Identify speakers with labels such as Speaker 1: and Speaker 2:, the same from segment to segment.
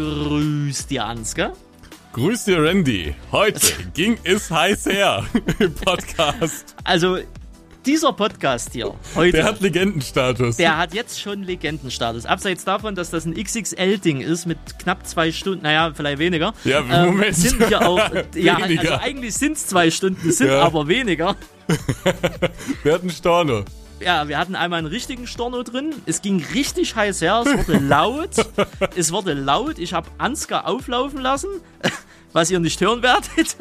Speaker 1: Grüß dir, Ansgar.
Speaker 2: Grüß dir, Randy. Heute ging es heiß her im Podcast.
Speaker 1: Also, dieser Podcast hier heute.
Speaker 2: Der hat Legendenstatus.
Speaker 1: Der hat jetzt schon Legendenstatus. Abseits davon, dass das ein XXL-Ding ist mit knapp zwei Stunden, naja, vielleicht weniger.
Speaker 2: Ja, ähm, Moment.
Speaker 1: Sind wir auch. ja, also eigentlich sind es zwei Stunden, sind ja. aber weniger.
Speaker 2: wir hatten Storno.
Speaker 1: Ja, wir hatten einmal einen richtigen Storno drin. Es ging richtig heiß her. Es wurde laut. es wurde laut. Ich habe Ansgar auflaufen lassen was ihr nicht hören werdet.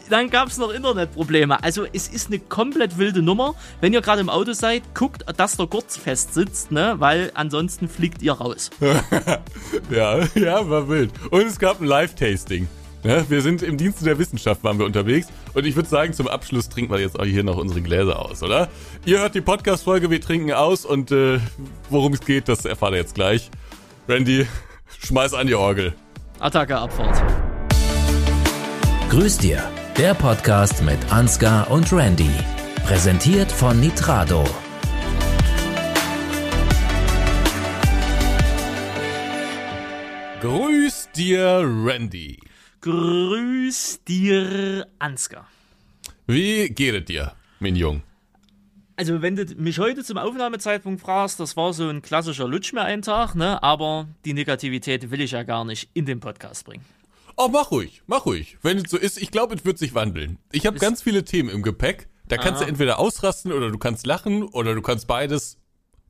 Speaker 1: dann gab es noch Internetprobleme. Also es ist eine komplett wilde Nummer. Wenn ihr gerade im Auto seid, guckt, dass der Gurt fest sitzt, ne? weil ansonsten fliegt ihr raus.
Speaker 2: ja, ja, war wild. Und es gab ein Live-Tasting. Ja, wir sind im Dienste der Wissenschaft waren wir unterwegs und ich würde sagen, zum Abschluss trinken wir jetzt auch hier noch unsere Gläser aus, oder? Ihr hört die Podcast-Folge, wir trinken aus und äh, worum es geht, das erfahrt ihr jetzt gleich. Randy, schmeiß an die Orgel.
Speaker 1: Attacke Abfahrt.
Speaker 3: Grüß dir, der Podcast mit Ansgar und Randy. Präsentiert von Nitrado.
Speaker 2: Grüß dir, Randy.
Speaker 1: Grüß dir, Ansgar.
Speaker 2: Wie geht es dir, mein Jung?
Speaker 1: also wenn du mich heute zum Aufnahmezeitpunkt fragst, das war so ein klassischer Lutsch mir einen Tag, ne? Aber die Negativität will ich ja gar nicht in den Podcast bringen.
Speaker 2: Oh, mach ruhig, mach ruhig. Wenn es so ist, ich glaube, es wird sich wandeln. Ich habe ganz viele Themen im Gepäck. Da kannst Aha. du entweder ausrasten oder du kannst lachen oder du kannst beides.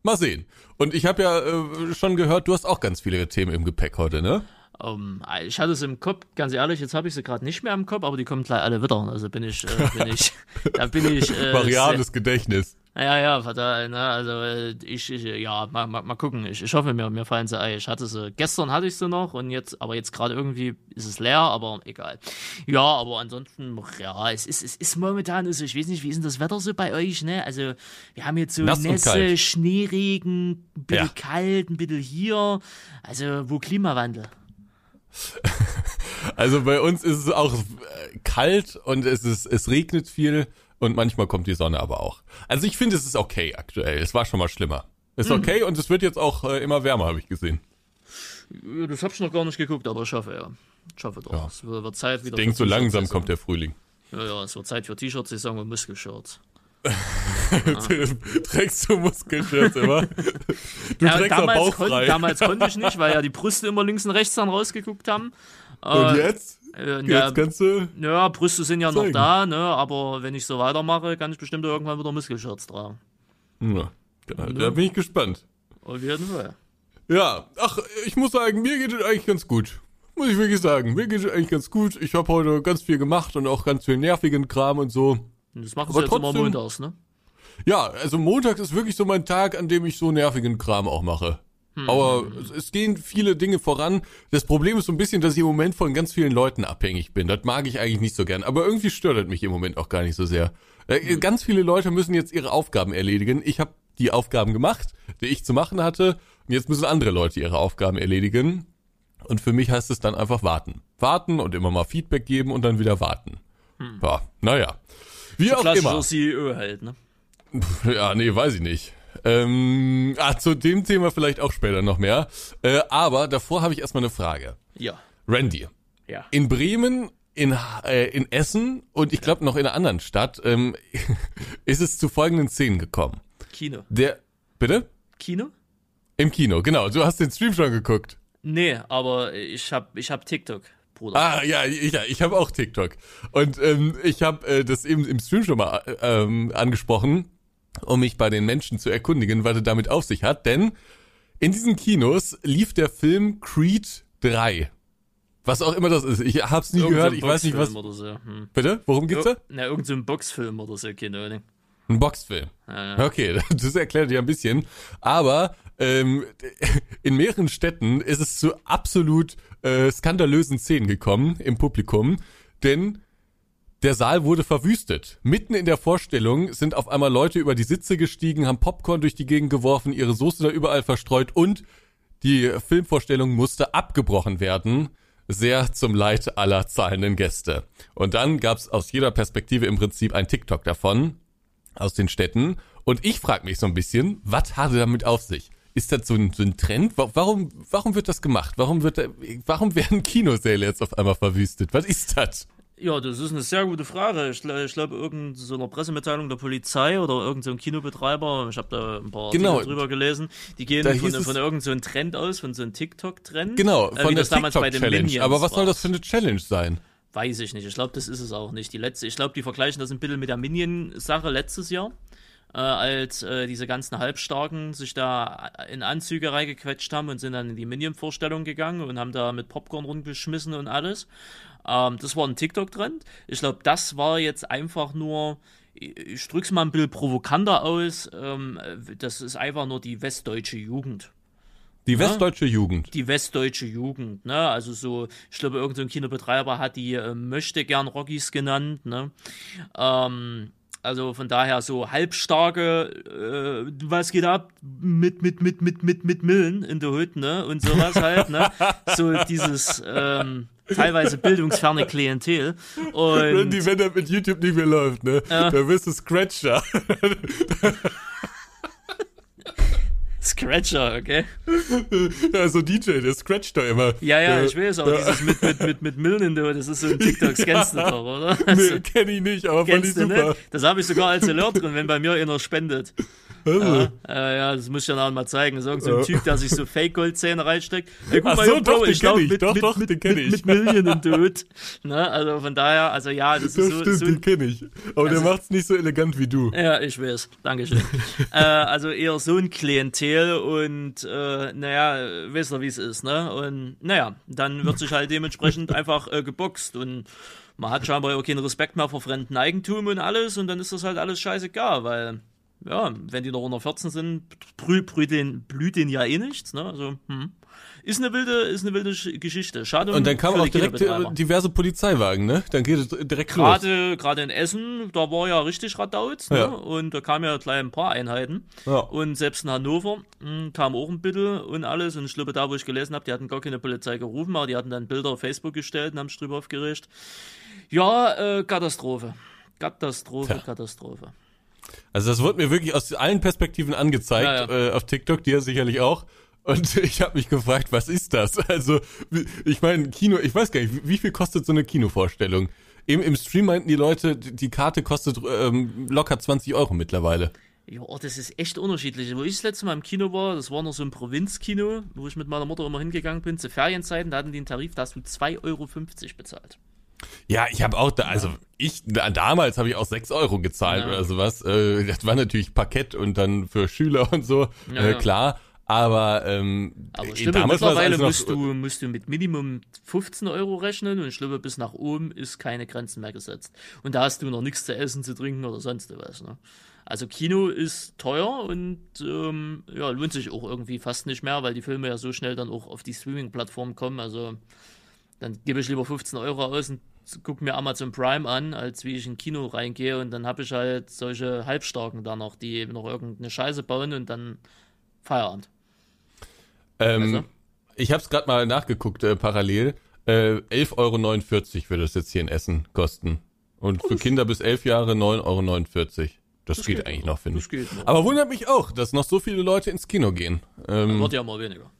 Speaker 2: Mal sehen. Und ich habe ja äh, schon gehört, du hast auch ganz viele Themen im Gepäck heute, ne?
Speaker 1: Um, ähm, ich hatte es im Kopf, ganz ehrlich, jetzt habe ich sie gerade nicht mehr im Kopf, aber die kommen gleich alle wieder. Also bin ich, äh, bin ich, da bin ich.
Speaker 2: Äh, Variables Gedächtnis.
Speaker 1: Ja, ja, fatal, ne? Also äh, ich, ich ja, mal, mal, mal gucken. Ich, ich hoffe mir, mir fallen sie ein. Ich hatte sie, gestern hatte ich sie noch und jetzt, aber jetzt gerade irgendwie ist es leer, aber egal. Ja, aber ansonsten, ja, es ist, es ist momentan so, ich weiß nicht, wie ist denn das Wetter so bei euch, ne? Also wir haben jetzt so Nass Nässe, Schneeregen, ein bisschen ja. kalt, ein bisschen hier. Also wo Klimawandel?
Speaker 2: Also bei uns ist es auch kalt und es ist, es regnet viel und manchmal kommt die Sonne aber auch. Also ich finde, es ist okay aktuell. Es war schon mal schlimmer. Ist mhm. okay und es wird jetzt auch äh, immer wärmer, habe ich gesehen.
Speaker 1: Das habe ich noch gar nicht geguckt, aber ich hoffe, ja. Ich hoffe doch. Ja. Es wird Zeit wieder.
Speaker 2: Ich denke, so langsam kommt der Frühling.
Speaker 1: Ja, ja, es wird Zeit für T-Shirts-Saison und Muskelshirts.
Speaker 2: Trägst du Muskelshirts immer? Du
Speaker 1: ja, trägst damals, auch kon damals konnte ich nicht, weil ja die Brüste immer links und rechts dann rausgeguckt haben.
Speaker 2: Und äh, jetzt?
Speaker 1: Äh, Jetzt ja, kannst du. Ja, Brüste sind ja zeigen. noch da, ne? Aber wenn ich so weitermache, kann ich bestimmt irgendwann wieder Muskelshirts tragen.
Speaker 2: Ja, da, ja. da bin ich gespannt.
Speaker 1: Auf jeden Fall.
Speaker 2: Ja, ach, ich muss sagen, mir geht es eigentlich ganz gut. Muss ich wirklich sagen, mir geht es eigentlich ganz gut. Ich habe heute ganz viel gemacht und auch ganz viel nervigen Kram und so.
Speaker 1: Das machen sie jetzt trotzdem, immer montags, ne?
Speaker 2: Ja, also montags ist wirklich so mein Tag, an dem ich so nervigen Kram auch mache. Hm. Aber es gehen viele Dinge voran. Das Problem ist so ein bisschen, dass ich im Moment von ganz vielen Leuten abhängig bin. Das mag ich eigentlich nicht so gern. Aber irgendwie stört das mich im Moment auch gar nicht so sehr. Äh, hm. Ganz viele Leute müssen jetzt ihre Aufgaben erledigen. Ich habe die Aufgaben gemacht, die ich zu machen hatte. Und jetzt müssen andere Leute ihre Aufgaben erledigen. Und für mich heißt es dann einfach warten. Warten und immer mal Feedback geben und dann wieder warten. Hm. Ja, naja. Wie so auch immer.
Speaker 1: CEO halt, ne?
Speaker 2: Ja, nee, weiß ich nicht. Ähm, ah, zu dem Thema vielleicht auch später noch mehr. Äh, aber davor habe ich erstmal eine Frage.
Speaker 1: Ja.
Speaker 2: Randy.
Speaker 1: Ja.
Speaker 2: In Bremen, in, äh, in Essen und ich glaube noch in einer anderen Stadt ähm, ist es zu folgenden Szenen gekommen.
Speaker 1: Kino.
Speaker 2: Der, bitte?
Speaker 1: Kino?
Speaker 2: Im Kino, genau. Du hast den Stream schon geguckt.
Speaker 1: Nee, aber ich hab, ich hab TikTok.
Speaker 2: Bruder. Ah, ja, ich, ja, ich habe auch TikTok. Und ähm, ich habe äh, das eben im Stream schon mal äh, ähm, angesprochen um mich bei den Menschen zu erkundigen, was er damit auf sich hat. Denn in diesen Kinos lief der Film Creed 3. Was auch immer das ist. Ich hab's nie Irgend gehört. Ich weiß nicht, was. So. Hm. Bitte? Worum geht's da?
Speaker 1: Na, irgendein so Boxfilm oder so, keine Ahnung.
Speaker 2: Ein Boxfilm. Ja, ja. Okay, das erklärt ja ein bisschen. Aber ähm, in mehreren Städten ist es zu absolut äh, skandalösen Szenen gekommen im Publikum. Denn der Saal wurde verwüstet. Mitten in der Vorstellung sind auf einmal Leute über die Sitze gestiegen, haben Popcorn durch die Gegend geworfen, ihre Soße da überall verstreut und die Filmvorstellung musste abgebrochen werden. Sehr zum Leid aller zahlenden Gäste. Und dann gab's aus jeder Perspektive im Prinzip ein TikTok davon, aus den Städten. Und ich frage mich so ein bisschen, was hatte damit auf sich? Ist das so ein, so ein Trend? Warum, warum wird das gemacht? Warum wird, warum werden Kinosäle jetzt auf einmal verwüstet? Was ist das?
Speaker 1: Ja, das ist eine sehr gute Frage. Ich, ich glaube, irgendeine so Pressemitteilung der Polizei oder irgendein so Kinobetreiber, ich habe da ein paar
Speaker 2: genau.
Speaker 1: Artikel drüber gelesen, die gehen von, von irgendeinem so Trend aus, von so einem TikTok-Trend.
Speaker 2: Genau,
Speaker 1: äh,
Speaker 2: von
Speaker 1: wie
Speaker 2: der
Speaker 1: das damals bei den
Speaker 2: TikTok-Challenge. Aber was soll das für eine Challenge sein?
Speaker 1: Weiß ich nicht. Ich glaube, das ist es auch nicht. Die letzte, ich glaube, die vergleichen das ein bisschen mit der Minion-Sache letztes Jahr, äh, als äh, diese ganzen Halbstarken sich da in Anzüge reingequetscht haben und sind dann in die Minion-Vorstellung gegangen und haben da mit Popcorn rumgeschmissen und alles. Ähm, das war ein TikTok-Trend. Ich glaube, das war jetzt einfach nur, ich- drück's mal ein bisschen provokanter aus, ähm, das ist einfach nur die westdeutsche Jugend
Speaker 2: Die westdeutsche Jugend.
Speaker 1: die westdeutsche Jugend, ne? Also so, ich glaube, irgendein so Kinobetreiber hat die äh, möchte gern Rockies genannt, ne? Ähm, also von daher so halbstarke, äh, was geht ab mit mit mit mit mit mit Millen in der Hütte, ne? Und sowas halt, ne? So dieses ähm, teilweise bildungsferne Klientel und
Speaker 2: Randy, wenn das mit YouTube nicht mehr läuft, ne?
Speaker 1: Ja.
Speaker 2: Da wirst du Scratcher.
Speaker 1: Scratcher, okay?
Speaker 2: ja, so DJ, der scratcht da immer.
Speaker 1: Ja, ja,
Speaker 2: Äh,
Speaker 1: ich weiß auch,
Speaker 2: ja.
Speaker 1: dieses mit mit mit mit Millen der das ist so ein TikTok, das kennst du doch, oder? Also,
Speaker 2: Nee, kenn ich nicht, aber fand ich super.
Speaker 1: ne? Das habe ich sogar als Alert drin, wenn bei mir einer spendet. Ja, äh, ja, das muss ich ja noch mal zeigen. Ist so ein. Typ, der sich so Fake-Goldzähne reinsteckt. Ey, guck
Speaker 2: Ach
Speaker 1: mal,
Speaker 2: so, doch,
Speaker 1: Bro,
Speaker 2: den
Speaker 1: glaub,
Speaker 2: kenn ich.
Speaker 1: mit,
Speaker 2: Doch,
Speaker 1: mit,
Speaker 2: doch,
Speaker 1: mit,
Speaker 2: den kenn
Speaker 1: mit,
Speaker 2: ich.
Speaker 1: Mit Millionen Dude. Ne? Also von daher, also ja, das ist
Speaker 2: das
Speaker 1: so,
Speaker 2: stimmt,
Speaker 1: so
Speaker 2: den kenn ich. Aber der
Speaker 1: Also-
Speaker 2: macht's nicht so elegant wie du.
Speaker 1: ja, ich weiß. Dankeschön. äh, also eher so ein Klientel und äh, naja, wisst ihr, wie es ist, ne? Und naja, dann wird sich halt dementsprechend einfach äh, geboxt und man hat scheinbar auch keinen Respekt mehr vor fremden Eigentum und alles und dann ist das halt alles scheißegal, weil ja, wenn die noch unter 14 sind, brü, brü den, blüht denen ja eh nichts, ne? Also, hm. Ist eine wilde, ist eine wilde Sch- Geschichte. Schade
Speaker 2: Und dann kam
Speaker 1: für
Speaker 2: auch direkt äh, diverse Polizeiwagen, ne? Dann geht es direkt los.
Speaker 1: Gerade, gerade in Essen, da war ja richtig Radauz, ne?
Speaker 2: Ja.
Speaker 1: Und da kamen ja gleich ein paar Einheiten.
Speaker 2: Ja.
Speaker 1: Und selbst in Hannover mh, kam auch ein bisschen und alles. Und ich glaube, da, wo ich gelesen habe, die hatten gar keine Polizei gerufen, aber die hatten dann Bilder auf Facebook gestellt und haben sich drüber aufgeregt. Ja, äh, Katastrophe. Katastrophe,
Speaker 2: Tja.
Speaker 1: Katastrophe.
Speaker 2: Also das wurde mir wirklich aus allen Perspektiven angezeigt,
Speaker 1: Ja,
Speaker 2: Äh, auf TikTok, dir sicherlich auch. Und ich habe mich gefragt, was ist das? Also, ich meine, Kino, ich weiß gar nicht, wie- viel kostet so eine Kinovorstellung? Eben im Stream meinten die Leute, die Karte kostet ähm, locker 20 Euro mittlerweile.
Speaker 1: Ja, das ist echt unterschiedlich. Wo ich das letzte Mal im Kino war, das war noch so ein Provinzkino, wo ich mit meiner Mutter immer hingegangen bin, zu Ferienzeiten, da hatten die einen Tarif, da hast du 2,50 Euro bezahlt.
Speaker 2: Ja, ich habe auch da, also ich, da, damals habe ich auch 6 Euro gezahlt
Speaker 1: Ja.
Speaker 2: oder sowas. Äh, das war natürlich Parkett und dann für Schüler und so,
Speaker 1: Ja,
Speaker 2: äh, klar. Aber, ähm,
Speaker 1: Aber
Speaker 2: äh,
Speaker 1: glaube,
Speaker 2: damals
Speaker 1: mittlerweile
Speaker 2: alles
Speaker 1: musst
Speaker 2: noch,
Speaker 1: du, musst du mit Minimum 15 Euro rechnen und ich glaube, bis nach oben ist keine Grenzen mehr gesetzt. Und da hast du noch nichts zu essen, zu trinken oder sonst was. Ne? Also Kino ist teuer und ähm, ja, lohnt sich auch irgendwie fast nicht mehr, weil die Filme ja so schnell dann auch auf die Streaming-Plattform kommen. Also dann gebe ich lieber 15 Euro aus und gucke mir Amazon Prime an, als wie ich in Kino reingehe und dann habe ich halt solche Halbstarken da noch, die eben noch irgendeine Scheiße bauen und dann Feierabend.
Speaker 2: Ähm,
Speaker 1: Also?
Speaker 2: Ich habe es gerade mal nachgeguckt, äh, parallel. Äh, 11,49 Euro würde es jetzt hier in Essen kosten. Und für Kinder bis 11 Jahre 9,49 Euro. Das, geht,
Speaker 1: geht
Speaker 2: eigentlich
Speaker 1: noch.
Speaker 2: noch, finde
Speaker 1: Das
Speaker 2: ich.
Speaker 1: noch.
Speaker 2: Aber wundert mich auch, dass noch so viele Leute ins Kino gehen. Ähm,
Speaker 1: Wird ja mal weniger.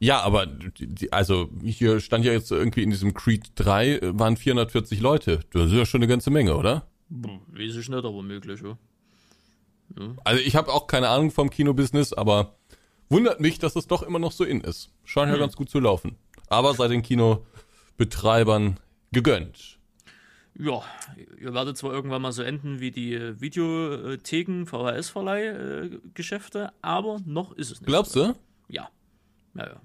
Speaker 2: Ja, aber die, also hier stand ja jetzt irgendwie in diesem Creed 3 äh, waren 440 Leute. Das ist ja schon eine ganze Menge, oder?
Speaker 1: Weiß ich nicht, aber möglich, ja.
Speaker 2: Also ich habe auch keine Ahnung vom Kinobusiness, aber wundert mich, dass es doch immer noch so in ist. Scheint ja
Speaker 1: Hm.
Speaker 2: ganz gut zu laufen. Aber sei den Kinobetreibern gegönnt.
Speaker 1: Ja, ihr werdet zwar irgendwann mal so enden wie die äh, Videotheken, VHS-Verleih-Geschäfte, aber noch ist es nicht.
Speaker 2: Glaubst du?
Speaker 1: Ja. Ja, ja.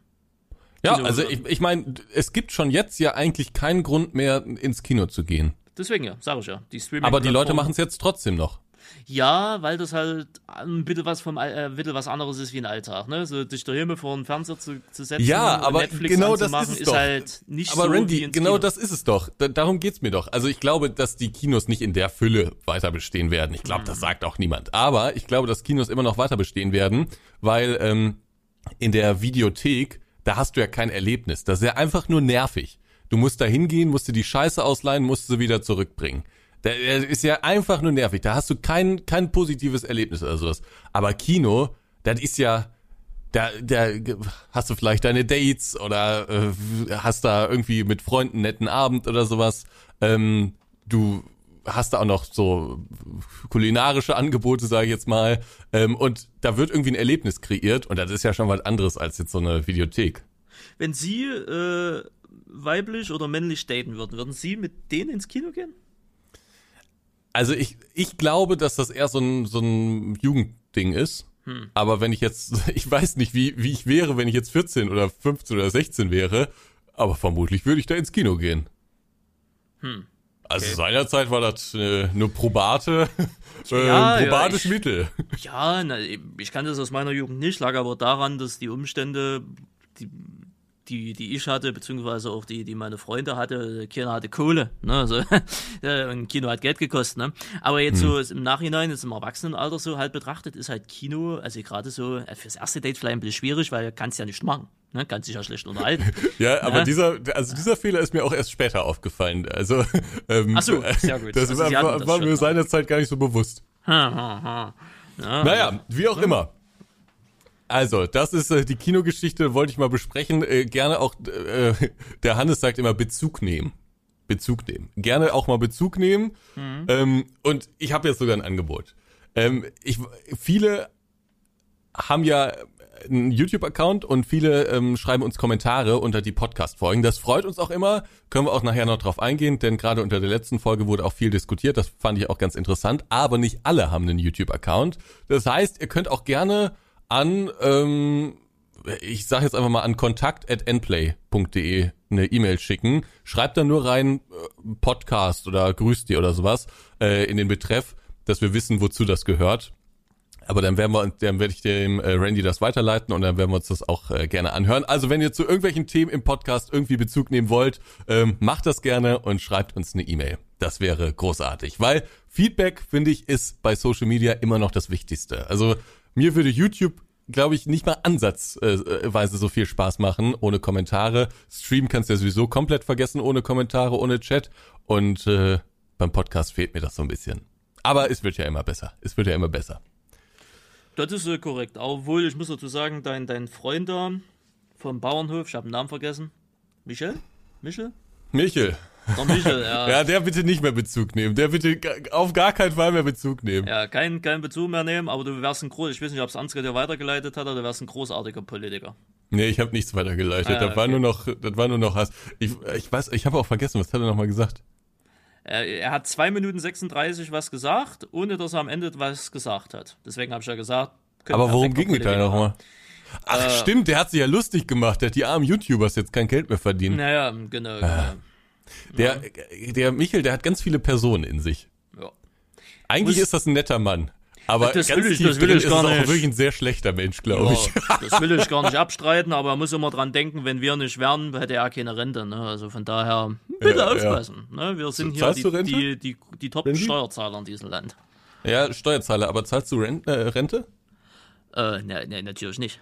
Speaker 2: Ja,
Speaker 1: Kino-
Speaker 2: also ich, ich meine, es gibt schon jetzt ja eigentlich keinen Grund mehr, ins Kino zu gehen.
Speaker 1: Deswegen ja, sag ich ja. Die Streaming
Speaker 2: Aber die Leute machen es jetzt trotzdem noch.
Speaker 1: Ja, weil das halt ein bisschen was vom äh, ein bisschen was anderes ist wie ein Alltag, ne? So dich daheim vor den Fernseher zu, zu setzen
Speaker 2: Ja,
Speaker 1: und
Speaker 2: aber
Speaker 1: Netflix
Speaker 2: genau das ist es doch.
Speaker 1: halt nicht
Speaker 2: Aber
Speaker 1: so
Speaker 2: Randy, genau
Speaker 1: Kino.
Speaker 2: das ist es doch. Da, darum geht's mir doch. Also ich glaube, dass die Kinos nicht in der Fülle weiter bestehen werden. Ich glaube, das sagt auch niemand. Aber ich glaube, dass Kinos immer noch weiter bestehen werden, weil ähm, in der Videothek, da hast du ja kein Erlebnis. Das ist ja einfach nur nervig. Du musst da hingehen, musst dir die Scheiße ausleihen, musst sie wieder zurückbringen. Das ist ja einfach nur nervig. Da hast du kein, kein positives Erlebnis oder sowas. Aber Kino, das ist ja, da, da hast du vielleicht deine Dates oder äh, hast da irgendwie mit Freunden netten Abend oder sowas. Ähm, du hast da auch noch so kulinarische Angebote, sage ich jetzt mal. Ähm, und da wird irgendwie ein Erlebnis kreiert und das ist ja schon was anderes als jetzt so eine Videothek.
Speaker 1: Wenn Sie äh, weiblich oder männlich daten würden, würden Sie mit denen ins Kino gehen?
Speaker 2: Also ich, ich glaube, dass das eher so ein, so ein Jugendding ist. Hm. Aber wenn ich jetzt, ich weiß nicht, wie, wie ich wäre, wenn ich jetzt 14 oder 15 oder 16 wäre, aber vermutlich würde ich da ins Kino gehen. Hm. Also seinerzeit war das äh, nur probate, äh, ja, probates
Speaker 1: ja, ich,
Speaker 2: Mittel.
Speaker 1: Ja, na, ich kann das aus meiner Jugend nicht, lag aber daran, dass die Umstände, die die, die ich hatte, beziehungsweise auch die, die meine Freunde hatte, Kino hatte Kohle, ne, also, ein Kino hat Geld gekostet, ne, aber jetzt hm. so im Nachhinein, jetzt im Erwachsenenalter so halt betrachtet, ist halt Kino, also gerade so, äh, fürs erste Date vielleicht ein bisschen schwierig, weil kannst ja nicht machen, ne, kannst dich ja schlecht unterhalten.
Speaker 2: ja, aber ne? dieser, also dieser Fehler ist mir auch erst später aufgefallen, also, ähm, Ach so, sehr gut. Das, also, war, das war mir seinerzeit gar nicht so bewusst. Ha, ha, ha. Ja, naja, wie auch immer. Also, das ist äh, die Kinogeschichte, wollte ich mal besprechen. Äh, gerne auch, äh, der Hannes sagt immer Bezug nehmen. Bezug nehmen. Gerne auch mal Bezug nehmen. Mhm. Ähm, und ich habe jetzt sogar ein Angebot. Ähm, ich, viele haben ja einen YouTube-Account und viele ähm, schreiben uns Kommentare unter die Podcast-Folgen. Das freut uns auch immer. Können wir auch nachher noch drauf eingehen, denn gerade unter der letzten Folge wurde auch viel diskutiert. Das fand ich auch ganz interessant. Aber nicht alle haben einen YouTube-Account. Das heißt, ihr könnt auch gerne an, ähm, ich sage jetzt einfach mal an kontakt@nplay.de eine E-Mail schicken. Schreibt da nur rein äh, Podcast oder Grüß dir oder sowas äh, in den Betreff, dass wir wissen, wozu das gehört. Aber dann werden wir, dann werde ich dem äh, Randy das weiterleiten und dann werden wir uns das auch äh, gerne anhören. Also wenn ihr zu irgendwelchen Themen im Podcast irgendwie Bezug nehmen wollt, ähm, macht das gerne und schreibt uns eine E-Mail. Das wäre großartig, weil Feedback finde ich ist bei Social Media immer noch das Wichtigste. Also mir würde YouTube glaube ich, nicht mal ansatzweise so viel Spaß machen ohne Kommentare. Stream kannst du ja sowieso komplett vergessen ohne Kommentare, ohne Chat. Und äh, beim Podcast fehlt mir das so ein bisschen. Aber es wird ja immer besser. Es wird ja immer besser.
Speaker 1: Das ist äh, korrekt. Obwohl, ich muss dazu sagen, dein, dein Freund da vom Bauernhof, ich habe den Namen vergessen. Michel? Michel?
Speaker 2: Michel. Michel, ja. ja, der bitte nicht mehr Bezug nehmen. Der bitte auf gar keinen Fall mehr Bezug nehmen.
Speaker 1: Ja, keinen kein Bezug mehr nehmen, aber du wärst ein groß, ich weiß nicht, ob es Ansgar dir weitergeleitet hat, aber du wärst ein großartiger Politiker.
Speaker 2: Nee, ich habe nichts weitergeleitet. Ah, ja, das okay. war nur noch, das war nur noch Hass. Ich, ich weiß, ich habe auch vergessen, was hat er nochmal gesagt?
Speaker 1: Er, er hat zwei Minuten 36 was gesagt, ohne dass er am Ende was gesagt hat. Deswegen habe ich ja gesagt.
Speaker 2: Aber worum ging es da nochmal? Ach, äh, stimmt, der hat sich ja lustig gemacht. Der hat die armen YouTubers jetzt kein Geld mehr verdient.
Speaker 1: Naja, genau. genau. Ah.
Speaker 2: Der, der Michel, der hat ganz viele Personen in sich. Ja. Eigentlich Muss, ist das ein netter Mann. Aber das ganz will ich, das will ich gar ist nicht. auch wirklich ein sehr schlechter Mensch, glaube ja,
Speaker 1: ich. Das will ich gar nicht abstreiten, aber man muss immer dran denken, wenn wir nicht wären, hätte er keine Rente. Ne? Also von daher, bitte ja, aufpassen. Ja. Ne? Wir sind so, hier die, die, die, die Top-Steuerzahler in diesem Land.
Speaker 2: Ja, Steuerzahler, aber zahlst du Rente? Äh, Rente?
Speaker 1: Äh, ne, ne, natürlich nicht.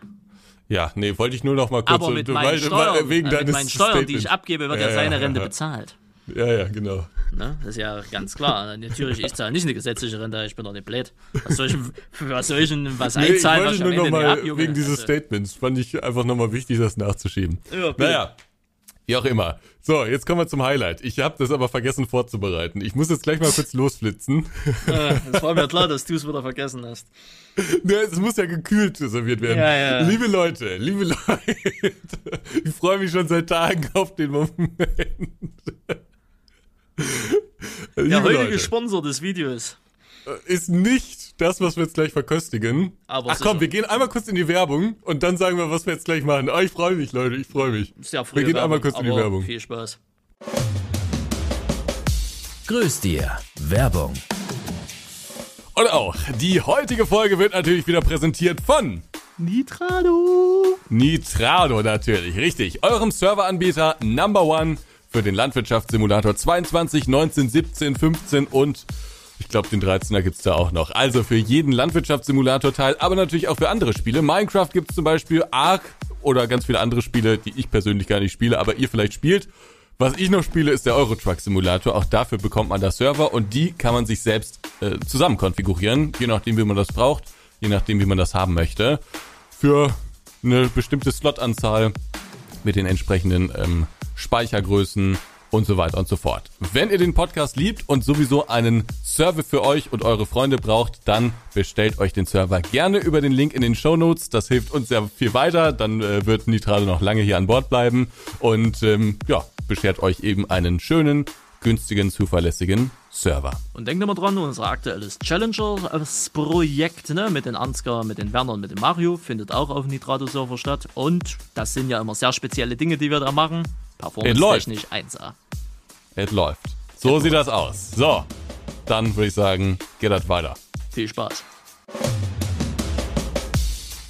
Speaker 2: Ja, nee, wollte ich nur noch mal kurz
Speaker 1: Aber mit meinen weil, Steuern, wegen äh, mit meinen Steuern die ich abgebe, wird ja, seine Rente bezahlt.
Speaker 2: Ja, ja, genau.
Speaker 1: Ne? Das ist ja ganz klar. Natürlich, ich zahle nicht eine gesetzliche Rente, ich bin doch nicht blöd. Was soll ich, was soll ich was nee, einzahlen,
Speaker 2: ich wollte was ich nur noch mal Wegen dieses also. Statements fand ich einfach nochmal wichtig, das nachzuschieben. Ja, naja, wie auch immer. So, jetzt kommen wir zum Highlight. Ich habe das aber vergessen vorzubereiten. Ich muss jetzt gleich mal kurz losflitzen.
Speaker 1: Ja, es war mir klar, dass du es wieder vergessen hast.
Speaker 2: Es muss ja gekühlt serviert werden. Ja, ja. Liebe Leute, liebe Leute, ich freue mich schon seit Tagen auf den Moment.
Speaker 1: Der heutige Leute, Sponsor des Videos
Speaker 2: ist nicht das, was wir jetzt gleich verköstigen. Aber Ach komm, wir gehen einmal kurz in die Werbung und dann sagen wir, was wir jetzt gleich machen. Oh, ich freue mich, Leute, ich freue mich.
Speaker 1: Ist ja
Speaker 2: wir gehen
Speaker 1: Werbung,
Speaker 2: einmal kurz in die Werbung.
Speaker 1: Viel Spaß.
Speaker 3: Grüß dir. Werbung.
Speaker 2: Und auch die heutige Folge wird natürlich wieder präsentiert von
Speaker 1: Nitrado.
Speaker 2: Nitrado natürlich, richtig. Eurem Serveranbieter Number One für den Landwirtschaftssimulator 22, 19, 17, 15 und ich glaube, den 13er gibt's da auch noch. Also für jeden Landwirtschaftssimulator-Teil, aber natürlich auch für andere Spiele. Minecraft gibt's zum Beispiel, Ark oder ganz viele andere Spiele, die ich persönlich gar nicht spiele, aber ihr vielleicht spielt. Was ich noch spiele, ist der Euro Truck Simulator. Auch dafür bekommt man da Server und die kann man sich selbst äh, zusammen konfigurieren, je nachdem, wie man das braucht, je nachdem, wie man das haben möchte. Für eine bestimmte Slotanzahl mit den entsprechenden ähm, Speichergrößen und so weiter und so fort. Wenn ihr den Podcast liebt und sowieso einen Server für euch und eure Freunde braucht, dann bestellt euch den Server gerne über den Link in den Show Notes. Das hilft uns sehr viel weiter. Dann äh, wird Nitrado noch lange hier an Bord bleiben und ähm, ja, beschert euch eben einen schönen, günstigen, zuverlässigen Server.
Speaker 1: Und denkt immer dran, unser aktuelles Challengers-Projekt ne, mit den Ansgar, mit den Werner und mit dem Mario findet auch auf Nitrado-Server statt. Und das sind ja immer sehr spezielle Dinge, die wir da machen. Performance-technisch 1A.
Speaker 2: Es läuft. So sieht das aus. So, dann würde ich sagen, geht das weiter.
Speaker 1: Viel Spaß.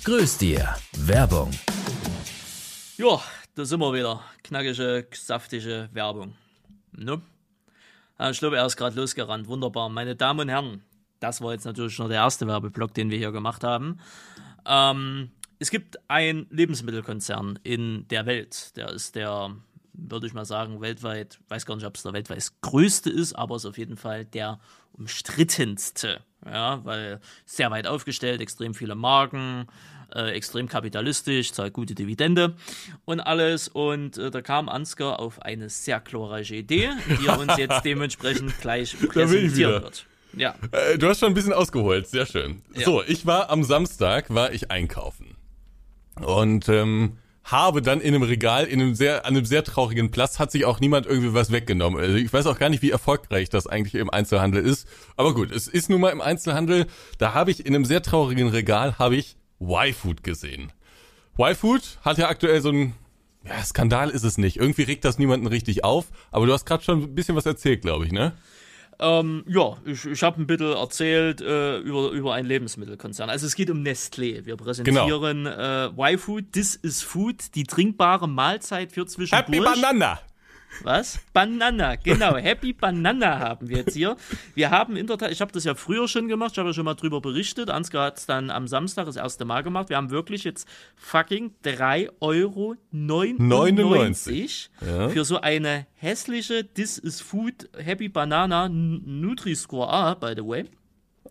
Speaker 3: Grüß dir. Werbung.
Speaker 1: Ja, da sind wir wieder. Knackige, saftige Werbung. Ne? Ich glaube, er ist gerade losgerannt. Wunderbar. Meine Damen und Herren, das war jetzt natürlich nur der erste Werbeblock, den wir hier gemacht haben. Ähm, es gibt einen Lebensmittelkonzern in der Welt. Der ist der würde ich mal sagen, weltweit, weiß gar nicht, ob es der weltweit größte ist, aber es ist auf jeden Fall der umstrittenste. Ja, weil sehr weit aufgestellt, extrem viele Marken, äh, extrem kapitalistisch, zahlt gute Dividende und alles. Und äh, da kam Ansgar auf eine sehr glorreiche Idee, die er uns jetzt dementsprechend gleich präsentieren wird.
Speaker 2: Ja. Äh, du hast schon ein bisschen ausgeholt, sehr schön. Ja. So, ich war am Samstag, war ich einkaufen. Und ähm, habe dann in einem Regal, in einem sehr, an einem sehr traurigen Platz, hat sich auch niemand irgendwie was weggenommen. Also ich weiß auch gar nicht, wie erfolgreich das eigentlich im Einzelhandel ist. Aber gut, es ist nun mal im Einzelhandel. Da habe ich in einem sehr traurigen Regal, habe ich Y-Food gesehen. Y-Food hat ja aktuell so ein, ja, Skandal ist es nicht. Irgendwie regt das niemanden richtig auf. Aber du hast gerade schon ein bisschen was erzählt, glaube ich, ne?
Speaker 1: Ähm, ja, ich, ich habe ein bisschen erzählt äh, über, über einen Lebensmittelkonzern. Also es geht um Nestlé. Wir präsentieren genau. äh, Y-Food, This is Food, die trinkbare Mahlzeit für zwischendurch.
Speaker 2: Happy Banana!
Speaker 1: Was? Banana, genau. Happy Banana haben wir jetzt hier. Wir haben in der Tat, ich habe das ja früher schon gemacht, ich habe ja schon mal drüber berichtet. Ansgar hat es dann am Samstag das erste Mal gemacht. Wir haben wirklich jetzt fucking 3,99 Euro 99 ja. für so eine hässliche This is Food Happy Banana Nutri-Score A, by the way.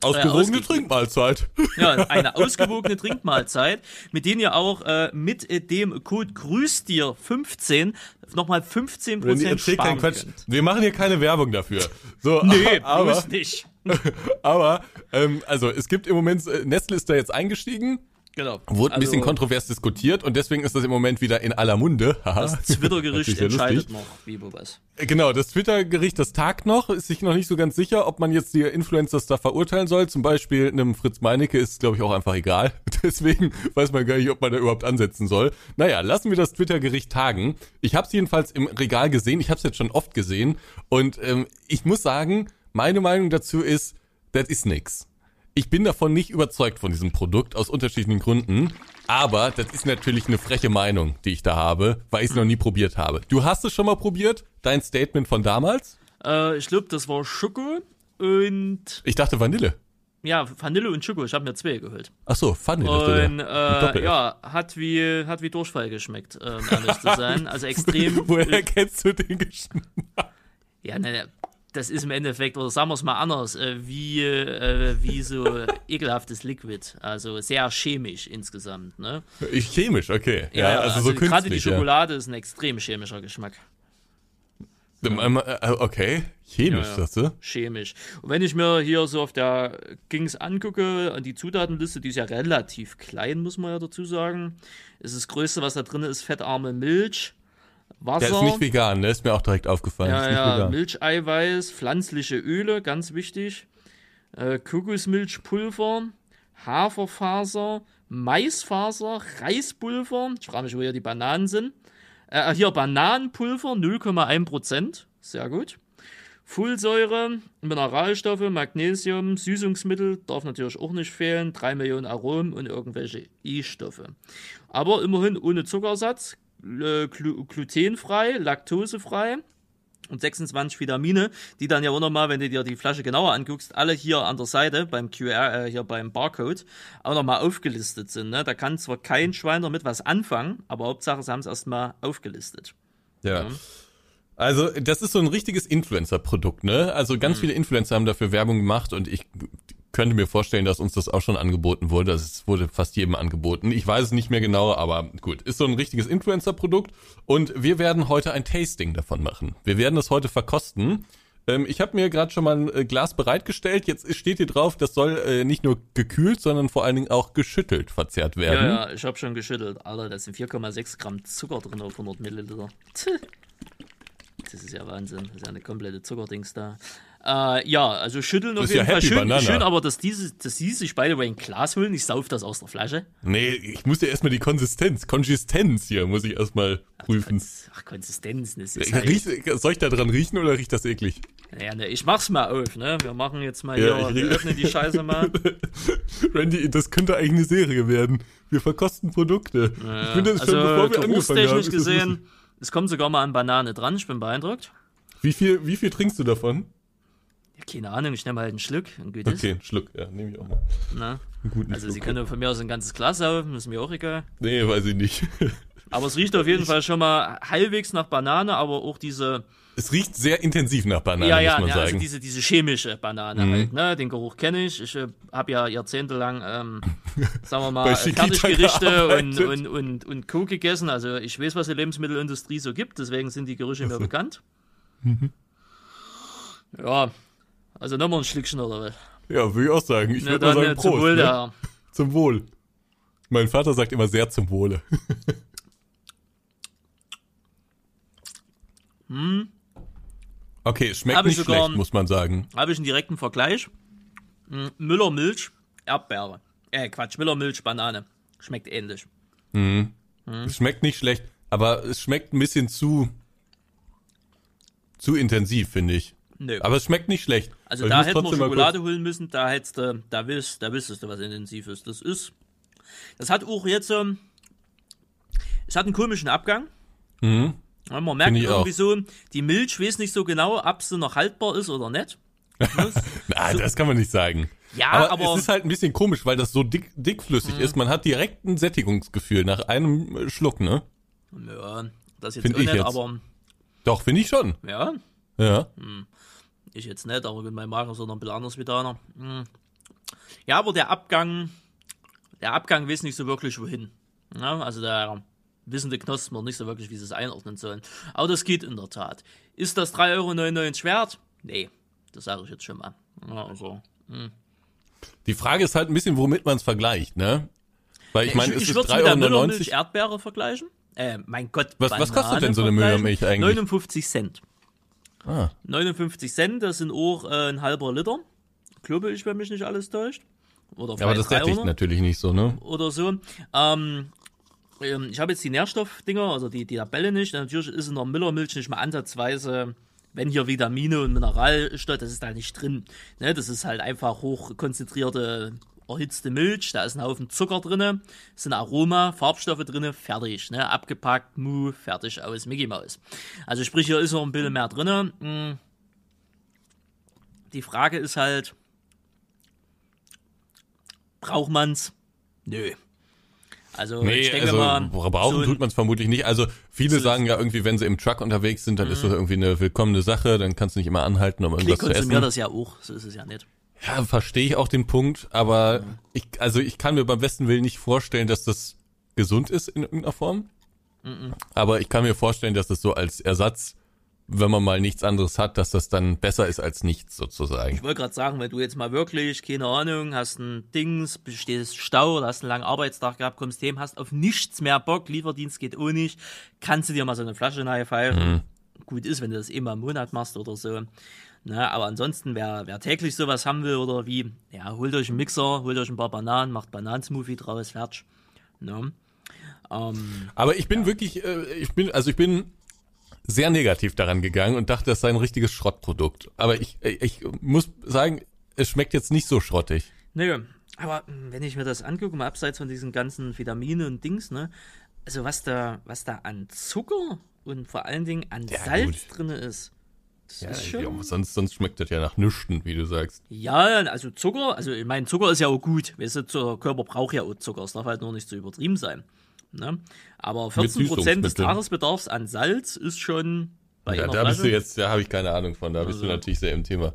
Speaker 2: Ausgewogene äh, Trinkmahlzeit.
Speaker 1: Ja, eine ausgewogene Trinkmahlzeit, mit denen ihr auch äh, mit äh, dem Code grüßdir 15 nochmal 15 Prozent sparen Quatsch. könnt.
Speaker 2: Wir machen hier keine Werbung dafür. So,
Speaker 1: nee, aber, nicht.
Speaker 2: aber, ähm, also es gibt im Moment, äh, Nestle ist da jetzt eingestiegen
Speaker 1: Genau.
Speaker 2: Wurde ein also, bisschen kontrovers diskutiert und deswegen ist das im Moment wieder in aller Munde.
Speaker 1: das Twitter-Gericht entscheidet noch, wie wo was.
Speaker 2: Genau, das Twitter-Gericht, das tagt noch, ist sich noch nicht so ganz sicher, ob man jetzt die Influencers da verurteilen soll. Zum Beispiel einem Fritz Meinecke ist, glaube ich, auch einfach egal. Deswegen weiß man gar nicht, ob man da überhaupt ansetzen soll. Naja, lassen wir das Twitter-Gericht tagen. Ich habe es jedenfalls im Regal gesehen, ich habe es jetzt schon oft gesehen und ähm, ich muss sagen, meine Meinung dazu ist, das ist nix. Ich bin davon nicht überzeugt von diesem Produkt aus unterschiedlichen Gründen. Aber das ist natürlich eine freche Meinung, die ich da habe, weil ich es noch nie probiert habe. Du hast es schon mal probiert? Dein Statement von damals?
Speaker 1: Äh, ich glaube, das war Schoko und.
Speaker 2: Ich dachte Vanille.
Speaker 1: Ja, Vanille und Schoko. Ich habe mir zwei geholt.
Speaker 2: Ach so,
Speaker 1: Vanille. Und äh, ja, hat wie hat wie Durchfall geschmeckt, um ehrlich zu sein. Also extrem.
Speaker 2: Woher kennst du den Geschmack?
Speaker 1: Ja, ne, das ist im Endeffekt, oder sagen wir es mal anders, äh, wie, äh, wie so ekelhaftes Liquid. Also sehr chemisch insgesamt. Ne?
Speaker 2: Chemisch, okay.
Speaker 1: Ja, ja also, also so künstlich. Gerade die Schokolade ja. ist ein extrem chemischer Geschmack.
Speaker 2: Äh, okay, chemisch, ja, sagst du?
Speaker 1: Chemisch. Und wenn ich mir hier so auf der Gings angucke, an die Zutatenliste, die ist ja relativ klein, muss man ja dazu sagen. ist das Größte, was da drin ist, fettarme Milch, Wasser.
Speaker 2: Der ist nicht vegan, der ist mir auch direkt aufgefallen.
Speaker 1: Ja, ja, Milcheiweiß, pflanzliche Öle, ganz wichtig. Äh, Kokosmilchpulver, Haferfaser, Maisfaser, Reispulver. Ich frage mich, wo hier die Bananen sind. Äh, hier Bananenpulver, 0,1%. Sehr gut. Fullsäure, Mineralstoffe, Magnesium, Süßungsmittel, darf natürlich auch nicht fehlen, 3 Millionen Aromen und irgendwelche I-Stoffe. Aber immerhin ohne Zuckersatz, äh, glutenfrei, laktosefrei und 26 Vitamine, die dann ja auch nochmal, wenn du dir die Flasche genauer anguckst, alle hier an der Seite beim QR, äh, hier beim Barcode, auch nochmal aufgelistet sind. Ne? Da kann zwar kein Schwein damit was anfangen, aber Hauptsache, sie haben es erstmal aufgelistet.
Speaker 2: Ja. ja. Also, das ist so ein richtiges Influencer-Produkt, ne? Also, ganz mhm. viele Influencer haben dafür Werbung gemacht und ich könnte mir vorstellen, dass uns das auch schon angeboten wurde. Es wurde fast jedem angeboten. Ich weiß es nicht mehr genau, aber gut. Ist so ein richtiges Influencer-Produkt. Und wir werden heute ein Tasting davon machen. Wir werden das heute verkosten. Ähm, ich habe mir gerade schon mal ein äh, Glas bereitgestellt. Jetzt steht hier drauf, das soll äh, nicht nur gekühlt, sondern vor allen Dingen auch geschüttelt verzehrt werden.
Speaker 1: Ja, ja, ich habe schon geschüttelt. Alter, da sind 4,6 Gramm Zucker drin auf 100 Milliliter. Das ist ja Wahnsinn. Das ist ja eine komplette Zuckerdings da. Äh, ja, also schütteln auf
Speaker 2: ist
Speaker 1: jeden
Speaker 2: ja
Speaker 1: Fall schön,
Speaker 2: Banana.
Speaker 1: schön, aber dass diese, dass sie sich beide bei ein Glas holen, ich sauf das aus der Flasche.
Speaker 2: Nee, ich muss ja erstmal die Konsistenz, Konsistenz hier, muss ich erstmal prüfen.
Speaker 1: Ach, Konsistenz, das ist halt,
Speaker 2: Riecht, soll ich da dran riechen oder riecht das eklig?
Speaker 1: ja, ne, ich mach's mal auf, ne? Wir machen jetzt mal
Speaker 2: Ja,
Speaker 1: hier, wir
Speaker 2: riech-
Speaker 1: öffnen die Scheiße mal.
Speaker 2: Randy, das könnte eigentlich eine Serie werden. Wir verkosten Produkte. ich finde das
Speaker 1: also,
Speaker 2: schon, bevor wir angefangen haben. das
Speaker 1: gesehen, es kommt sogar mal an Banane dran, ich bin beeindruckt.
Speaker 2: Wie viel, wie viel trinkst du davon?
Speaker 1: Ja, keine Ahnung, ich nehme halt einen Schluck und gut ist.
Speaker 2: Okay, einen Schluck, ja, nehme ich auch mal.
Speaker 1: Ne?
Speaker 2: Einen guten
Speaker 1: Also
Speaker 2: Schluck.
Speaker 1: sie können von mir aus ein ganzes Glas saufen, ist mir auch egal.
Speaker 2: Nee, weiß ich nicht.
Speaker 1: Aber es riecht auf jeden Fall schon mal halbwegs nach Banane, aber auch diese,
Speaker 2: Es riecht sehr intensiv nach Banane,
Speaker 1: ja, ja,
Speaker 2: muss man
Speaker 1: ja
Speaker 2: sagen.
Speaker 1: also diese, diese chemische Banane halt, ne? Den Geruch kenne ich. Ich äh, habe ja jahrzehntelang, ähm, sagen wir mal, Fertiggerichte und, und, und, und Co. gegessen. Also ich weiß, was die Lebensmittelindustrie so gibt, deswegen sind die Gerüche mir bekannt.
Speaker 2: Mhm.
Speaker 1: Ja, also nochmal ein Schlückchen oder was?
Speaker 2: ja, würde ich auch sagen. Ich
Speaker 1: Na,
Speaker 2: würde mal sagen,
Speaker 1: äh, zum
Speaker 2: Prost.
Speaker 1: Wohl
Speaker 2: ne?
Speaker 1: der.
Speaker 2: Zum Wohl. Mein Vater sagt immer sehr zum Wohle. Okay, es schmeckt
Speaker 1: Hm. Hab ich
Speaker 2: nicht
Speaker 1: sogar-
Speaker 2: schlecht, muss man sagen.
Speaker 1: Habe ich einen direkten Vergleich. Hm, Müller Milch, Erdbeere. Äh, Quatsch, Müller Milch, Banane. Schmeckt ähnlich. Hm.
Speaker 2: Es schmeckt nicht schlecht, aber es schmeckt ein bisschen zu zu intensiv, finde ich.
Speaker 1: Nö.
Speaker 2: Aber es schmeckt nicht schlecht.
Speaker 1: Also
Speaker 2: Aber
Speaker 1: da hätten wir Schokolade holen müssen, da hättest du, da willst, da wüsstest du, was intensiv ist. Das ist, das hat auch jetzt, ähm, es hat einen komischen Abgang.
Speaker 2: Mhm.
Speaker 1: Ja, man merkt irgendwie
Speaker 2: auch.
Speaker 1: so, die Milch weiß nicht so genau, ob sie noch haltbar ist oder nicht.
Speaker 2: kurz- Na, das kann man nicht sagen.
Speaker 1: Ja,
Speaker 2: aber,
Speaker 1: aber-
Speaker 2: es ist halt ein bisschen komisch, weil das so dick, dickflüssig
Speaker 1: Mhm.
Speaker 2: ist. Man hat direkt ein Sättigungsgefühl nach einem äh, Schluck, ne?
Speaker 1: Ja, das jetzt
Speaker 2: Find ich
Speaker 1: nicht,
Speaker 2: jetzt.
Speaker 1: aber
Speaker 2: Doch, finde ich schon.
Speaker 1: ja,
Speaker 2: Ja.
Speaker 1: Ich jetzt nicht, aber gut, mein Magen ist auch noch ein bisschen anders wie deiner. Hm. Ja, aber der Abgang, der Abgang weiß nicht so wirklich wohin. Ja, also der wissende Knospen noch nicht so wirklich, wie sie es einordnen sollen. Aber das geht in der Tat. Ist das 3,99 Euro wert? Nee, das sage ich jetzt schon mal. Ja, also,
Speaker 2: Die Frage ist halt ein bisschen, womit man es vergleicht, ne? Weil ich meine,
Speaker 1: ich, ich würde es mit der
Speaker 2: 3,99
Speaker 1: Müllermilch
Speaker 2: Euro.
Speaker 1: Erdbeere vergleichen. Äh, mein Gott,
Speaker 2: Was- was kostet denn so eine. Müllermilch eigentlich?
Speaker 1: 59 Cent.
Speaker 2: Ah.
Speaker 1: 59 Cent, das sind auch äh, ein halber Liter. Glaube ich, wenn mich nicht alles täuscht. Oder
Speaker 2: Ja, aber das sättigt
Speaker 1: 300
Speaker 2: natürlich nicht so, ne?
Speaker 1: oder so. Ähm, ähm, ich habe jetzt die Nährstoffdinger, also die, die Tabelle nicht. Natürlich ist in der Müllermilch nicht mal ansatzweise, wenn hier Vitamine und Mineralstoffe, das ist da nicht drin. Ne, das ist halt einfach hochkonzentrierte, erhitzte Milch. Da ist ein Haufen Zucker drin, sind Aroma, Farbstoffe drin, fertig. Ne, abgepackt, mu, fertig aus, Mickey Maus. Also sprich, hier ist noch ein bisschen mehr drin. Hm. Die Frage ist halt, braucht man's? Nö. Also
Speaker 2: Nee,
Speaker 1: ich denke
Speaker 2: also
Speaker 1: mal,
Speaker 2: brauchen
Speaker 1: so
Speaker 2: tut man es vermutlich nicht. Also viele
Speaker 1: so-
Speaker 2: sagen ja irgendwie, wenn sie im Truck unterwegs sind, dann ist
Speaker 1: Mhm.
Speaker 2: das irgendwie eine willkommene Sache, dann kannst du nicht immer anhalten, um
Speaker 1: Ich
Speaker 2: irgendwas zu
Speaker 1: konsumiere
Speaker 2: essen.
Speaker 1: das ja auch, so ist es ja nicht.
Speaker 2: Ja, verstehe ich auch den Punkt, aber ich, also ich kann mir beim besten Willen nicht vorstellen, dass das gesund ist in irgendeiner Form. Aber ich kann mir vorstellen, dass das so als Ersatz, wenn man mal nichts anderes hat, dass das dann besser ist als nichts sozusagen.
Speaker 1: Ich wollte gerade sagen, wenn du jetzt mal wirklich, keine Ahnung, hast ein Dings, stehst Stau oder hast einen langen Arbeitstag gehabt, kommst heim, hast auf nichts mehr Bock, Lieferdienst geht auch nicht, kannst du dir mal so eine Flasche pfeifen. Gut ist, wenn du das eh mal im Monat machst oder so. Na, aber ansonsten, wer, wer täglich sowas haben will oder wie, ja, holt euch einen Mixer, holt euch ein paar Bananen, macht Bananensmoothie draus, fertig. Ne? Ähm,
Speaker 2: Aber ich bin wirklich, äh, ich bin, also ich bin sehr negativ daran gegangen und dachte, das sei ein richtiges Schrottprodukt. Aber ich, äh, ich muss sagen, es schmeckt jetzt nicht so schrottig.
Speaker 1: Nö, aber mh, wenn ich mir das angucke, mal abseits von diesen ganzen Vitamine und Dings, ne, also was da, was da an Zucker und vor allen Dingen an
Speaker 2: Ja,
Speaker 1: Salz
Speaker 2: gut.
Speaker 1: drin ist, das ist
Speaker 2: Ja,
Speaker 1: schon.
Speaker 2: sonst, sonst schmeckt das ja nach Nüschten, wie du sagst.
Speaker 1: Ja, also Zucker, also ich meine, Zucker ist ja auch gut. Weißt du, der Körper braucht ja auch Zucker. Es darf halt nur nicht zu übertrieben sein. Ne? Aber 14% des. Tagesbedarfs an Salz ist schon bei
Speaker 2: Ja, da bist du jetzt, da habe ich keine Ahnung von, da bist du natürlich sehr im Thema.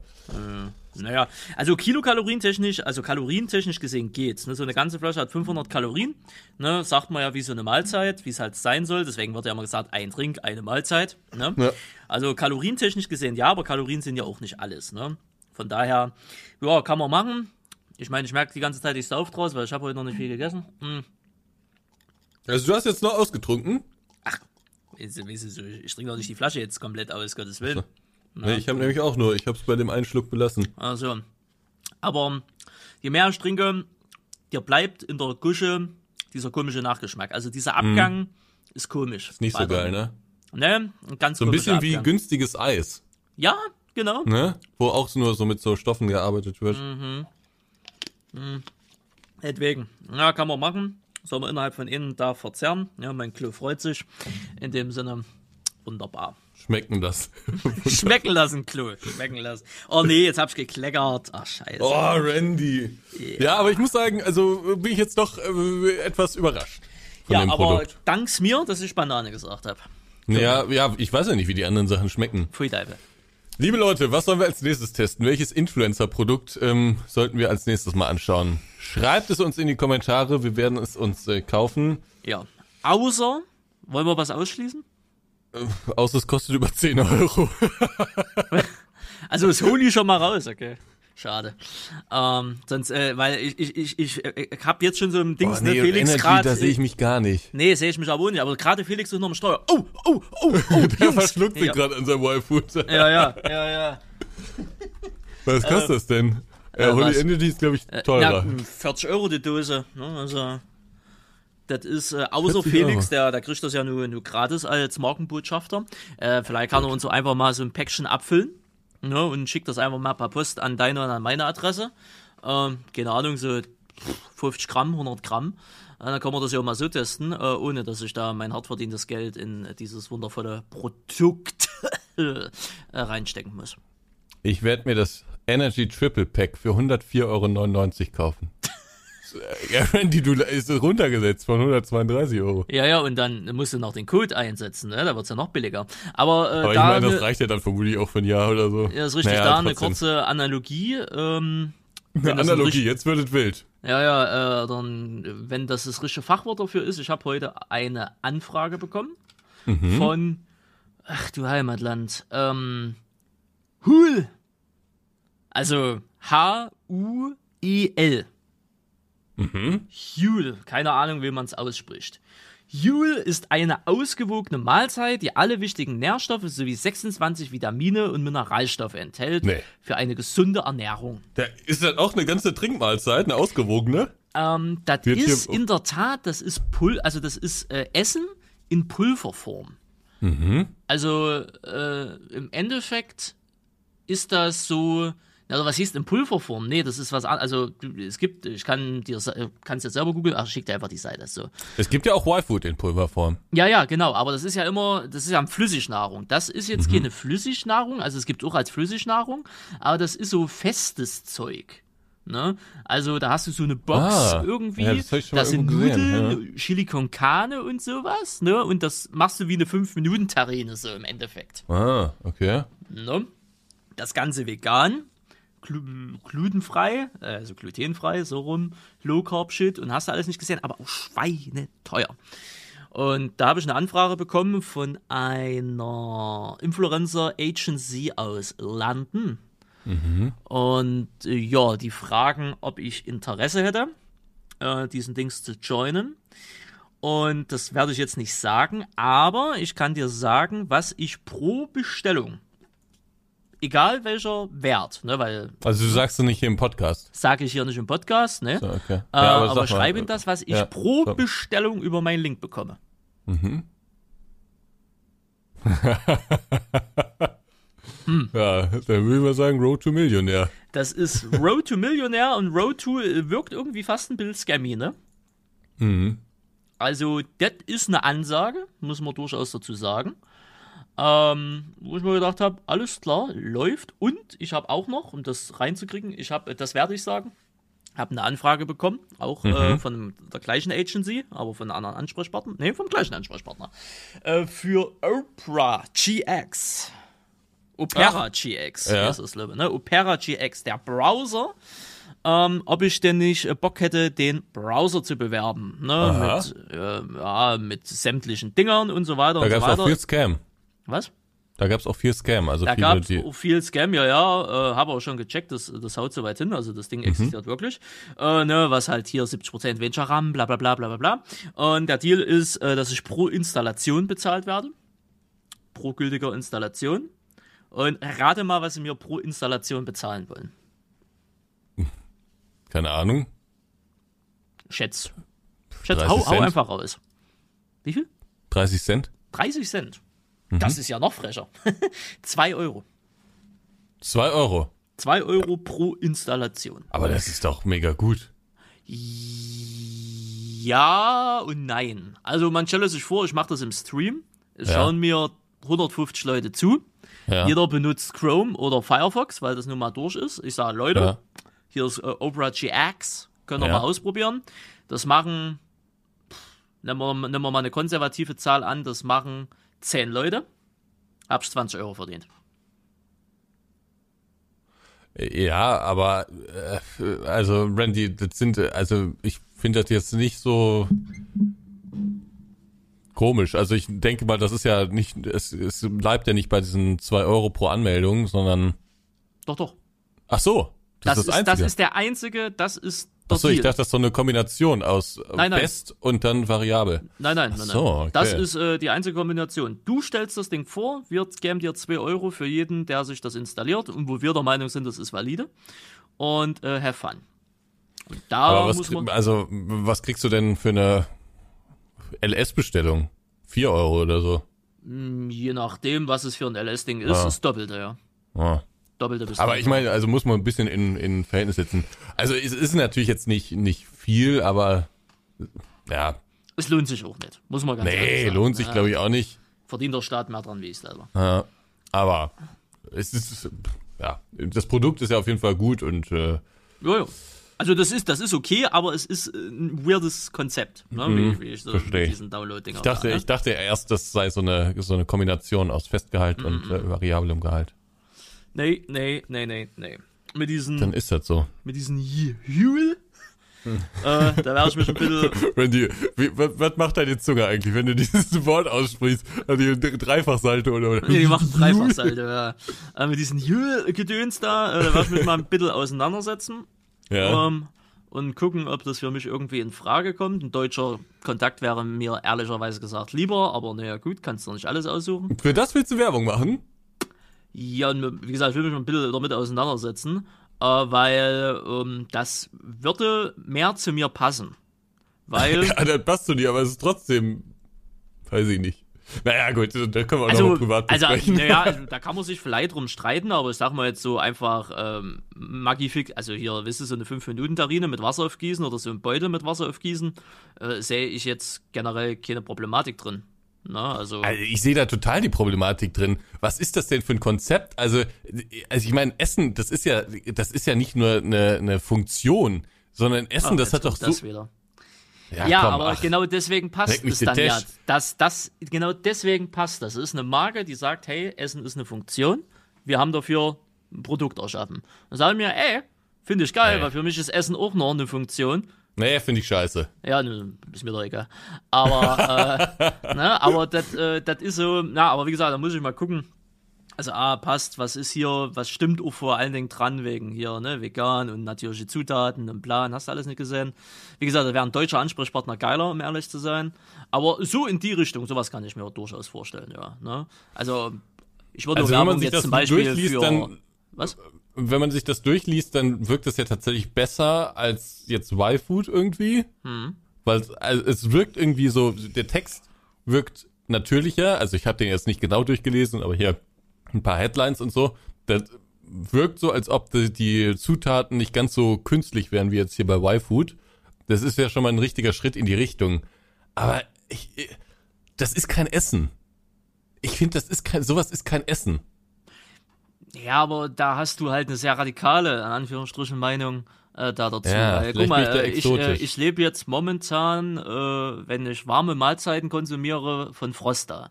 Speaker 1: Naja, also kilokalorientechnisch, also kalorientechnisch gesehen geht's. Ne? So eine ganze Flasche hat 500 Kalorien. Ne? Sagt man ja wie so eine Mahlzeit, wie es halt sein soll. Deswegen wird ja immer gesagt, ein Trink, eine Mahlzeit. Ne?
Speaker 2: Ja.
Speaker 1: Also kalorientechnisch gesehen ja, aber Kalorien sind ja auch nicht alles. Ne? Von daher, ja, kann man machen. Ich meine, ich merke die ganze Zeit, ich sauf draus, weil ich habe heute noch nicht viel gegessen. Hm.
Speaker 2: Also du hast jetzt noch ausgetrunken?
Speaker 1: So, Ich trinke doch nicht die Flasche jetzt komplett aus, Gottes Willen.
Speaker 2: Nee, ich habe nämlich auch nur. Ich habe es bei dem einen Schluck belassen.
Speaker 1: Also, aber je mehr ich trinke, dir bleibt in der Gusche dieser komische Nachgeschmack. Also dieser Abgang ist komisch.
Speaker 2: Ist nicht so geil, ne?
Speaker 1: Ne? Ganz
Speaker 2: So ein bisschen wie
Speaker 1: Abgang.
Speaker 2: günstiges Eis,
Speaker 1: Ja, genau.
Speaker 2: ne? Wo auch nur so mit so Stoffen gearbeitet wird.
Speaker 1: Mhm. Deswegen. Ja, kann man machen. Soll man innerhalb von innen da verzehren. Ja, mein Klo freut sich. In dem Sinne, wunderbar.
Speaker 2: Schmecken das.
Speaker 1: Schmecken lassen, Klo. Schmecken lassen. Oh nee, jetzt hab ich gekleckert. Ach, scheiße.
Speaker 2: Oh, Randy. Ja, aber ich muss sagen, also bin ich jetzt doch äh, etwas überrascht von
Speaker 1: ja, aber
Speaker 2: Produkt.
Speaker 1: danks mir, dass ich Banane gesagt habe.
Speaker 2: Ja, ja, ich weiß ja nicht, wie die anderen Sachen schmecken.
Speaker 1: Teufel.
Speaker 2: Liebe Leute, was sollen wir als nächstes testen? Welches Influencer-Produkt ähm, sollten wir als nächstes mal anschauen? Schreibt es uns in die Kommentare, wir werden es uns äh, kaufen.
Speaker 1: Ja. Außer, wollen wir was ausschließen?
Speaker 2: Außer es kostet über 10 Euro.
Speaker 1: Also das hol ich schon mal raus, okay. Schade. Ähm, sonst, äh, weil ich, ich, ich, ich, äh, hab jetzt schon so ein Dings,
Speaker 2: Oh, nee,
Speaker 1: ne, Felix gerade.
Speaker 2: da sehe ich mich gar nicht.
Speaker 1: Nee, sehe ich mich aber auch nicht, aber gerade Felix ist noch im Steuer. Oh, oh, oh, oh,
Speaker 2: Der
Speaker 1: Jungs.
Speaker 2: verschluckt sich
Speaker 1: ja.
Speaker 2: gerade an seinem Y-Food.
Speaker 1: Ja, ja, ja, ja.
Speaker 2: Was kostet das denn? Ja,
Speaker 1: äh,
Speaker 2: Holy
Speaker 1: was?
Speaker 2: Energy ist, glaube ich,
Speaker 1: Äh,
Speaker 2: teurer.
Speaker 1: Na, 40 Euro die Dose. Ne? Also, das ist, äh, außer
Speaker 2: 40
Speaker 1: Felix, der, der kriegt das ja nur, nur gratis als Markenbotschafter. Äh, vielleicht kann er uns so einfach mal so ein Päckchen abfüllen ne? und schickt das einfach mal per Post an deine und an meine Adresse. Ähm, keine Ahnung, so 50 Gramm, 100 Gramm. Äh, dann kann man das ja auch mal so testen, äh, ohne dass ich da mein hart verdientes Geld in dieses wundervolle Produkt äh, reinstecken muss.
Speaker 2: Ich werde mir das Energy Triple Pack für 104,99 Euro kaufen. ja, Randy, du ist runtergesetzt von 132 Euro.
Speaker 1: Ja, ja, und dann musst du noch den Code einsetzen, ne? da wird's ja noch billiger. Aber, äh,
Speaker 2: Aber ich
Speaker 1: da
Speaker 2: meine, das reicht ja dann vermutlich auch für ein Jahr oder so.
Speaker 1: ja, ist richtig,
Speaker 2: Naja,
Speaker 1: da eine
Speaker 2: trotzdem.
Speaker 1: kurze Analogie. Ähm,
Speaker 2: Eine
Speaker 1: ein
Speaker 2: Analogie,
Speaker 1: richtig-
Speaker 2: jetzt wird es wild.
Speaker 1: Ja, ja, äh, dann, wenn das das richtige Fachwort dafür ist, ich habe heute eine Anfrage bekommen
Speaker 2: Mhm.
Speaker 1: von, ach du Heimatland, ähm, Hul. Also H-U-I-L.
Speaker 2: Mhm.
Speaker 1: Huel, keine Ahnung, wie man es ausspricht. Huel ist eine ausgewogene Mahlzeit, die alle wichtigen Nährstoffe sowie 26 Vitamine und Mineralstoffe enthält
Speaker 2: Nee.
Speaker 1: für eine gesunde Ernährung.
Speaker 2: Da ist das auch eine ganze Trinkmahlzeit, eine ausgewogene?
Speaker 1: Ähm, das
Speaker 2: Wird hier-
Speaker 1: ist in der Tat, das ist Pul also das ist äh, Essen in Pulverform.
Speaker 2: Mhm.
Speaker 1: Also äh, im Endeffekt ist das so, also was hieß in Pulverform? Nee, das ist was an, also es gibt, ich kann dir, kannst jetzt selber googeln, ach, schick dir einfach die Seite, so.
Speaker 2: Es gibt ja auch Y-Food in Pulverform.
Speaker 1: Ja, ja, genau, aber das ist ja immer, das ist ja Flüssignahrung. Das ist
Speaker 2: Mhm.
Speaker 1: jetzt keine Flüssignahrung, also es gibt auch als Flüssignahrung, aber das ist so festes Zeug. Ne? Also da hast du so eine Box
Speaker 2: Ah,
Speaker 1: irgendwie,
Speaker 2: ja,
Speaker 1: da sind Nudeln, Chili con Carne und sowas, ne? Und das machst du wie eine 5-Minuten-Terrine so im Endeffekt.
Speaker 2: Ah, okay.
Speaker 1: Ne? Das Ganze vegan, glutenfrei, äh, also glutenfrei, so rum, Low Carb Shit und hast du alles nicht gesehen, aber auch schweineteuer. Und da habe ich eine Anfrage bekommen von einer Influencer Agency aus London. Und äh, ja, die fragen, ob ich Interesse hätte, äh, diesen Dings zu joinen. Und das werde ich jetzt nicht sagen, aber ich kann dir sagen, was ich pro Bestellung, egal welcher Wert, ne, weil
Speaker 2: Also du sagst du nicht hier im Podcast.
Speaker 1: sage ich hier nicht im Podcast, ne?
Speaker 2: So, okay.
Speaker 1: Äh,
Speaker 2: Ja,
Speaker 1: aber
Speaker 2: sag mal.
Speaker 1: schreibe ihm das, was ich
Speaker 2: Ja,
Speaker 1: pro
Speaker 2: so.
Speaker 1: Bestellung über meinen Link bekomme.
Speaker 2: Ja, dann würde ich mal sagen Road to Millionär.
Speaker 1: Das ist Road to Millionaire und Road to äh, wirkt irgendwie fast ein bisschen scammy, ne?
Speaker 2: Mhm.
Speaker 1: Also, das ist eine Ansage, muss man durchaus dazu sagen. Ähm, wo ich mir gedacht habe, alles klar, läuft. Und ich habe auch noch, um das reinzukriegen, ich habe, das werde ich sagen, habe eine Anfrage bekommen, auch äh, von der gleichen Agency, aber von einem anderen Ansprechpartner. Nee, vom gleichen Ansprechpartner. Äh, für Oprah GX. Opera GX
Speaker 2: Ja.
Speaker 1: ist es, glaube ich, ne? Opera GX, der Browser. Ähm, ob ich denn nicht äh, Bock hätte, den Browser zu bewerben, ne? Mit, äh, ja, mit sämtlichen Dingern und so weiter
Speaker 2: Da
Speaker 1: und so
Speaker 2: gab es auch
Speaker 1: weiter.
Speaker 2: viel Scam.
Speaker 1: Was?
Speaker 2: Da gab es auch viel Scam. Also
Speaker 1: Da gab es viel Scam, ja, ja, äh, habe auch schon gecheckt, das, das haut so weit hin, also das Ding
Speaker 2: Mhm.
Speaker 1: existiert wirklich. Äh, ne, was halt hier 70% weniger RAM, bla bla bla bla bla bla. Und der Deal ist, äh, dass ich pro Installation bezahlt werde. Pro gültiger Installation. Und rate mal, was sie mir pro Installation bezahlen wollen.
Speaker 2: Keine Ahnung.
Speaker 1: Schätz. Schätz,
Speaker 2: 30
Speaker 1: hau, hau einfach raus. Wie viel?
Speaker 2: 30 Cent?
Speaker 1: 30 Cent.
Speaker 2: Mhm.
Speaker 1: Das ist ja noch frecher. 2 Euro.
Speaker 2: 2 Euro.
Speaker 1: 2 Euro pro Installation.
Speaker 2: Aber das ist doch mega gut.
Speaker 1: Ja und nein. Also man stelle sich vor, ich mache das im Stream. Es
Speaker 2: Ja.
Speaker 1: schauen mir 150 Leute zu.
Speaker 2: Ja.
Speaker 1: Jeder benutzt Chrome oder Firefox, weil das nun mal durch ist. Ich sage, Leute,
Speaker 2: Ja.
Speaker 1: hier ist äh, Opera GX, können wir
Speaker 2: Ja.
Speaker 1: mal ausprobieren. Das machen, pff, nehmen wir, nehmen wir mal eine konservative Zahl an, das machen 10 Leute. Hab ich 20 Euro verdient.
Speaker 2: Ja, aber äh, also Randy, das sind also ich finde das jetzt nicht so komisch. Also ich denke mal, das ist ja nicht, es, es bleibt ja nicht bei diesen zwei Euro pro Anmeldung, sondern
Speaker 1: Doch, doch.
Speaker 2: ach so, das,
Speaker 1: Das,
Speaker 2: ist das
Speaker 1: ist, das ist der einzige, das ist der
Speaker 2: ach so, ich dachte, das ist so eine Kombination aus äh,
Speaker 1: Nein, nein.
Speaker 2: fest und dann variabel.
Speaker 1: Nein, nein, nein,
Speaker 2: so, okay.
Speaker 1: Das ist äh, die einzige Kombination. Du stellst das Ding vor, wir geben dir 2 Euro für jeden, der sich das installiert und wo wir der Meinung sind, das ist valide. Und äh, have fun. Und da
Speaker 2: Aber was,
Speaker 1: muss man.
Speaker 2: also was kriegst du denn für eine LS-Bestellung? Vier Euro oder so.
Speaker 1: Je nachdem, was es für ein LS-Ding ist,
Speaker 2: Ah.
Speaker 1: ist Doppelte, ja.
Speaker 2: Ja.
Speaker 1: Doppelte bis
Speaker 2: Aber ich meine, also muss man ein bisschen in, in Verhältnis setzen. Also es ist natürlich jetzt nicht, nicht viel, aber ja,
Speaker 1: Es lohnt sich auch nicht. Muss man ganz ehrlich
Speaker 2: nee,
Speaker 1: sagen.
Speaker 2: lohnt sich
Speaker 1: Ja,
Speaker 2: glaube ich auch nicht.
Speaker 1: Verdient der Staat mehr dran wie ich selber.
Speaker 2: Ja, aber es ist, ja, das Produkt ist ja auf jeden Fall gut und äh,
Speaker 1: ja. Also das ist, das ist okay, aber es ist äh, ein weirdes Konzept, ne? wie, wie ich so
Speaker 2: Mhm. versteh.
Speaker 1: mit diesen Download-Dinger
Speaker 2: ich dachte,
Speaker 1: da, ne?
Speaker 2: ich dachte erst, das sei so eine, so eine Kombination aus Festgehalt
Speaker 1: Mhm.
Speaker 2: und äh, variablem Gehalt.
Speaker 1: Nee, nee, nee, nee, nee. Mit diesen,
Speaker 2: Dann ist das so.
Speaker 1: mit diesen Huel, äh, da werde ich mich ein bisschen
Speaker 2: Randy, was, macht deine Zunge eigentlich, wenn du dieses Wort aussprichst? Also die Dreifachsalto oder, oder?
Speaker 1: Nee, die machen Dreifachsalto, ja. Äh, mit diesen Jühl-Gedöns da, äh, da werde ich mich mal ein bisschen auseinandersetzen
Speaker 2: Ja.
Speaker 1: ähm, und gucken, ob das für mich irgendwie in Frage kommt. Ein deutscher Kontakt wäre mir ehrlicherweise gesagt lieber, aber naja, gut, kannst du nicht alles aussuchen.
Speaker 2: Für das willst du Werbung machen?
Speaker 1: Ja, und wie gesagt, ich will mich mal ein bisschen damit auseinandersetzen, äh, weil ähm, das würde mehr zu mir passen. Weil.
Speaker 2: Ja, das passt zu dir, aber es ist trotzdem, weiß ich nicht. Naja, gut, da können wir auch
Speaker 1: Also,
Speaker 2: noch privat
Speaker 1: also,
Speaker 2: besprechen.
Speaker 1: naja, also, da kann man sich vielleicht drum streiten, aber ich sag mal jetzt so einfach ähm, Magifix, also hier, wisst ihr, so eine 5-Minuten-Terrine mit Wasser aufgießen oder so ein Beutel mit Wasser aufgießen, äh, sehe ich jetzt generell keine Problematik drin. Na, also,
Speaker 2: Also ich sehe da total die Problematik drin. Was ist das denn für ein Konzept? Also, also ich meine, Essen, das ist ja, das ist ja nicht nur eine, eine Funktion, sondern Essen,
Speaker 1: ah,
Speaker 2: das hat doch so.
Speaker 1: wieder. Ja,
Speaker 2: komm,
Speaker 1: aber
Speaker 2: ach.
Speaker 1: genau deswegen passt es dann ja. Das, das, genau deswegen passt das. Es ist eine Marke, die sagt, hey, Essen ist eine Funktion. Wir haben dafür ein Produkt erschaffen. Dann sagen wir, ey, finde ich geil,
Speaker 2: Nee.
Speaker 1: weil für mich ist Essen auch noch eine Funktion.
Speaker 2: Nee, finde ich scheiße.
Speaker 1: Ja, ne, ist mir doch egal. Aber, äh, ne, aber das äh, das ist so, na, aber wie gesagt, da muss ich mal gucken. Also, ah, passt, was ist hier, was stimmt auch vor allen Dingen dran, wegen hier, ne, vegan und natürliche Zutaten und Plan, hast du alles nicht gesehen. Wie gesagt, da wäre ein deutscher Ansprechpartner geiler, um ehrlich zu sein. Aber so in die Richtung, sowas kann ich mir durchaus vorstellen, ja, ne. Also, ich würde
Speaker 2: Also
Speaker 1: Werbung jetzt zum Beispiel für,
Speaker 2: dann
Speaker 1: was?
Speaker 2: Wenn man sich das durchliest, dann wirkt das ja tatsächlich besser als jetzt Y-Food irgendwie.
Speaker 1: Hm.
Speaker 2: Weil es, also es wirkt irgendwie so, der Text wirkt natürlicher. Also ich habe den jetzt nicht genau durchgelesen, aber hier ein paar Headlines und so. Das wirkt so, als ob die, die Zutaten nicht ganz so künstlich wären wie jetzt hier bei Y-Food. Das ist ja schon mal ein richtiger Schritt in die Richtung. Aber ich, das ist kein Essen. Ich finde, das ist kein, sowas ist kein Essen.
Speaker 1: Ja, aber da hast du halt eine sehr radikale, in Anführungsstrichen, Meinung äh, da dazu.
Speaker 2: Ja,
Speaker 1: Weil,
Speaker 2: vielleicht
Speaker 1: guck mal,
Speaker 2: ich da
Speaker 1: äh, ich, äh, ich lebe jetzt momentan, äh, wenn ich warme Mahlzeiten konsumiere, von Frosta.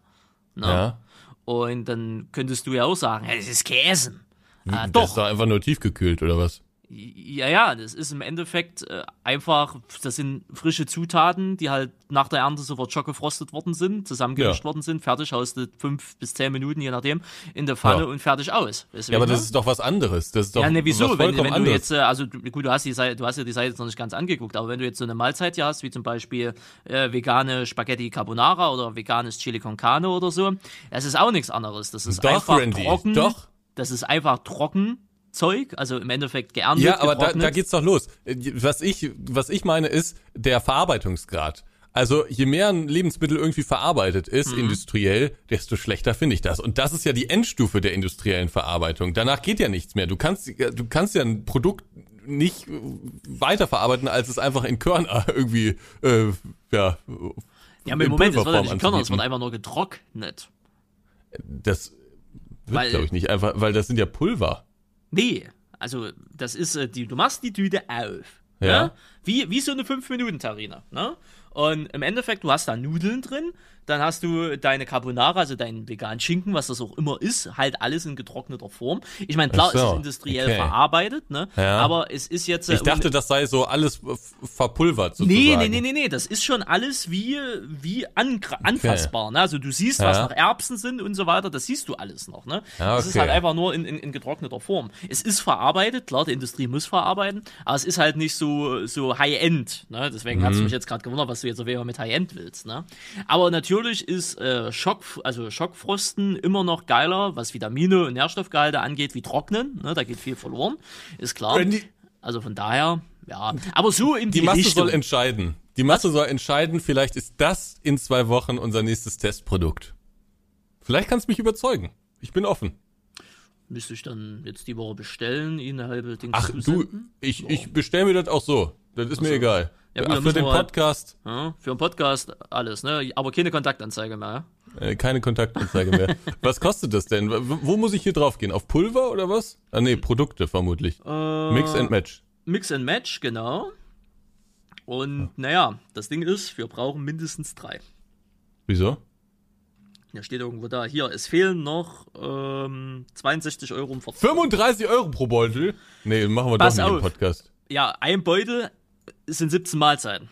Speaker 1: Ne?
Speaker 2: Ja.
Speaker 1: Und dann könntest du ja auch sagen, es ist Käse. Äh,
Speaker 2: Das
Speaker 1: doch,
Speaker 2: ist doch einfach nur tiefgekühlt, oder was?
Speaker 1: Ja, ja, das ist im Endeffekt äh, einfach, das sind frische Zutaten, die halt nach der Ernte sofort schockgefrostet worden sind, zusammengemischt
Speaker 2: Ja.
Speaker 1: worden sind, fertig, haust du fünf bis zehn Minuten, je nachdem, in der Pfanne
Speaker 2: Ja.
Speaker 1: und fertig aus. Du,
Speaker 2: Ja, aber das
Speaker 1: meine?
Speaker 2: ist doch was anderes. Das ist doch
Speaker 1: ja, ne, wieso? Wenn, wenn du
Speaker 2: anderes.
Speaker 1: jetzt, äh, also du, gut, du hast die Seite, du hast ja die Seite jetzt noch nicht ganz angeguckt, aber wenn du jetzt so eine Mahlzeit hier hast, wie zum Beispiel äh, vegane Spaghetti Carbonara oder veganes Chili con Carne oder so, das ist auch nichts anderes. Das ist
Speaker 2: Doch,
Speaker 1: einfach
Speaker 2: Randy,
Speaker 1: trocken.
Speaker 2: doch.
Speaker 1: Das ist einfach trocken. Zeug, also im Endeffekt geerntet,
Speaker 2: Ja, aber da, da geht's doch los. Was ich, was ich meine, ist der Verarbeitungsgrad. Also je mehr ein Lebensmittel irgendwie verarbeitet ist,
Speaker 1: Mhm.
Speaker 2: industriell, desto schlechter finde ich das. Und das ist ja die Endstufe der industriellen Verarbeitung. Danach geht ja nichts mehr. Du kannst, du kannst ja ein Produkt nicht weiterverarbeiten, als es einfach in Körner irgendwie, äh, ja,
Speaker 1: Ja, aber im Moment, das wird ja nicht in Körner,
Speaker 2: anzubieten.
Speaker 1: wird einfach nur getrocknet.
Speaker 2: Das wird, glaube ich, nicht einfach, weil das sind ja Pulver.
Speaker 1: Nee, also das ist, äh, die, du machst die Tüte auf.
Speaker 2: Ja.
Speaker 1: Ne? Wie, wie so eine 5-Minuten-Terrine. Ne? Und im Endeffekt, du hast da Nudeln drin, dann hast du deine Carbonara, also deinen veganen Schinken, was das auch immer ist, halt alles in getrockneter Form. Ich meine, klar,
Speaker 2: so,
Speaker 1: es ist industriell
Speaker 2: okay.
Speaker 1: verarbeitet, ne?
Speaker 2: Ja.
Speaker 1: aber es ist jetzt... äh,
Speaker 2: Ich dachte, das sei so alles verpulvert sozusagen.
Speaker 1: Nee, nee, nee, nee, nee, das ist schon alles wie, wie angr- anfassbar. Ne? Also du siehst, was
Speaker 2: Ja.
Speaker 1: noch Erbsen sind und so weiter, das siehst du alles noch. Ne?
Speaker 2: Ja,
Speaker 1: Das ist
Speaker 2: okay.
Speaker 1: halt einfach nur in, in, in getrockneter Form. Es ist verarbeitet, klar, die Industrie muss verarbeiten, aber es ist halt nicht so, so High-End. Ne? Deswegen
Speaker 2: Mhm.
Speaker 1: hat's mich jetzt gerade gewundert, was du jetzt auf jeden Fall mit High-End willst. Ne? Aber natürlich ist äh, Schock, also Schockfrosten immer noch geiler, was Vitamine und Nährstoffgehalte angeht, wie Trocknen. Ne? Da geht viel verloren, ist klar. Also von daher, ja. Aber so in die,
Speaker 2: Die Masse
Speaker 1: Richtung.
Speaker 2: soll entscheiden. Die Masse soll entscheiden, vielleicht ist das in zwei Wochen unser nächstes Testprodukt. Vielleicht kannst du mich überzeugen. Ich bin offen.
Speaker 1: Müsste ich dann jetzt die Woche bestellen, ihnen eine halbe Ding
Speaker 2: Ach, du, ich, ich bestell mir das auch so. Das ist mir egal.
Speaker 1: Ja, gut,
Speaker 2: Ach, für den
Speaker 1: halt-
Speaker 2: Podcast
Speaker 1: Ja, für einen Podcast alles, ne? Aber keine Kontaktanzeige mehr, ja?
Speaker 2: äh, keine Kontaktanzeige mehr. was kostet das denn? Wo, muss ich hier drauf gehen? Auf Pulver oder was? Ah nee, Produkte vermutlich.
Speaker 1: Äh,
Speaker 2: Mix and Match.
Speaker 1: Mix and Match, genau. Und naja, das Ding ist, wir brauchen mindestens drei.
Speaker 2: Wieso?
Speaker 1: Ja, steht irgendwo da. Hier, es fehlen noch ähm, 62 Euro im Verzug.
Speaker 2: 35 Euro pro Beutel? Nee, machen wir
Speaker 1: Pass
Speaker 2: doch nicht im
Speaker 1: auf.
Speaker 2: Podcast.
Speaker 1: Ja, ein Beutel sind 17 Mahlzeiten.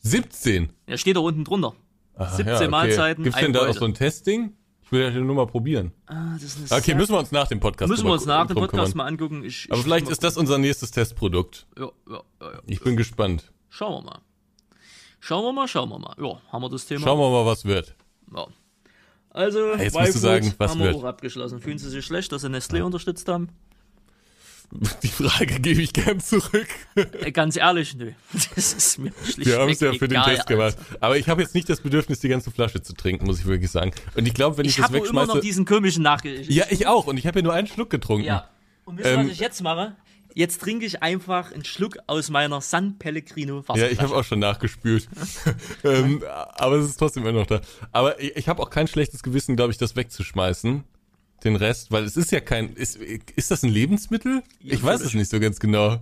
Speaker 2: 17.
Speaker 1: Ja, steht da unten drunter.
Speaker 2: Aha,
Speaker 1: 17 Mahlzeiten,
Speaker 2: Gibt's denn da auch so ein Testing? Ich will ja nur mal probieren.
Speaker 1: Ah, das ist
Speaker 2: Okay, müssen wir uns nach dem Podcast
Speaker 1: müssen wir uns nach dem Podcast
Speaker 2: kümmern.
Speaker 1: mal angucken. Ich,
Speaker 2: Aber
Speaker 1: ich
Speaker 2: vielleicht ist das unser nächstes Testprodukt.
Speaker 1: Ja, ja, ja, ja.
Speaker 2: Ich bin gespannt.
Speaker 1: Schauen wir mal. Schauen wir mal, schauen wir mal. Ja, haben wir das Thema.
Speaker 2: Schauen wir mal, was wird.
Speaker 1: Ja. Also,
Speaker 2: Jetzt musst du sagen, was
Speaker 1: haben wir
Speaker 2: wird.
Speaker 1: auch abgeschlossen. Fühlen Sie sich schlecht, dass Sie Nestlé unterstützt haben?
Speaker 2: Die Frage gebe ich gern zurück.
Speaker 1: Äh, ganz ehrlich, nö. Das ist mir schlichtweg
Speaker 2: Wir haben es ja für den
Speaker 1: egal,
Speaker 2: Test gemacht. Aber ich habe jetzt nicht das Bedürfnis, die ganze Flasche zu trinken, muss ich wirklich sagen. Und ich glaube, wenn ich,
Speaker 1: Ich
Speaker 2: das
Speaker 1: habe immer
Speaker 2: wegschmeiße.
Speaker 1: noch diesen komischen Nachge...
Speaker 2: ja, ich auch. Und ich habe ja nur einen Schluck getrunken.
Speaker 1: Ja. Und wisst ihr,
Speaker 2: Ähm,
Speaker 1: was ich jetzt mache? Jetzt trinke ich einfach einen Schluck aus meiner San Pellegrino
Speaker 2: Ja,
Speaker 1: Wasserflasche.
Speaker 2: ich habe auch schon nachgespült. ähm, aber es ist trotzdem immer noch da. Aber ich, ich habe auch kein schlechtes Gewissen, glaube ich, das wegzuschmeißen. Den Rest, weil es ist ja kein. Ist, ist das ein Lebensmittel? ich weiß es nicht so ganz genau.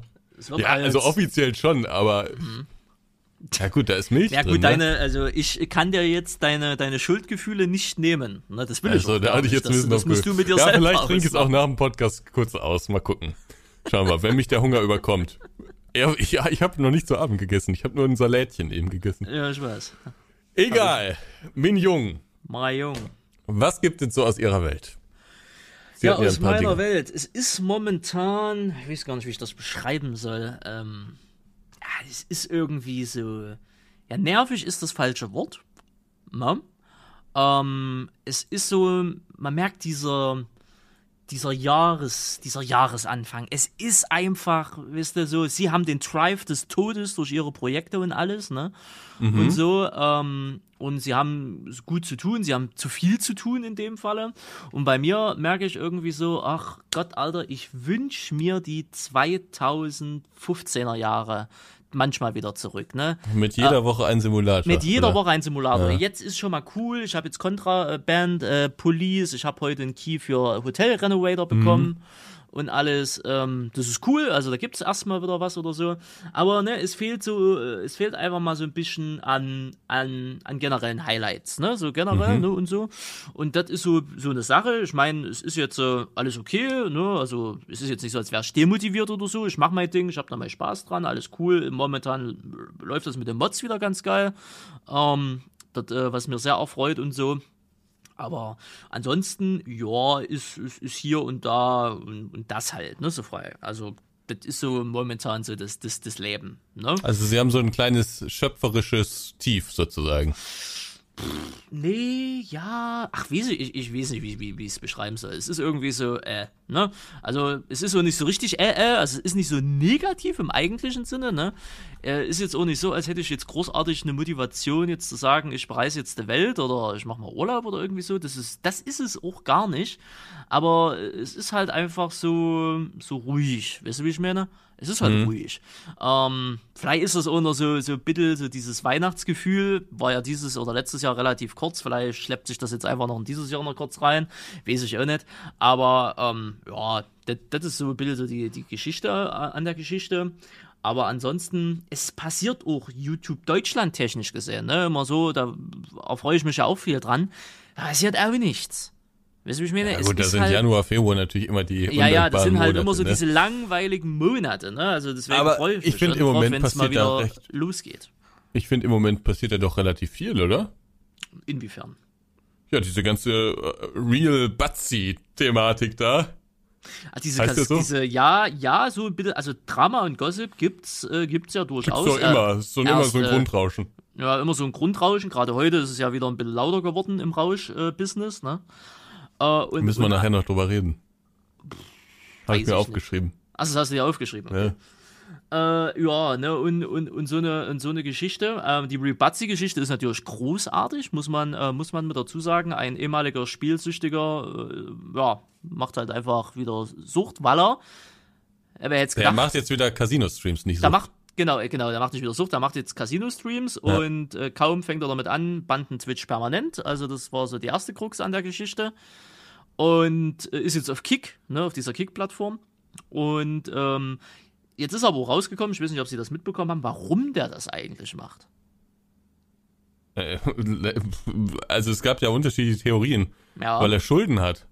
Speaker 2: Ja,
Speaker 1: als-
Speaker 2: also offiziell schon, aber. Ja, gut, da ist Milch
Speaker 1: Ja
Speaker 2: drin.
Speaker 1: gut,
Speaker 2: ne?
Speaker 1: deine, also ich kann dir jetzt deine, deine Schuldgefühle nicht nehmen. Ne, das will ich
Speaker 2: Also,
Speaker 1: auch
Speaker 2: da hatte ich jetzt
Speaker 1: das, das musst du mit dir
Speaker 2: Ja,
Speaker 1: selber
Speaker 2: vielleicht trinke ich es auch nach dem Podcast kurz aus. Mal gucken. Schauen wir, wenn mich der Hunger überkommt. Ja, ich, ja, ich habe noch nicht zu Abend gegessen. Ich habe nur ein Salätchen eben gegessen.
Speaker 1: Ja, ich weiß.
Speaker 2: Egal. Min Jung,
Speaker 1: Mai Jung.
Speaker 2: was gibt es so aus Ihrer Welt? Sie
Speaker 1: Ja, aus meiner
Speaker 2: Dinge.
Speaker 1: Welt. Es ist momentan, ich weiß gar nicht, wie ich das beschreiben soll. Ähm, ja, es ist irgendwie so. Ja, nervig ist das falsche Wort. Na? Ähm, es ist so, man merkt dieser, dieser Jahres, dieser Jahresanfang. Es ist einfach, wisst ihr, so, sie haben den Drive des Todes durch ihre Projekte und alles, ne? Und so, ähm, und sie haben es gut zu tun, sie haben zu viel zu tun in dem Falle. Und bei mir merke ich irgendwie so, ach Gott, Alter, ich wünsche mir die 2015er Jahre manchmal wieder zurück, ne?
Speaker 2: Mit jeder Woche ein Simulator.
Speaker 1: Mit jeder
Speaker 2: oder?
Speaker 1: Woche ein Simulator.
Speaker 2: Ja.
Speaker 1: Jetzt ist schon mal cool. Ich habe jetzt Contra-Band, äh, Police. Ich habe heute einen Key für Hotel Renovator bekommen. Und alles. Ähm, das ist cool, also da gibt es erstmal wieder was oder so. Aber ne, es fehlt so, äh, es fehlt einfach mal so ein bisschen an, an, an generellen Highlights, ne? So generell, mhm. ne, und so. Und das ist so, so eine Sache. Ich meine, es ist jetzt äh, alles okay, ne? Also es ist jetzt nicht so, als wäre ich demotiviert oder so. Ich mache mein Ding, ich habe da mal Spaß dran, alles cool. Momentan läuft das mit den Mods wieder ganz geil. Ähm, das, äh, was mir sehr erfreut und so. Aber ansonsten, ja, ist, ist, ist hier und da und, und, das halt, ne, so frei. Also, das ist so momentan so das, das, das Leben, ne?
Speaker 2: Also, sie haben so ein kleines schöpferisches Tief sozusagen.
Speaker 1: Nee, ja, ach, wie ich, ich weiß nicht, wie, wie, wie ich es beschreiben soll. Es ist irgendwie so, äh, ne? Also, es ist so nicht so richtig, äh, äh, also es ist nicht so negativ im eigentlichen Sinne, ne? Äh, ist jetzt auch nicht so, als hätte ich jetzt großartig eine Motivation, jetzt zu sagen, ich bereise jetzt die Welt oder ich mache mal Urlaub oder irgendwie so. Das ist, das ist es auch gar nicht. Aber es ist halt einfach so, so ruhig. Weißt du, wie ich meine? Es ist halt mhm. ruhig. Ähm, vielleicht ist das auch noch so, so bitte, so dieses Weihnachtsgefühl, war ja dieses oder letztes Jahr relativ kurz, vielleicht schleppt sich das jetzt einfach noch in dieses Jahr noch kurz rein, weiß ich auch nicht. Aber ähm, ja, das, das ist so ein bisschen so die, die Geschichte äh, an der Geschichte. Aber ansonsten, es passiert auch YouTube Deutschland technisch gesehen, ne? Immer so, da erfreue ich mich ja auch viel dran. Da passiert auch nichts.
Speaker 2: Weißt du, wie ich meine? Ja, gut, da sind halt, Januar, Februar natürlich immer die
Speaker 1: Ja, ja, das sind halt Monate, immer so ne? diese langweiligen Monate, ne? Also deswegen
Speaker 2: Aber freue ich mich ich finde im Moment drauf, passiert
Speaker 1: mal wieder losgeht.
Speaker 2: Ich finde im Moment passiert ja doch relativ viel, oder?
Speaker 1: Inwiefern?
Speaker 2: Ja, diese ganze uh, Real Batsy-Thematik da.
Speaker 1: Ah, diese, heißt das so? diese, ja, ja, so bitte, also Drama und Gossip gibt's, äh, gibt's ja durchaus.
Speaker 2: Gibt's doch immer, äh, so immer so ein äh, Grundrauschen.
Speaker 1: Ja, immer so ein Grundrauschen. Gerade heute ist es ja wieder ein bisschen lauter geworden im Rausch-Business, äh, ne?
Speaker 2: Äh, und, Müssen wir und, nachher noch drüber reden. Habe ich mir aufgeschrieben.
Speaker 1: Achso, das hast du dir aufgeschrieben. Okay. Ja. Äh, ja, ne, und, und, und, so eine, und so eine Geschichte. Ähm, die Rebuzzy-Geschichte ist natürlich großartig, muss man, äh, muss man mit dazu sagen. Ein ehemaliger Spielsüchtiger, äh, ja, macht halt einfach wieder Sucht, weil er.
Speaker 2: er jetzt gedacht, der macht jetzt wieder Casino-Streams, nicht so.
Speaker 1: Der macht, genau, genau, der macht nicht wieder Sucht, der macht jetzt Casino-Streams ja. und äh, kaum fängt er damit an, banden Twitch permanent. Also, das war so die erste Krux an der Geschichte und äh, ist jetzt auf Kick, ne, auf dieser Kick-Plattform. Und ähm, jetzt ist aber rausgekommen, ich weiß nicht, ob Sie das mitbekommen haben, warum der das eigentlich macht.
Speaker 2: Äh, also es gab ja unterschiedliche Theorien, ja. weil er Schulden hat.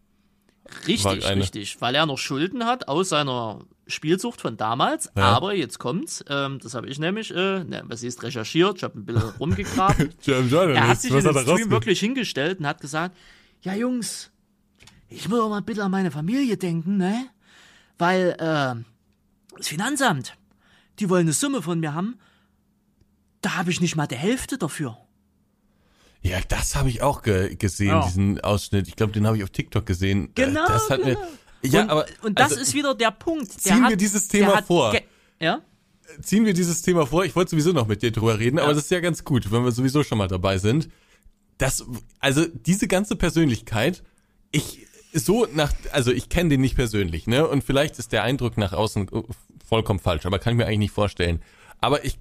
Speaker 1: Richtig, richtig, weil er noch Schulden hat aus seiner Spielsucht von damals. Ja. Aber jetzt kommt's, ähm, das habe ich nämlich, äh, ne, was ist recherchiert, ich habe ein bisschen rumgegraben. er hat sich in den Stream wirklich hingestellt und hat gesagt, ja Jungs, ich muss auch mal bitte an meine Familie denken, ne? Weil, äh, das Finanzamt, die wollen eine Summe von mir haben, da habe ich nicht mal die Hälfte dafür.
Speaker 2: Ja, das habe ich auch ge gesehen, ja. diesen Ausschnitt. Ich glaube, den habe ich auf TikTok gesehen.
Speaker 1: Äh, genau.
Speaker 2: Das
Speaker 1: hat genau. Mir, ja,
Speaker 2: und, aber
Speaker 1: und das also, ist wieder der Punkt.
Speaker 2: Der ziehen hat, wir dieses Thema vor.
Speaker 1: Ja?
Speaker 2: Ziehen wir dieses Thema vor. Ich wollte sowieso noch mit dir drüber reden, ja. aber das ist ja ganz gut, wenn wir sowieso schon mal dabei sind. Das, also diese ganze Persönlichkeit, ich so nach, also ich kenne den nicht persönlich, ne? Und vielleicht ist der Eindruck nach außen äh, vollkommen falsch, aber kann ich mir eigentlich nicht vorstellen. Aber ich,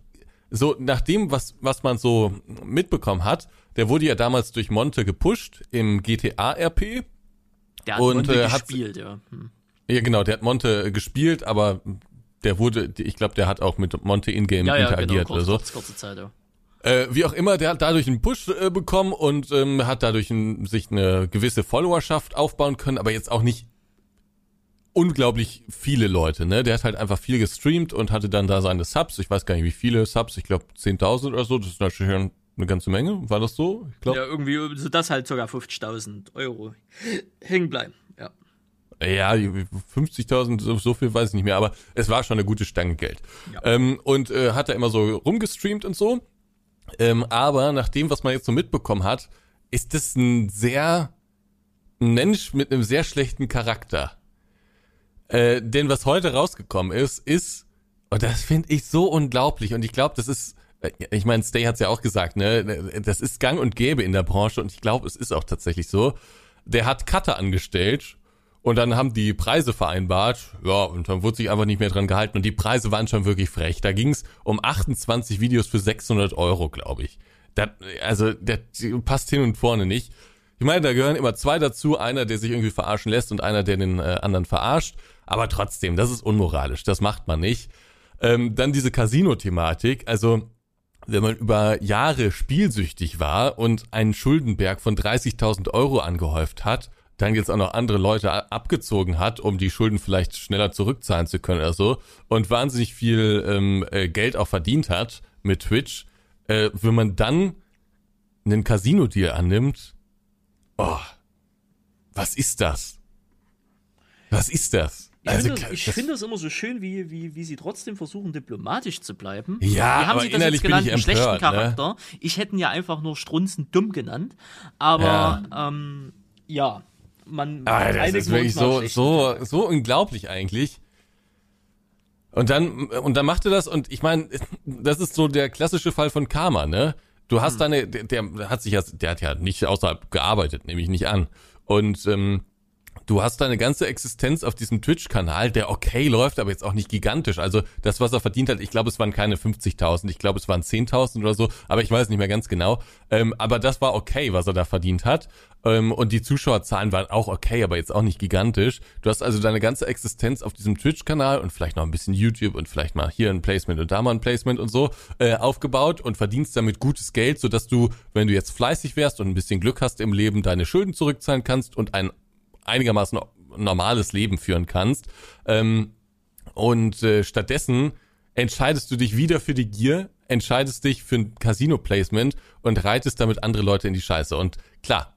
Speaker 2: so nach dem, was, was man so mitbekommen hat, der wurde ja damals durch Monte gepusht im GTA-RP.
Speaker 1: Der hat und, Monte äh, gespielt, ja. Hm.
Speaker 2: Ja, genau, der hat Monte gespielt, aber der wurde, ich glaube, der hat auch mit Monte in-game ja, ja, genau, interagiert genau, kurz, oder so. Kurz, kurze Zeit, ja. Äh, wie auch immer, der hat dadurch einen Push äh, bekommen und ähm, hat dadurch ein, sich eine gewisse Followerschaft aufbauen können, aber jetzt auch nicht unglaublich viele Leute, ne? Der hat halt einfach viel gestreamt und hatte dann da seine Subs. Ich weiß gar nicht, wie viele Subs, ich glaube 10.000 oder so. Das ist natürlich schon eine ganze Menge. War das so?
Speaker 1: Ich glaube. Ja, irgendwie so das halt sogar 50.000 Euro hängen bleiben. Ja.
Speaker 2: Ja, 50.000, so viel weiß ich nicht mehr, aber es war schon eine gute Stange Geld. Ja. Ähm, und äh, hat er immer so rumgestreamt und so. Ähm, aber nach dem, was man jetzt so mitbekommen hat, ist das ein sehr ein Mensch mit einem sehr schlechten Charakter. Äh, denn was heute rausgekommen ist, ist, und das finde ich so unglaublich, und ich glaube, das ist, ich meine, Stay hat's ja auch gesagt, ne, das ist gang und gäbe in der Branche, und ich glaube, es ist auch tatsächlich so. Der hat Cutter angestellt und dann haben die Preise vereinbart, ja, und dann wurde sich einfach nicht mehr dran gehalten. Und die Preise waren schon wirklich frech. Da ging es um 28 Videos für 600 Euro, glaube ich. Das, also, der passt hin und vorne nicht. Ich meine, da gehören immer zwei dazu, einer, der sich irgendwie verarschen lässt und einer, der den äh, anderen verarscht. Aber trotzdem, das ist unmoralisch, das macht man nicht. Ähm, dann diese Casino-Thematik, also wenn man über Jahre spielsüchtig war und einen Schuldenberg von 30.000 Euro angehäuft hat, dann jetzt auch noch andere Leute abgezogen hat, um die Schulden vielleicht schneller zurückzahlen zu können oder so, und wahnsinnig viel ähm, äh, Geld auch verdient hat mit Twitch, äh, wenn man dann einen Casino-Deal annimmt, oh, was ist das? Was ist das?
Speaker 1: Ich
Speaker 2: Also,
Speaker 1: finde das, ich
Speaker 2: das-
Speaker 1: finde das immer so schön, wie, wie, wie sie trotzdem versuchen, diplomatisch zu bleiben.
Speaker 2: Ja,
Speaker 1: wie haben
Speaker 2: aber
Speaker 1: sie das
Speaker 2: innerlich
Speaker 1: jetzt genannt? Einen schlechten
Speaker 2: empört, ne?
Speaker 1: Charakter. Ich hätte ihn ja einfach nur strunzend dumm genannt. Aber ähm, ja, man
Speaker 2: Ah, das ist
Speaker 1: wir
Speaker 2: wirklich so,
Speaker 1: schlechten
Speaker 2: so, so unglaublich eigentlich. Und dann, und dann machte das, und ich meine, das ist so der klassische Fall von Karma, ne? Du
Speaker 1: Hm.
Speaker 2: hast deine, der, der hat sich ja, der hat ja nicht außerhalb gearbeitet, nehme ich nicht an. Und ähm, du hast deine ganze Existenz auf diesem Twitch-Kanal, der okay läuft, aber jetzt auch nicht gigantisch. Also das, was er verdient hat, ich glaube, es waren keine 50.000, ich glaube, es waren 10.000 oder so, aber ich weiß nicht mehr ganz genau. Ähm, aber das war okay, was er da verdient hat. Ähm, und die Zuschauerzahlen waren auch okay, aber jetzt auch nicht gigantisch. Du hast also deine ganze Existenz auf diesem Twitch-Kanal und vielleicht noch ein bisschen YouTube und vielleicht mal hier ein Placement und da mal ein Placement und so äh, aufgebaut und verdienst damit gutes Geld, sodass du, wenn du jetzt fleißig wärst und ein bisschen Glück hast im Leben, deine Schulden zurückzahlen kannst und ein einigermaßen normales Leben führen kannst. Ähm, und äh, stattdessen entscheidest du dich wieder für die Gier, entscheidest dich für ein Casino-Placement und reitest damit andere Leute in die Scheiße. Und klar,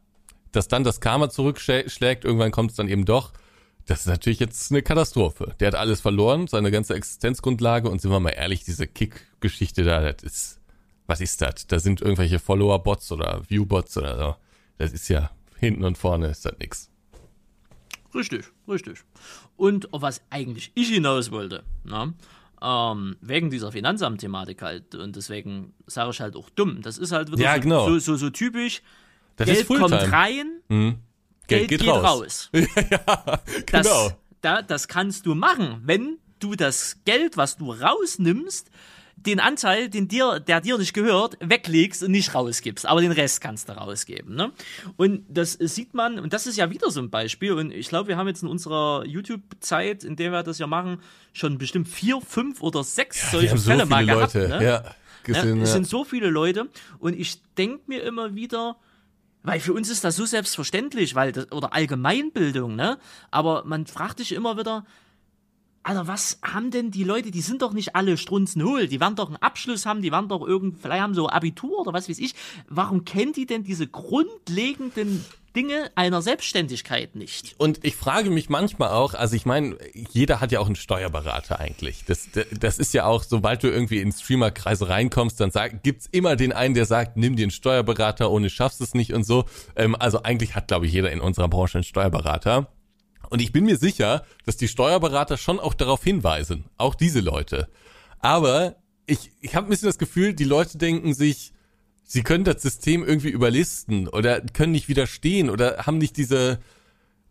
Speaker 2: dass dann das Karma zurückschlägt, irgendwann kommt es dann eben doch. Das ist natürlich jetzt eine Katastrophe. Der hat alles verloren, seine ganze Existenzgrundlage und sind wir mal ehrlich, diese Kick-Geschichte da, das ist, was ist das? Da sind irgendwelche Follower-Bots oder View-Bots oder so. Das ist ja hinten und vorne ist das nix.
Speaker 1: Richtig, richtig. Und auf was eigentlich ich hinaus wollte, ne? ähm, wegen dieser Finanzamt-Thematik halt, und deswegen sage ich halt auch dumm. Das ist halt wieder
Speaker 2: Ja,
Speaker 1: so,
Speaker 2: genau.
Speaker 1: so, so, so typisch.
Speaker 2: Das
Speaker 1: Geld kommt rein,
Speaker 2: Mhm.
Speaker 1: Geld, geht, raus.
Speaker 2: ja,
Speaker 1: Das,
Speaker 2: genau.
Speaker 1: da, das kannst du machen, wenn du das Geld, was du rausnimmst, den Anteil, den dir, der dir nicht gehört, weglegst und nicht rausgibst. Aber den Rest kannst du rausgeben. Ne? Und das sieht man, und das ist ja wieder so ein Beispiel. Und ich glaube, wir haben jetzt in unserer YouTube-Zeit, in der wir das ja machen, schon bestimmt vier, fünf oder sechs
Speaker 2: Wir
Speaker 1: solche
Speaker 2: so
Speaker 1: Fälle
Speaker 2: viele
Speaker 1: mal
Speaker 2: Leute,
Speaker 1: gehabt. Ne?
Speaker 2: ja, gesehen,
Speaker 1: Ja, es
Speaker 2: ja.
Speaker 1: sind so viele Leute und ich denke mir immer wieder, weil für uns ist das so selbstverständlich, weil das, oder Allgemeinbildung, ne? Aber man fragt sich immer wieder, Alter, was haben denn die Leute, die sind doch nicht alle strunzenhohl, die werden doch einen Abschluss haben, die werden doch irgend, vielleicht haben so Abitur oder was weiß ich. Warum kennen die denn diese grundlegenden Dinge einer Selbstständigkeit nicht?
Speaker 2: Und ich frage mich manchmal auch, also ich meine, jeder hat ja auch einen Steuerberater eigentlich. Das, das ist ja auch, sobald du irgendwie in Streamerkreise reinkommst, dann sag, gibt's immer den einen, der sagt, nimm dir einen Steuerberater, ohne schaffst es nicht und so. Ähm, also eigentlich hat, glaube ich, jeder in unserer Branche einen Steuerberater. Und ich bin mir sicher, dass die Steuerberater schon auch darauf hinweisen, auch diese Leute. Aber ich, ich habe ein bisschen das Gefühl, die Leute denken sich, sie können das System irgendwie überlisten oder können nicht widerstehen oder haben nicht diese,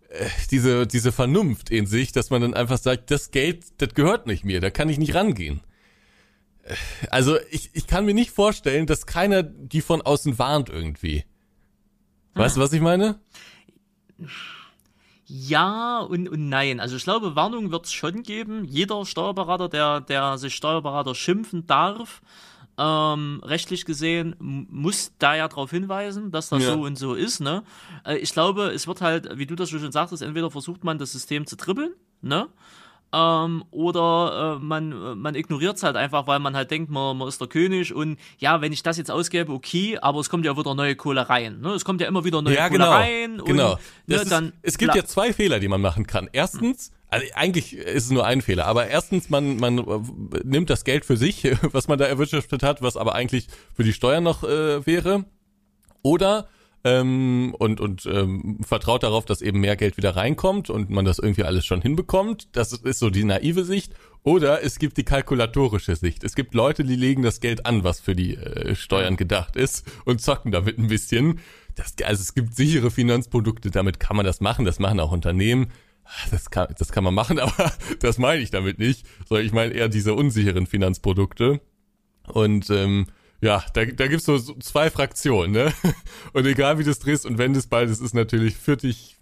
Speaker 2: äh, diese, diese Vernunft in sich, dass man dann einfach sagt, das Geld, das gehört nicht mir, da kann ich nicht rangehen. Äh, Also ich, ich kann mir nicht vorstellen, dass keiner die von außen warnt irgendwie. Weißt du, was ich meine?
Speaker 1: Ja und, und nein. Also ich glaube, Warnung wird es schon geben. Jeder Steuerberater, der, der sich Steuerberater schimpfen darf, ähm, rechtlich gesehen, muss da ja darauf hinweisen, dass das
Speaker 2: Ja.
Speaker 1: so und so ist. Ne? Äh, ich glaube, es wird halt, wie du das schon sagtest, entweder versucht man das System zu trippeln, ne? Ähm, oder äh, man, äh, man ignoriert es halt einfach, weil man halt denkt, man, man ist der König und ja, wenn ich das jetzt ausgebe, okay, aber es kommt ja wieder neue Kohle rein. Ne? Es kommt ja immer wieder neue
Speaker 2: Ja,
Speaker 1: Kohle
Speaker 2: genau.
Speaker 1: rein.
Speaker 2: genau.
Speaker 1: Und, ne,
Speaker 2: ist,
Speaker 1: dann,
Speaker 2: es gibt ja zwei Fehler, die man machen kann. Erstens, also eigentlich ist es nur ein Fehler, aber erstens, man, man äh, nimmt das Geld für sich, was man da erwirtschaftet hat, was aber eigentlich für die Steuern noch äh, wäre. Oder ähm, und, und ähm, vertraut darauf, dass eben mehr Geld wieder reinkommt und man das irgendwie alles schon hinbekommt. Das ist so die naive Sicht. Oder es gibt die kalkulatorische Sicht. Es gibt Leute, die legen das Geld an, was für die äh, Steuern gedacht ist und zocken damit ein bisschen. Das, also es gibt sichere Finanzprodukte, damit kann man das machen. Das machen auch Unternehmen. Das kann, das kann man machen, aber das meine ich damit nicht. Sondern ich meine eher diese unsicheren Finanzprodukte. Und ähm, ja, da, da gibt's so, so zwei Fraktionen, ne? Und egal wie du es drehst und wendest, beides ist natürlich, führt dich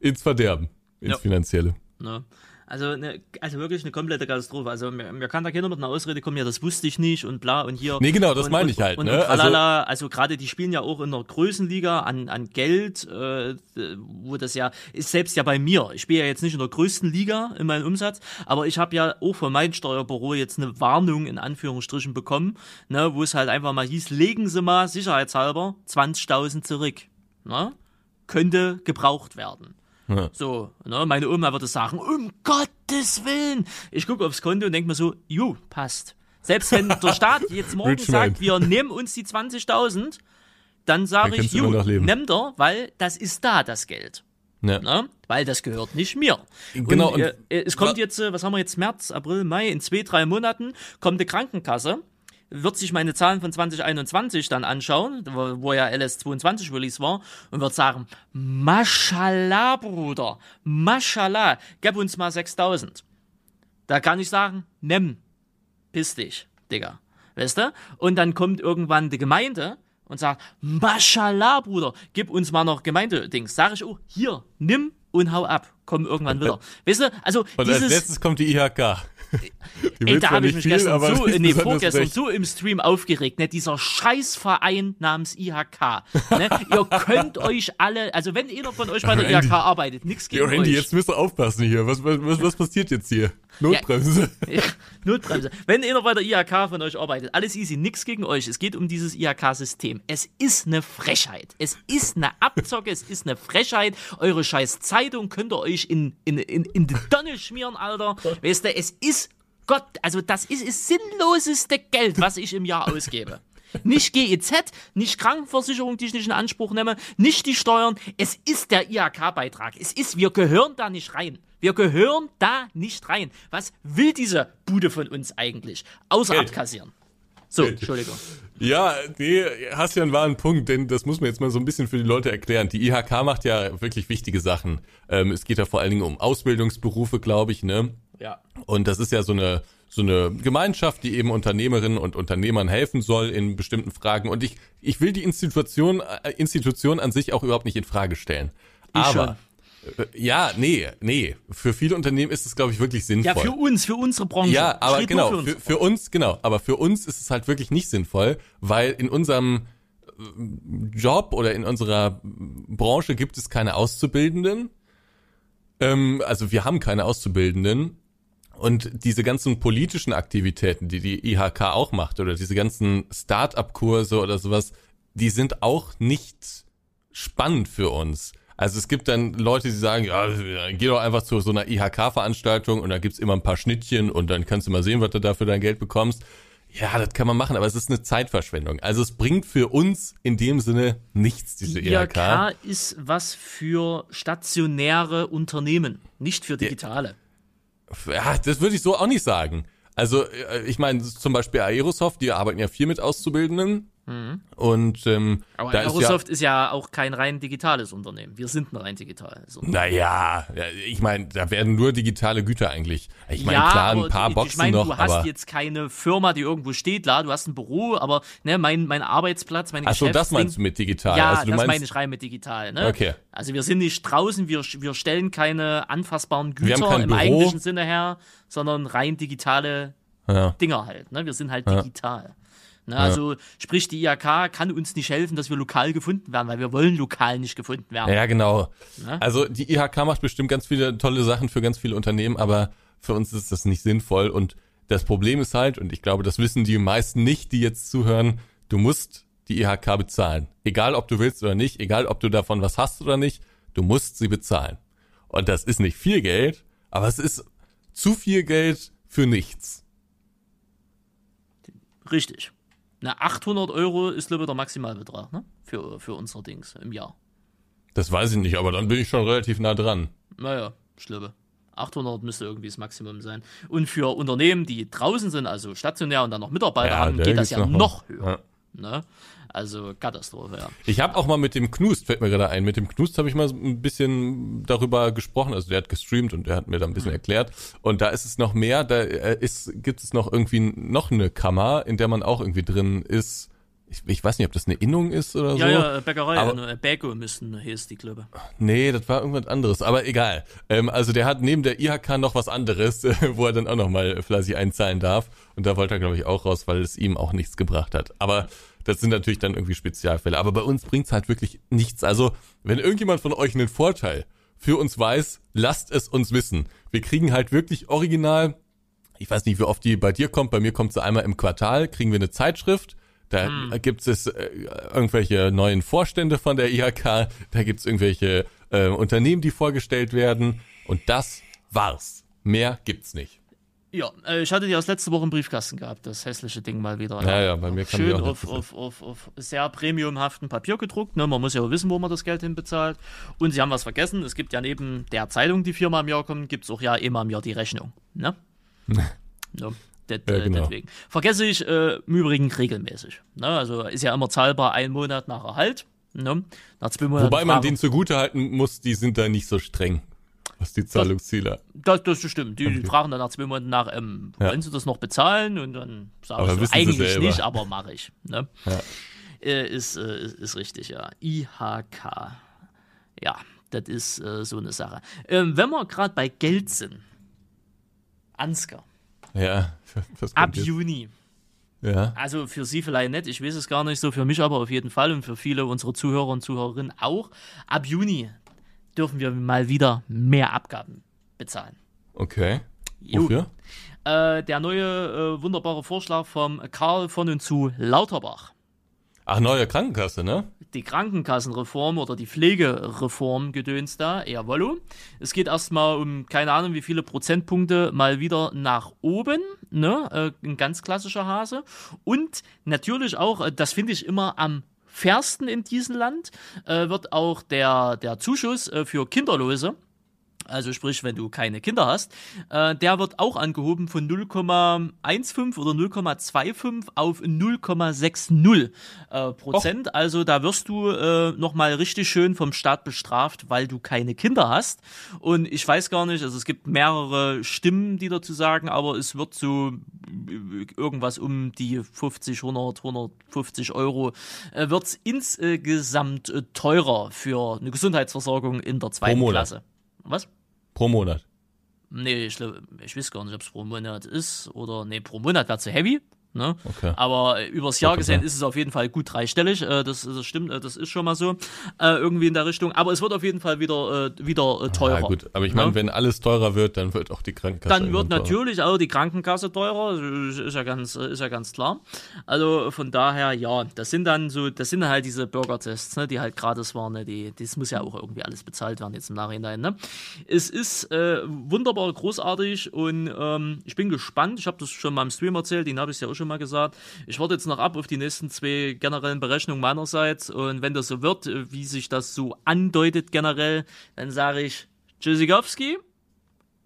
Speaker 2: ins Verderben, ins
Speaker 1: Ja.
Speaker 2: Finanzielle.
Speaker 1: Ne? Also, ne, also wirklich eine komplette Katastrophe. Also mir, mir kann da keiner mit einer Ausrede kommen, ja, das wusste ich nicht und bla und hier.
Speaker 2: Nee, genau, das
Speaker 1: und,
Speaker 2: meine
Speaker 1: und,
Speaker 2: ich halt,
Speaker 1: Und,
Speaker 2: ne? Also-
Speaker 1: also, gerade die spielen ja auch in der Größenliga an, an Geld, äh, wo das ja, ist selbst ja bei mir. Ich spiele ja jetzt nicht in der größten Liga in meinem Umsatz, aber ich habe ja auch von meinem Steuerbüro jetzt eine Warnung in Anführungsstrichen bekommen, ne, wo es halt einfach mal hieß, legen Sie mal sicherheitshalber 20.000 zurück. Ne? Könnte gebraucht werden. So, ne, meine Oma würde sagen, um Gottes Willen. Ich gucke aufs Konto und denke mir so, jo, passt. Selbst wenn der Staat jetzt morgen sagt, wir nehmen uns die 20.000, dann sage ich,
Speaker 2: leben.
Speaker 1: nimm er, weil das ist da, das Geld.
Speaker 2: Ja.
Speaker 1: Ne? Weil das gehört nicht mir.
Speaker 2: Genau,
Speaker 1: Und,
Speaker 2: und-
Speaker 1: äh, es kommt jetzt, äh, was haben wir jetzt, März, April, Mai, in zwei, drei Monaten kommt die Krankenkasse, wird sich meine Zahlen von 2021 dann anschauen, wo, ja LS22 Release war, und wird sagen, Mashallah, Bruder, Mashallah, gib uns mal 6000. Da kann ich sagen, nimm, piss dich, Digga. Weißt du? Und dann kommt irgendwann die Gemeinde und sagt, Mashallah, Bruder, gib uns mal noch Gemeindedings. Sag ich, oh, hier, nimm und hau ab. Komm irgendwann wieder. Weißt du? Also
Speaker 2: Und als
Speaker 1: dieses,
Speaker 2: letztes kommt die IHK.
Speaker 1: Ey, da habe ich mich
Speaker 2: viel,
Speaker 1: gestern so, nee, vorgestern so im Stream aufgeregt, ne? Dieser Scheißverein namens IHK. Ne? Ihr könnt euch alle, also wenn einer von euch bei der
Speaker 2: Randy.
Speaker 1: IHK arbeitet, nichts gegen
Speaker 2: Randy,
Speaker 1: euch.
Speaker 2: jetzt müsst ihr aufpassen hier. Was, was, was, was passiert jetzt hier? Notbremse.
Speaker 1: Notbremse. Wenn einer bei der IHK von euch arbeitet, alles easy, nix gegen euch. Es geht um dieses IHK-System. Es ist eine Frechheit. Es ist eine Abzocke, es ist eine Frechheit. Eure scheiß Zeitung könnt ihr euch in, in, in, in die Donne schmieren, Alter. Weißt du, es ist Gott, also das ist das sinnloseste Geld, was ich im Jahr ausgebe. Nicht GEZ, nicht Krankenversicherung, die ich nicht in Anspruch nehme, nicht die Steuern. Es ist der IHK-Beitrag. Es ist, wir gehören da nicht rein. Wir gehören da nicht rein. Was will diese Bude von uns eigentlich? Außer
Speaker 2: Geld.
Speaker 1: abkassieren. So, Entschuldigung.
Speaker 2: Ja, nee, hast ja einen wahren Punkt, denn das muss man jetzt mal so ein bisschen für die Leute erklären. Die IHK macht ja wirklich wichtige Sachen. Ähm, es geht ja vor allen Dingen um Ausbildungsberufe, glaube ich, ne?
Speaker 1: Ja.
Speaker 2: Und das ist ja so eine so eine Gemeinschaft, die eben Unternehmerinnen und Unternehmern helfen soll in bestimmten Fragen. Und ich ich will die Institution äh, Institution an sich auch überhaupt nicht in Frage stellen. Aber äh, ja, nee, nee. Für viele Unternehmen ist es, glaube ich, wirklich
Speaker 1: Ja,
Speaker 2: sinnvoll.
Speaker 1: für uns, für unsere Branche.
Speaker 2: Ja, aber
Speaker 1: nur
Speaker 2: genau,
Speaker 1: für
Speaker 2: für,
Speaker 1: uns.
Speaker 2: für uns, genau, aber für uns ist es halt wirklich nicht sinnvoll, weil in unserem äh, Job oder in unserer Branche gibt es keine Auszubildenden. Ähm, also wir haben keine Auszubildenden. Und diese ganzen politischen Aktivitäten, die die IHK auch macht, oder diese ganzen Start-up-Kurse oder sowas, die sind auch nicht spannend für uns. Also es gibt dann Leute, die sagen, ja, geh doch einfach zu so einer IHK-Veranstaltung und da gibt's immer ein paar Schnittchen und dann kannst du mal sehen, was du da für dein Geld bekommst. Ja, das kann man machen, aber es ist eine Zeitverschwendung. Also es bringt für uns in dem Sinne nichts, diese
Speaker 1: Die
Speaker 2: IHK.
Speaker 1: IHK ist was für stationäre Unternehmen, nicht für digitale.
Speaker 2: Ja, das würde ich so auch nicht sagen. Also äh, ich meine zum Beispiel Aerosoft, die arbeiten ja viel mit Auszubildenden. Und ähm,
Speaker 1: Mhm. Aber
Speaker 2: da ist ja,
Speaker 1: Aerosoft ist ja auch kein rein digitales Unternehmen. Wir sind ein rein digitales Unternehmen.
Speaker 2: naja, ja, ich meine, da werden nur digitale Güter eigentlich. Ich meine,
Speaker 1: ja,
Speaker 2: klar, ein paar
Speaker 1: ich
Speaker 2: Boxen
Speaker 1: meine,
Speaker 2: noch,
Speaker 1: du hast
Speaker 2: aber.
Speaker 1: jetzt keine Firma, die irgendwo steht, klar, du hast ein Büro, aber ne, mein, mein Arbeitsplatz, meine
Speaker 2: Ach so, das meinst du mit digital?
Speaker 1: Ja,
Speaker 2: also du
Speaker 1: das
Speaker 2: meinst,
Speaker 1: meine ich rein mit digital. Ne?
Speaker 2: Okay.
Speaker 1: Also wir sind nicht draußen, wir, wir stellen keine anfassbaren Güter im
Speaker 2: Büro.
Speaker 1: eigentlichen Sinne her, sondern rein digitale
Speaker 2: Ja.
Speaker 1: Dinger halt. Ne? Wir sind halt digital. Ne? Also sprich, die IHK kann uns nicht helfen, dass wir lokal gefunden werden, weil wir wollen lokal nicht gefunden werden.
Speaker 2: Ja, genau.
Speaker 1: Ne?
Speaker 2: Also die IHK macht bestimmt ganz viele tolle Sachen für ganz viele Unternehmen, aber für uns ist das nicht sinnvoll. Und das Problem ist halt, und ich glaube, das wissen die meisten nicht, die jetzt zuhören, du musst die IHK bezahlen. Egal, ob du willst oder nicht, egal, ob du davon was hast oder nicht, du musst sie bezahlen. Und das ist nicht viel Geld, aber es ist zu viel Geld für nichts.
Speaker 1: Richtig. Na, 800 Euro ist, glaube ich, der Maximalbetrag ne? für, für unsere Dings im Jahr.
Speaker 2: Das weiß ich nicht, aber dann bin ich schon relativ nah dran.
Speaker 1: Naja, glaube. 800 müsste irgendwie das Maximum sein. Und für Unternehmen, die draußen sind, also stationär und dann noch Mitarbeiter
Speaker 2: Ja,
Speaker 1: haben, geht das ja
Speaker 2: noch
Speaker 1: noch höher. Ne? Also Katastrophe, ja.
Speaker 2: Ich habe auch mal mit dem Knust, fällt mir gerade ein, mit dem Knust habe ich mal ein bisschen darüber gesprochen. Also der hat gestreamt und der hat mir da ein bisschen erklärt. Und da ist es noch mehr, da äh, ist, gibt es noch irgendwie noch eine Kammer, in der man auch irgendwie drin ist. Ich, ich weiß nicht, ob das eine Innung ist oder
Speaker 1: Ja,
Speaker 2: so.
Speaker 1: ja, Bäckerei,
Speaker 2: Aber-
Speaker 1: äh, Bäcko müssen, hieß die Club.
Speaker 2: Nee, das war irgendwas anderes, aber egal. Ähm, also der hat neben der IHK noch was anderes, wo er dann auch nochmal fleißig einzahlen darf. Und da wollte er, glaube ich, auch raus, weil es ihm auch nichts gebracht hat. Aber das sind natürlich dann irgendwie Spezialfälle. Aber bei uns bringt's halt wirklich nichts. Also, wenn irgendjemand von euch einen Vorteil für uns weiß, lasst es uns wissen. Wir kriegen halt wirklich original, ich weiß nicht, wie oft die bei dir kommt, bei mir kommt sie einmal im Quartal, kriegen wir eine Zeitschrift. Da gibt es äh, irgendwelche neuen Vorstände von der IHK, da gibt es irgendwelche äh, Unternehmen, die vorgestellt werden. Und das war's. Mehr gibt's nicht.
Speaker 1: Ja, äh, ich hatte die aus letzte Woche im Briefkasten gehabt, das hässliche Ding mal wieder.
Speaker 2: Ja, ja, bei mir die
Speaker 1: Schön
Speaker 2: auch
Speaker 1: auf, auf, auf, auf sehr premiumhaften Papier gedruckt. Ne? Man muss ja auch wissen, wo man das Geld hinbezahlt. Und sie haben was vergessen. Es gibt ja neben der Zeitung, die viermal im Jahr kommt, gibt es auch ja immer im Jahr die Rechnung. Ne? ja. Det,
Speaker 2: Ja,
Speaker 1: äh,
Speaker 2: genau.
Speaker 1: Deswegen. Vergesse ich äh, im Übrigen regelmäßig. Ne? Also ist ja immer zahlbar ein Monat nach Erhalt. Ne? Nach zwei Monaten.
Speaker 2: Wobei man
Speaker 1: fragen-
Speaker 2: denen zugutehalten muss, die sind da nicht so streng, was die Zahlungsziele.
Speaker 1: Das, das stimmt. Die, die fragen dann nach zwei Monaten nach, ähm,
Speaker 2: Ja.
Speaker 1: wollen sie das noch bezahlen? Und dann sage
Speaker 2: Aber
Speaker 1: ich so,
Speaker 2: sie
Speaker 1: eigentlich
Speaker 2: selber.
Speaker 1: nicht, aber mache ich. Ne?
Speaker 2: Ja.
Speaker 1: Äh, ist, äh, ist, ist richtig, ja. IHK. Ja, das ist äh, so eine Sache. Ähm, wenn wir gerade bei Geld sind, Ansgar,
Speaker 2: Ja,
Speaker 1: ab
Speaker 2: jetzt?
Speaker 1: Juni.
Speaker 2: Ja.
Speaker 1: Also für Sie vielleicht nicht, ich weiß es gar nicht so, für mich aber auf jeden Fall und für viele unserer Zuhörer und Zuhörerinnen auch. Ab Juni dürfen wir mal wieder mehr Abgaben bezahlen.
Speaker 2: Okay.
Speaker 1: Jo.
Speaker 2: Wofür?
Speaker 1: Äh, der neue äh, wunderbare Vorschlag vom Karl von und zu Lauterbach.
Speaker 2: Ach, neue Krankenkasse, ne?
Speaker 1: Die Krankenkassenreform oder die Pflegereform gedöns da, jawollo. Es geht erstmal um, keine Ahnung, wie viele Prozentpunkte mal wieder nach oben, ne? Äh, ein ganz klassischer Hase. Und natürlich auch, äh, das finde ich immer am fairsten in diesem Land, äh, wird auch der, der Zuschuss für Kinderlose also sprich, wenn du keine Kinder hast, äh, der wird auch angehoben von 0,15 oder 0,25 auf 0,60 äh, Prozent. Also da wirst du äh, nochmal richtig schön vom Staat bestraft, weil du keine Kinder hast. Und ich weiß gar nicht, also es gibt mehrere Stimmen, die dazu sagen, aber es wird so äh, irgendwas um die 50, 100, 150 Euro, äh, wird es insgesamt äh, teurer für eine Gesundheitsversorgung in der zweiten. Klasse. Was?
Speaker 2: Pro Monat.
Speaker 1: Nee, ich, ich weiß gar nicht, ob es pro Monat ist oder nee, pro Monat wäre zu heavy. Ne?
Speaker 2: Okay.
Speaker 1: Aber äh, übers Jahr
Speaker 2: Okay.
Speaker 1: gesehen ist es auf jeden Fall gut dreistellig. Äh, das, das stimmt, äh, das ist schon mal so. Irgendwie in der Richtung. Aber es wird auf jeden Fall wieder, wieder äh, teurer.
Speaker 2: Ja, gut. Aber ich meine,
Speaker 1: Ne?
Speaker 2: wenn alles teurer wird, dann wird auch die Krankenkasse.
Speaker 1: Dann wird
Speaker 2: teurer.
Speaker 1: natürlich auch die Krankenkasse teurer, ist ja ganz, ist ja ganz klar. Also von daher, ja, das sind dann so, das sind halt diese Bürgertests, ne, die halt gratis waren, ne, die, das muss ja auch irgendwie alles bezahlt werden jetzt im Nachhinein. Ne? Es ist äh, wunderbar großartig und ähm, ich bin gespannt. Ich habe das schon mal im Stream erzählt, den habe ich ja auch schon mal gesagt. Ich warte jetzt noch ab auf die nächsten zwei generellen Berechnungen meinerseits und wenn das so wird, wie sich das so andeutet generell, dann sage ich Tschüssikowski.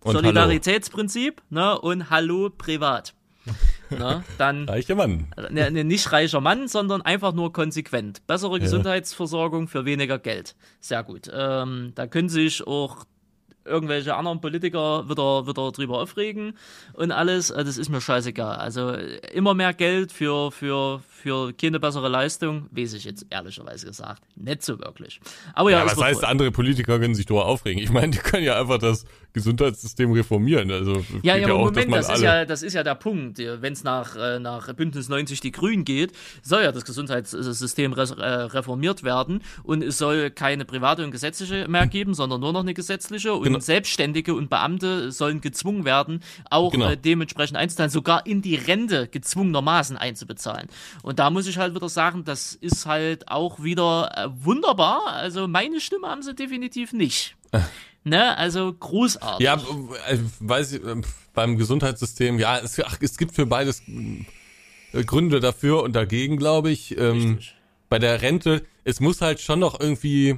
Speaker 1: Solidaritätsprinzip ne, und Hallo privat. ne, dann.
Speaker 2: Reicher Mann.
Speaker 1: ne, ne, nicht reicher Mann, sondern einfach nur konsequent. Bessere Gesundheitsversorgung für weniger Geld. Sehr gut. Ähm, da können sich auch irgendwelche anderen Politiker wieder, wieder drüber aufregen und alles. Äh, Das ist mir scheißegal. Also äh, immer mehr Geld für, für, für keine bessere Leistung, weiß ich jetzt ehrlicherweise gesagt. Nicht so wirklich. Aber ja,
Speaker 2: Ja, was heißt,
Speaker 1: wohl.
Speaker 2: andere Politiker können sich darüber aufregen? Ich meine, die können ja einfach das Gesundheitssystem reformieren. Also
Speaker 1: Ja, ja, aber
Speaker 2: auch,
Speaker 1: Moment, das ist, ja, das ist ja der Punkt. Wenn es nach, äh, nach Bündnis 90 die Grünen geht, soll ja das Gesundheitssystem reformiert werden und es soll keine private und gesetzliche mehr geben, sondern nur noch eine gesetzliche und
Speaker 2: Genau.
Speaker 1: Selbstständige und Beamte sollen gezwungen werden, auch
Speaker 2: Genau.
Speaker 1: äh, dementsprechend einzuzahlen, sogar in die Rente gezwungenermaßen einzubezahlen. Und da muss ich halt wieder sagen, das ist halt auch wieder äh, wunderbar. Also meine Stimme haben sie definitiv nicht. Ne, also großartig.
Speaker 2: Ja, äh, weiß ich, äh, beim Gesundheitssystem, ja, es, ach, es gibt für beides äh, Gründe dafür und dagegen, glaube ich. Ähm, bei der Rente, es muss halt schon noch irgendwie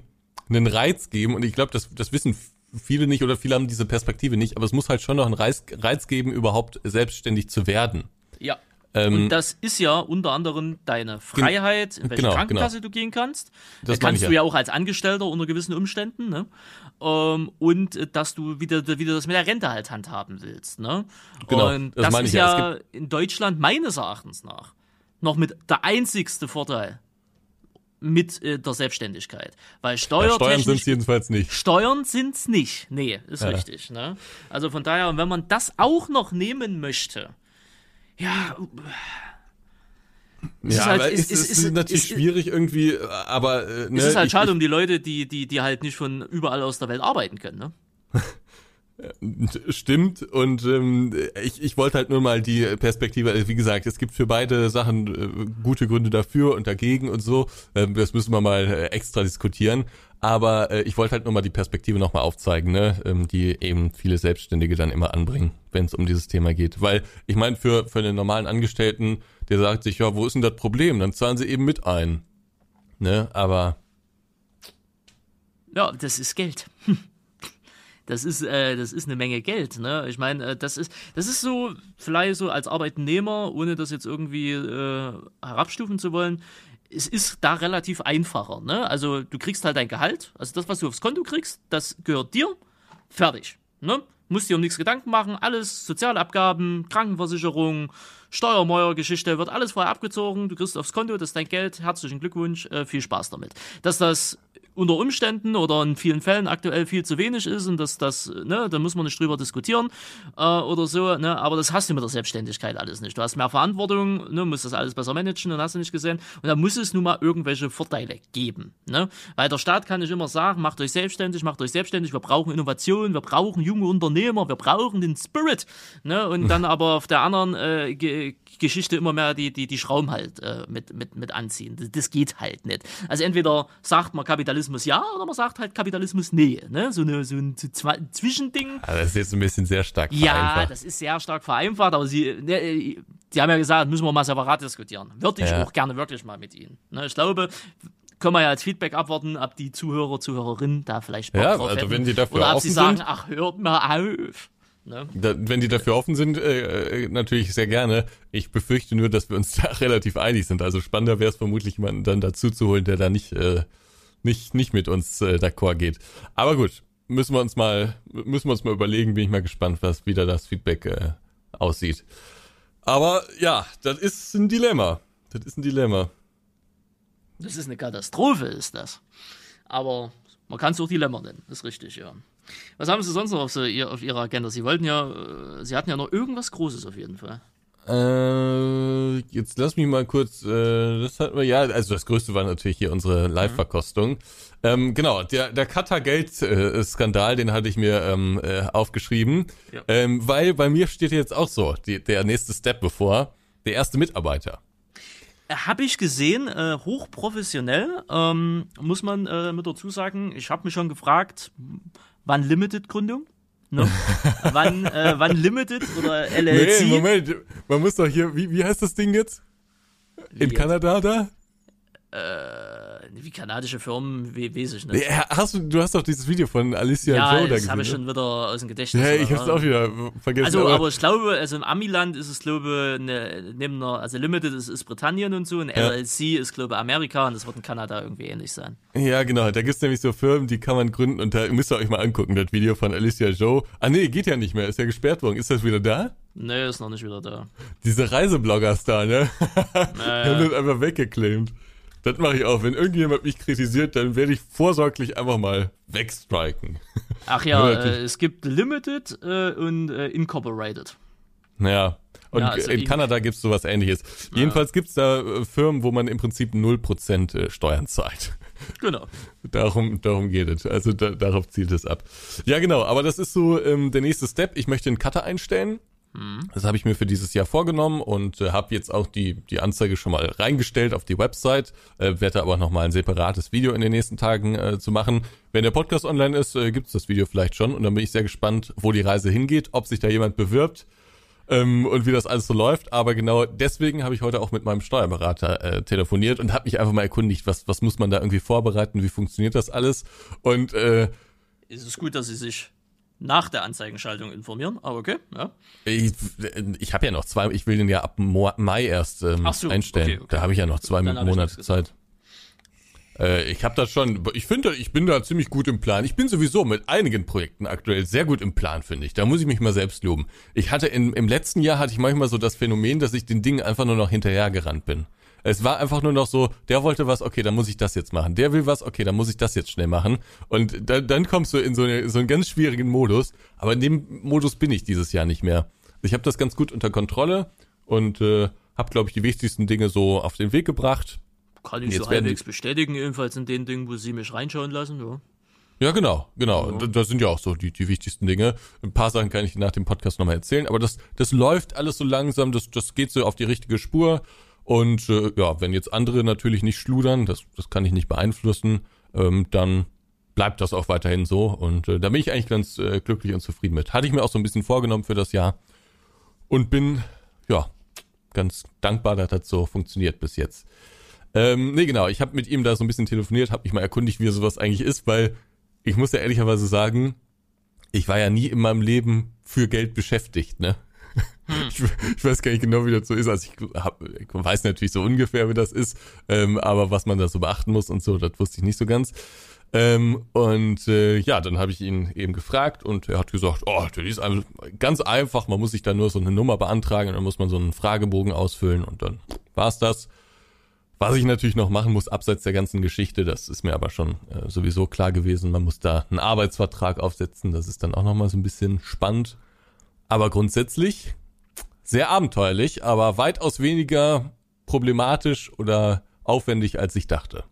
Speaker 2: einen Reiz geben und ich glaube, das, das wissen viele nicht oder viele haben diese Perspektive nicht, aber es muss halt schon noch einen Reiz, Reiz geben, überhaupt selbstständig zu werden.
Speaker 1: Ja.
Speaker 2: Ähm,
Speaker 1: Und das ist ja unter anderem deine Freiheit, in welche
Speaker 2: genau,
Speaker 1: Krankenkasse du gehen kannst.
Speaker 2: Das
Speaker 1: kannst du
Speaker 2: ja.
Speaker 1: ja auch als Angestellter unter gewissen Umständen, ne? Ähm, und äh, dass du wieder, wieder das mit der Rente halt handhaben willst, ne?
Speaker 2: Genau,
Speaker 1: Und
Speaker 2: das
Speaker 1: das, ist
Speaker 2: ja.
Speaker 1: ja in Deutschland meines Erachtens nach noch mit der einzigste Vorteil mit äh, der Selbstständigkeit. Weil Steuer
Speaker 2: Ja, Steuern sind es jedenfalls nicht.
Speaker 1: Steuern sind's nicht. Nee, ist
Speaker 2: Ja.
Speaker 1: richtig. Ne? Also von daher, und wenn man das auch noch nehmen möchte, ja,
Speaker 2: Ja,
Speaker 1: halt-
Speaker 2: aber
Speaker 1: ist-
Speaker 2: ist,
Speaker 1: ist-
Speaker 2: ist,
Speaker 1: ist-
Speaker 2: natürlich
Speaker 1: ist-
Speaker 2: schwierig irgendwie, aber äh, ne,
Speaker 1: es ist halt
Speaker 2: ich,
Speaker 1: schade
Speaker 2: ich,
Speaker 1: um die Leute, die, die, die halt nicht von überall aus der Welt arbeiten können. Ne?
Speaker 2: Stimmt. Und ähm, ich, ich wollte halt nur mal die Perspektive, also wie gesagt, es gibt für beide Sachen äh, gute Gründe dafür und dagegen und so, ähm, das müssen wir mal äh, extra diskutieren, aber äh, ich wollte halt nur mal die Perspektive nochmal aufzeigen, ne, ähm, die eben viele Selbstständige dann immer anbringen, wenn es um dieses Thema geht, weil ich meine, für, für einen normalen Angestellten, der sagt sich, ja, wo ist denn das Problem, dann zahlen sie eben mit ein, ne, aber
Speaker 1: Ja, das ist Geld. Das ist, äh, das ist eine Menge Geld, ne? Ich meine, äh, das ist, das ist so, vielleicht so als Arbeitnehmer, ohne das jetzt irgendwie äh, herabstufen zu wollen, es ist da relativ einfacher, ne? Also du kriegst halt dein Gehalt, also das, was du aufs Konto kriegst, das gehört dir, fertig, ne? Musst dir um nichts Gedanken machen, alles, Sozialabgaben, Krankenversicherung, Steuermeuer-Geschichte, wird alles vorher abgezogen, du kriegst aufs Konto, das ist dein Geld, herzlichen Glückwunsch, äh, viel Spaß damit. Dass das unter Umständen oder in vielen Fällen aktuell viel zu wenig ist und dass das, ne, da muss man nicht drüber diskutieren äh, oder so, ne, aber das hast du mit der Selbstständigkeit alles nicht. Du hast mehr Verantwortung, ne, musst das alles besser managen und hast du nicht gesehen. Und da muss es nun mal irgendwelche Vorteile geben, ne, weil der Staat kann nicht immer sagen, macht euch selbstständig, macht euch selbstständig, wir brauchen Innovation, wir brauchen junge Unternehmer, wir brauchen den Spirit, ne, und dann aber auf der anderen äh, Ge Geschichte immer mehr die, die, die Schrauben halt äh, mit, mit, mit anziehen. Das, geht halt nicht. Also entweder sagt man Kapitalismus ja oder man sagt halt Kapitalismus nee. Ne? So, eine, so ein Zwischending.
Speaker 2: ah, das ist jetzt ein bisschen sehr stark
Speaker 1: Ja,
Speaker 2: vereinfacht.
Speaker 1: das ist sehr stark vereinfacht, aber sie, ne, die haben ja gesagt, müssen wir mal separat diskutieren. Würde ich
Speaker 2: Ja.
Speaker 1: auch gerne wirklich mal mit ihnen. Ne? Ich glaube, können wir ja als Feedback abwarten, ob die Zuhörer, Zuhörerinnen da vielleicht Bock
Speaker 2: Ja,
Speaker 1: drauf
Speaker 2: also
Speaker 1: hätten.
Speaker 2: wenn die dafür
Speaker 1: Oder ob
Speaker 2: offen
Speaker 1: sie sagen,
Speaker 2: sind.
Speaker 1: ach, hört mal auf. Ne?
Speaker 2: Da, wenn die dafür offen sind, äh, äh, natürlich sehr gerne. Ich befürchte nur, dass wir uns da relativ einig sind. Also spannender wäre es vermutlich, jemanden dann dazu zu holen, der da nicht, äh, nicht, nicht mit uns äh, d'accord geht. Aber gut, müssen wir uns mal, müssen wir uns mal überlegen, bin ich mal gespannt, was wieder das Feedback äh, aussieht. Aber ja, das ist ein Dilemma. Das ist ein Dilemma.
Speaker 1: Das ist eine Katastrophe, ist das. Aber man kann es auch Dilemma nennen, ist richtig, ja. Was haben Sie sonst noch auf, so, auf Ihrer Agenda? Sie wollten ja, äh, Sie hatten ja noch irgendwas Großes auf jeden Fall.
Speaker 2: Äh, jetzt lass mich mal kurz, äh, das hatten wir, ja, also das Größte war natürlich hier unsere Live-Verkostung. Ähm, genau, der, der Qatar-Geld-Skandal, den hatte ich mir ähm, äh, aufgeschrieben,
Speaker 1: Ja.
Speaker 2: ähm, weil bei mir steht jetzt auch so, die, der nächste Step bevor, der erste Mitarbeiter.
Speaker 1: Habe ich gesehen, äh, hochprofessionell, ähm, muss man äh, mit dazu sagen. Ich habe mich schon gefragt, wann Limited-Gründung? Ne? wann, äh, wann Limited oder LLC?
Speaker 2: Nee, Moment, man muss doch hier, wie, wie heißt das Ding jetzt? In
Speaker 1: jetzt?
Speaker 2: Kanada da?
Speaker 1: Äh, wie kanadische Firmen, wie, weiß ich nicht.
Speaker 2: Ja, hast du, du hast doch dieses Video von Alicia
Speaker 1: Ja,
Speaker 2: Joe da
Speaker 1: das
Speaker 2: gesehen.
Speaker 1: habe ich
Speaker 2: ne?
Speaker 1: schon wieder aus dem Gedächtnis.
Speaker 2: Ja, ich
Speaker 1: oder?
Speaker 2: hab's auch wieder vergessen.
Speaker 1: Also, aber ich glaube, also im Amiland ist es, glaube ne, neben einer, also Limited ist, ist Britannien und so, und
Speaker 2: Ja.
Speaker 1: LLC ist, glaube Amerika und das wird in Kanada irgendwie ähnlich sein.
Speaker 2: Ja, genau. Da gibt's nämlich so Firmen, die kann man gründen und da müsst ihr euch mal angucken, das Video von Alicia Joe. Ah nee, geht ja nicht mehr, ist ja gesperrt worden. Ist das wieder da?
Speaker 1: Nee, ist noch nicht wieder da.
Speaker 2: Diese Reisebloggers da, ne? Die haben
Speaker 1: Naja,
Speaker 2: das einfach weggeclaimt. Das mache ich auch. Wenn irgendjemand mich kritisiert, dann werde ich vorsorglich einfach mal wegstriken.
Speaker 1: ach ja,
Speaker 2: Ja,
Speaker 1: äh, es gibt Limited äh, und äh, Incorporated.
Speaker 2: Naja. Und
Speaker 1: Ja, also
Speaker 2: in Kanada gibt's sowas ähnliches. Jedenfalls gibt's da äh, Firmen, wo man im Prinzip 0% äh, Steuern zahlt.
Speaker 1: Genau.
Speaker 2: Darum, darum geht es. Also da, darauf zielt es ab. Ja, genau. Aber das ist so ähm, der nächste Step. Ich möchte einen Cutter einstellen. Das habe ich mir für dieses Jahr vorgenommen und äh, habe jetzt auch die, die Anzeige schon mal reingestellt auf die Website. Äh, werde aber noch mal ein separates Video in den nächsten Tagen äh, zu machen. Wenn der Podcast online ist, äh, gibt's das Video vielleicht schon. Und dann bin ich sehr gespannt, wo die Reise hingeht, ob sich da jemand bewirbt ähm, und wie das alles so läuft. Aber genau deswegen habe ich heute auch mit meinem Steuerberater äh, telefoniert und habe mich einfach mal erkundigt, was, was muss man da irgendwie vorbereiten, wie funktioniert das alles. Und äh,
Speaker 1: Es ist gut, dass Sie sich nach der Anzeigenschaltung informieren, aber okay, ja.
Speaker 2: ich, ich habe ja noch zwei, ich will den ja ab Mai erst ähm,
Speaker 1: Ach so,
Speaker 2: einstellen.
Speaker 1: okay, okay.
Speaker 2: Da habe ich ja noch zwei
Speaker 1: Dann
Speaker 2: Monate Zeit. Äh, ich habe das schon, ich finde, ich bin da ziemlich gut im Plan. Ich bin sowieso mit einigen Projekten aktuell sehr gut im Plan, finde ich. Da muss ich mich mal selbst loben. Ich hatte in, im letzten Jahr hatte ich manchmal so das Phänomen, dass ich den Dingen einfach nur noch hinterhergerannt bin. Es war einfach nur noch so, der wollte was, okay, dann muss ich das jetzt machen. Der will was, okay, dann muss ich das jetzt schnell machen. Und dann, dann kommst du in so, eine, so einen ganz schwierigen Modus. Aber in dem Modus bin ich dieses Jahr nicht mehr. Ich habe das ganz gut unter Kontrolle und äh, habe, glaube ich, die wichtigsten Dinge so auf den Weg gebracht.
Speaker 1: Kann ich
Speaker 2: Jetzt
Speaker 1: so halbwegs bestätigen, jedenfalls in den Dingen, wo sie mich reinschauen lassen, ja.
Speaker 2: Ja, genau, genau. Ja. Das sind ja auch so die, die wichtigsten Dinge. Ein paar Sachen kann ich nach dem Podcast nochmal erzählen, aber das, das läuft alles so langsam, das, das geht so auf die richtige Spur. Und äh, ja, wenn jetzt andere natürlich nicht schludern, das, das kann ich nicht beeinflussen, ähm, dann bleibt das auch weiterhin so. Und äh, da bin ich eigentlich ganz äh, glücklich und zufrieden mit. Hatte ich mir auch so ein bisschen vorgenommen für das Jahr und bin, ja, ganz dankbar, dass das so funktioniert bis jetzt. Ähm, nee, genau, ich habe mit ihm da so ein bisschen telefoniert, habe mich mal erkundigt, wie sowas eigentlich ist, weil ich muss ja ehrlicherweise sagen, ich war ja nie in meinem Leben für Geld beschäftigt, ne? Hm. Ich, ich, weiß gar nicht genau, wie das so ist. Also ich, hab, ich weiß natürlich so ungefähr, wie das ist, ähm, aber was man da so beachten muss und so, das wusste ich nicht so ganz. Ähm, und äh, ja, dann habe ich ihn eben gefragt und er hat gesagt, oh, das ist ganz einfach, man muss sich da nur so eine Nummer beantragen und dann muss man so einen Fragebogen ausfüllen und dann war's das. Was ich natürlich noch machen muss, abseits der ganzen Geschichte, das ist mir aber schon äh, sowieso klar gewesen, man muss da einen Arbeitsvertrag aufsetzen, das ist dann auch nochmal so ein bisschen spannend. Aber grundsätzlich sehr abenteuerlich, aber weitaus weniger problematisch oder aufwendig, als ich dachte.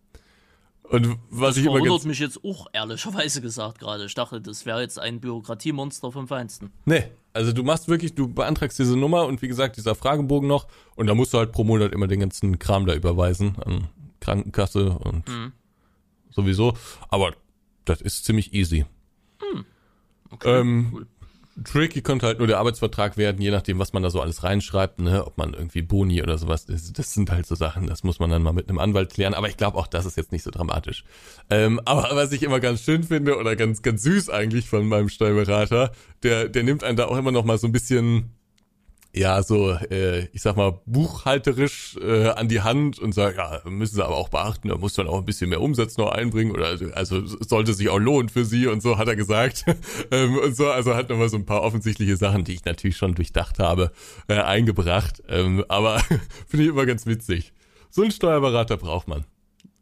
Speaker 2: Und was
Speaker 1: das
Speaker 2: ich immer
Speaker 1: wundert mich jetzt auch ehrlicherweise gesagt gerade. Ich dachte, das wäre jetzt ein Bürokratiemonster vom Feinsten.
Speaker 2: Nee, also du machst wirklich, du beantragst diese Nummer und wie gesagt, dieser Fragebogen noch und da musst du halt pro Monat immer den ganzen Kram da überweisen an Krankenkasse und mhm. sowieso. Aber das ist ziemlich easy. Mhm. Okay, ähm, cool. Tricky könnte halt nur der Arbeitsvertrag werden, je nachdem, was man da so alles reinschreibt, ne, ob man irgendwie Boni oder sowas, das, das sind halt so Sachen, das muss man dann mal mit einem Anwalt klären, aber ich glaube auch, das ist jetzt nicht so dramatisch. Ähm, aber was ich immer ganz schön finde oder ganz, ganz süß eigentlich von meinem Steuerberater, der, der nimmt einen da auch immer noch mal so ein bisschen, ja, so, äh, ich sag mal, buchhalterisch äh, an die Hand und sagt, ja, müssen sie aber auch beachten, da muss man auch ein bisschen mehr Umsatz noch einbringen oder also, also sollte sich auch lohnen für sie und so, hat er gesagt. ähm, und so, also hat nochmal so ein paar offensichtliche Sachen, die ich natürlich schon durchdacht habe, äh, eingebracht. Ähm, aber finde ich immer ganz witzig. So einen Steuerberater braucht man.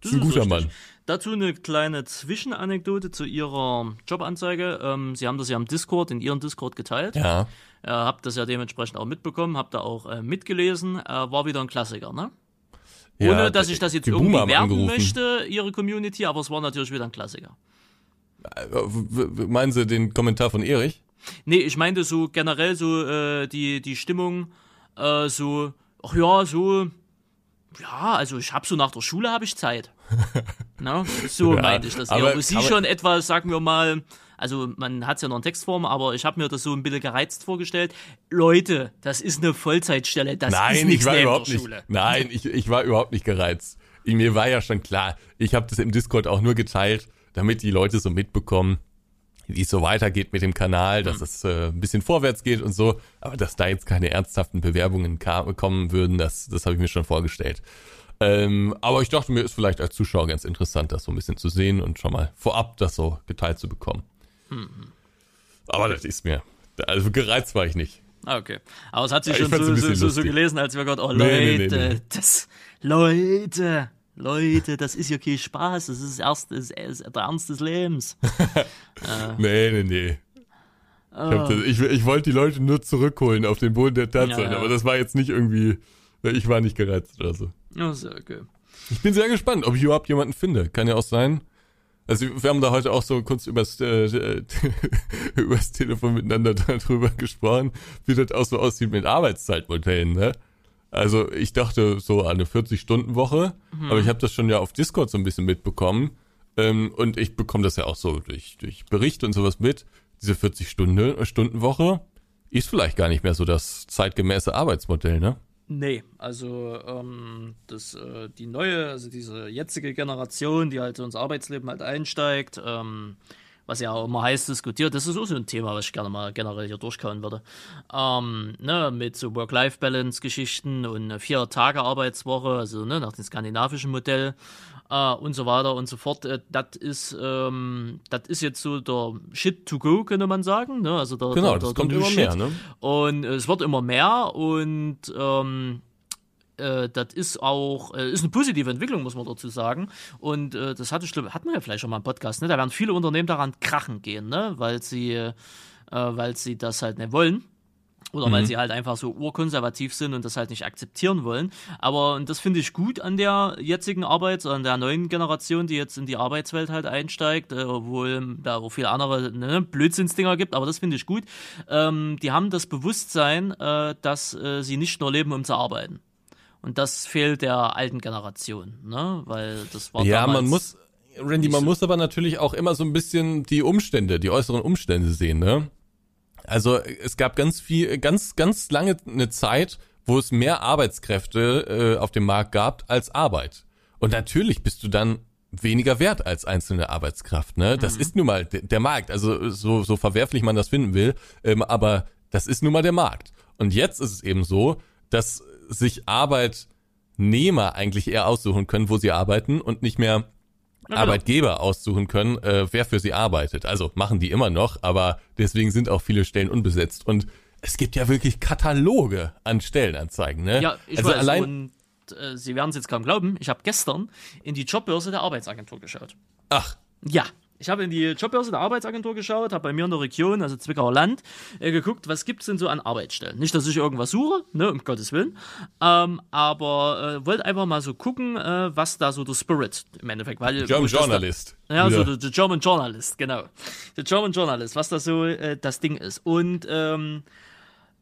Speaker 2: Das ist ein guter richtig. Mann.
Speaker 1: Dazu eine kleine Zwischenanekdote zu Ihrer Jobanzeige. Ähm, Sie haben das ja im Discord, in Ihrem Discord geteilt.
Speaker 2: Ja.
Speaker 1: Äh, hab das ja dementsprechend auch mitbekommen, hab da auch äh, mitgelesen. Äh, war wieder ein Klassiker, ne? Ohne, ja, dass ich das jetzt irgendwie werben angerufen. möchte, Ihre Community, aber es war natürlich wieder ein Klassiker.
Speaker 2: Äh, meinen Sie den Kommentar von Erich?
Speaker 1: Nee, ich meinte so generell so äh, die, die Stimmung, äh, so, ach ja, so, ja, also ich habe so nach der Schule habe ich Zeit. Na, so ja, meinte ich das eher. Wo sie schon etwas, sagen wir mal, also man hat es ja noch in Textform, aber ich habe mir das so ein bisschen gereizt vorgestellt. Leute, das ist eine Vollzeitstelle, das
Speaker 2: Nein,
Speaker 1: ist nichts
Speaker 2: ich war überhaupt nicht. Nein, ich, ich war überhaupt nicht gereizt. Mir war ja schon klar, ich habe das im Discord auch nur geteilt, damit die Leute so mitbekommen, wie es so weitergeht mit dem Kanal, dass mhm. es äh, ein bisschen vorwärts geht und so. Aber dass da jetzt keine ernsthaften Bewerbungen kommen würden, das, das habe ich mir schon vorgestellt. Ähm, aber ich dachte mir, ist vielleicht als Zuschauer ganz interessant, das so ein bisschen zu sehen und schon mal vorab das so geteilt zu bekommen. Mhm. Aber das ist mir, also gereizt war ich nicht.
Speaker 1: Ah, okay. Aber es hat sich ja, schon so, so, so, so, gelesen, als wir gerade, oh Leute, nee, nee, nee, das, Leute, Leute, das ist ja kein Spaß, das ist erst das, das, der Ernst des Lebens.
Speaker 2: äh. Nee, nee, nee. Oh. Ich, ich, ich, wollte die Leute nur zurückholen auf den Boden der Tatsachen, ja, ja. aber das war jetzt nicht irgendwie, ich war nicht gereizt oder so.
Speaker 1: Sehr okay.
Speaker 2: Ich bin sehr gespannt, ob ich überhaupt jemanden finde. Kann ja auch sein. Also wir haben da heute auch so kurz übers, äh, übers Telefon miteinander darüber gesprochen, wie das auch so aussieht mit Arbeitszeitmodellen, ne? Also ich dachte so an eine 40-Stunden-Woche, mhm. aber ich habe das schon ja auf Discord so ein bisschen mitbekommen. Ähm, und ich bekomme das ja auch so durch, durch Berichte und sowas mit. Diese 40-Stunden-Woche ist vielleicht gar nicht mehr so das zeitgemäße Arbeitsmodell, ne?
Speaker 1: Nee, also ähm, das, äh, die neue, also diese jetzige Generation, die halt ins Arbeitsleben halt einsteigt, ähm, was ja auch immer heiß diskutiert, das ist auch so ein Thema, was ich gerne mal generell hier durchkauen würde. Ähm, ne, mit so Work-Life-Balance-Geschichten und vier Tage Arbeitswoche, also ne, nach dem skandinavischen Modell. Äh, und so weiter und so fort. Äh, das ist, ähm, das ist jetzt so der Shit to go, könnte man sagen. Ne? Also der,
Speaker 2: Genau,
Speaker 1: der,
Speaker 2: das
Speaker 1: der,
Speaker 2: kommt
Speaker 1: der
Speaker 2: immer mehr, ne?
Speaker 1: Und es wird immer mehr und ähm, äh, das ist auch äh, ist eine positive Entwicklung, muss man dazu sagen. Und äh, das hatte hatten wir ja vielleicht schon mal im Podcast, ne? Da werden viele Unternehmen daran krachen gehen, ne? Weil sie, äh, weil sie das halt nicht wollen. Oder weil sie halt einfach so urkonservativ sind und das halt nicht akzeptieren wollen. Aber und das finde ich gut an der jetzigen Arbeit, an der neuen Generation, die jetzt in die Arbeitswelt halt einsteigt, äh, obwohl da auch viele andere ne, Blödsinnsdinger gibt, aber das finde ich gut. Ähm, die haben das Bewusstsein, äh, dass äh, sie nicht nur leben, um zu arbeiten. Und das fehlt der alten Generation, ne? Weil das war
Speaker 2: Ja, man muss, Randy, man muss aber natürlich auch immer so ein bisschen die Umstände, die äußeren Umstände sehen, ne? Also es gab ganz viel, ganz, ganz lange eine Zeit, wo es mehr Arbeitskräfte äh, auf dem Markt gab als Arbeit. Und natürlich bist du dann weniger wert als einzelne Arbeitskraft, ne? Das ist nun mal de- der Markt. Also so, so verwerflich man das finden will, ähm, aber das ist nun mal der Markt. Und jetzt ist es eben so, dass sich Arbeitnehmer eigentlich eher aussuchen können, wo sie arbeiten und nicht mehr
Speaker 1: genau.
Speaker 2: Arbeitgeber aussuchen können, äh, wer für sie arbeitet. Also machen die immer noch, aber deswegen sind auch viele Stellen unbesetzt. Und es gibt ja wirklich Kataloge an Stellenanzeigen. Ne?
Speaker 1: Ja, ich
Speaker 2: also
Speaker 1: weiß.
Speaker 2: allein,
Speaker 1: und äh, Sie werden es jetzt kaum glauben, ich habe gestern in die Jobbörse der Arbeitsagentur geschaut.
Speaker 2: ach,
Speaker 1: Ja. Ich habe in die Jobbörse der Arbeitsagentur geschaut, habe bei mir in der Region, also Zwickauer Land, äh, geguckt, was gibt's denn so an Arbeitsstellen. Nicht, dass ich irgendwas suche, ne, um Gottes Willen, ähm, aber äh, wollte einfach mal so gucken, äh, was da so der Spirit im Endeffekt, weil
Speaker 2: German
Speaker 1: das da-
Speaker 2: Journalist.
Speaker 1: ja, so der, German Journalist, genau. Der German Journalist, was da so äh, das Ding ist. Und ähm,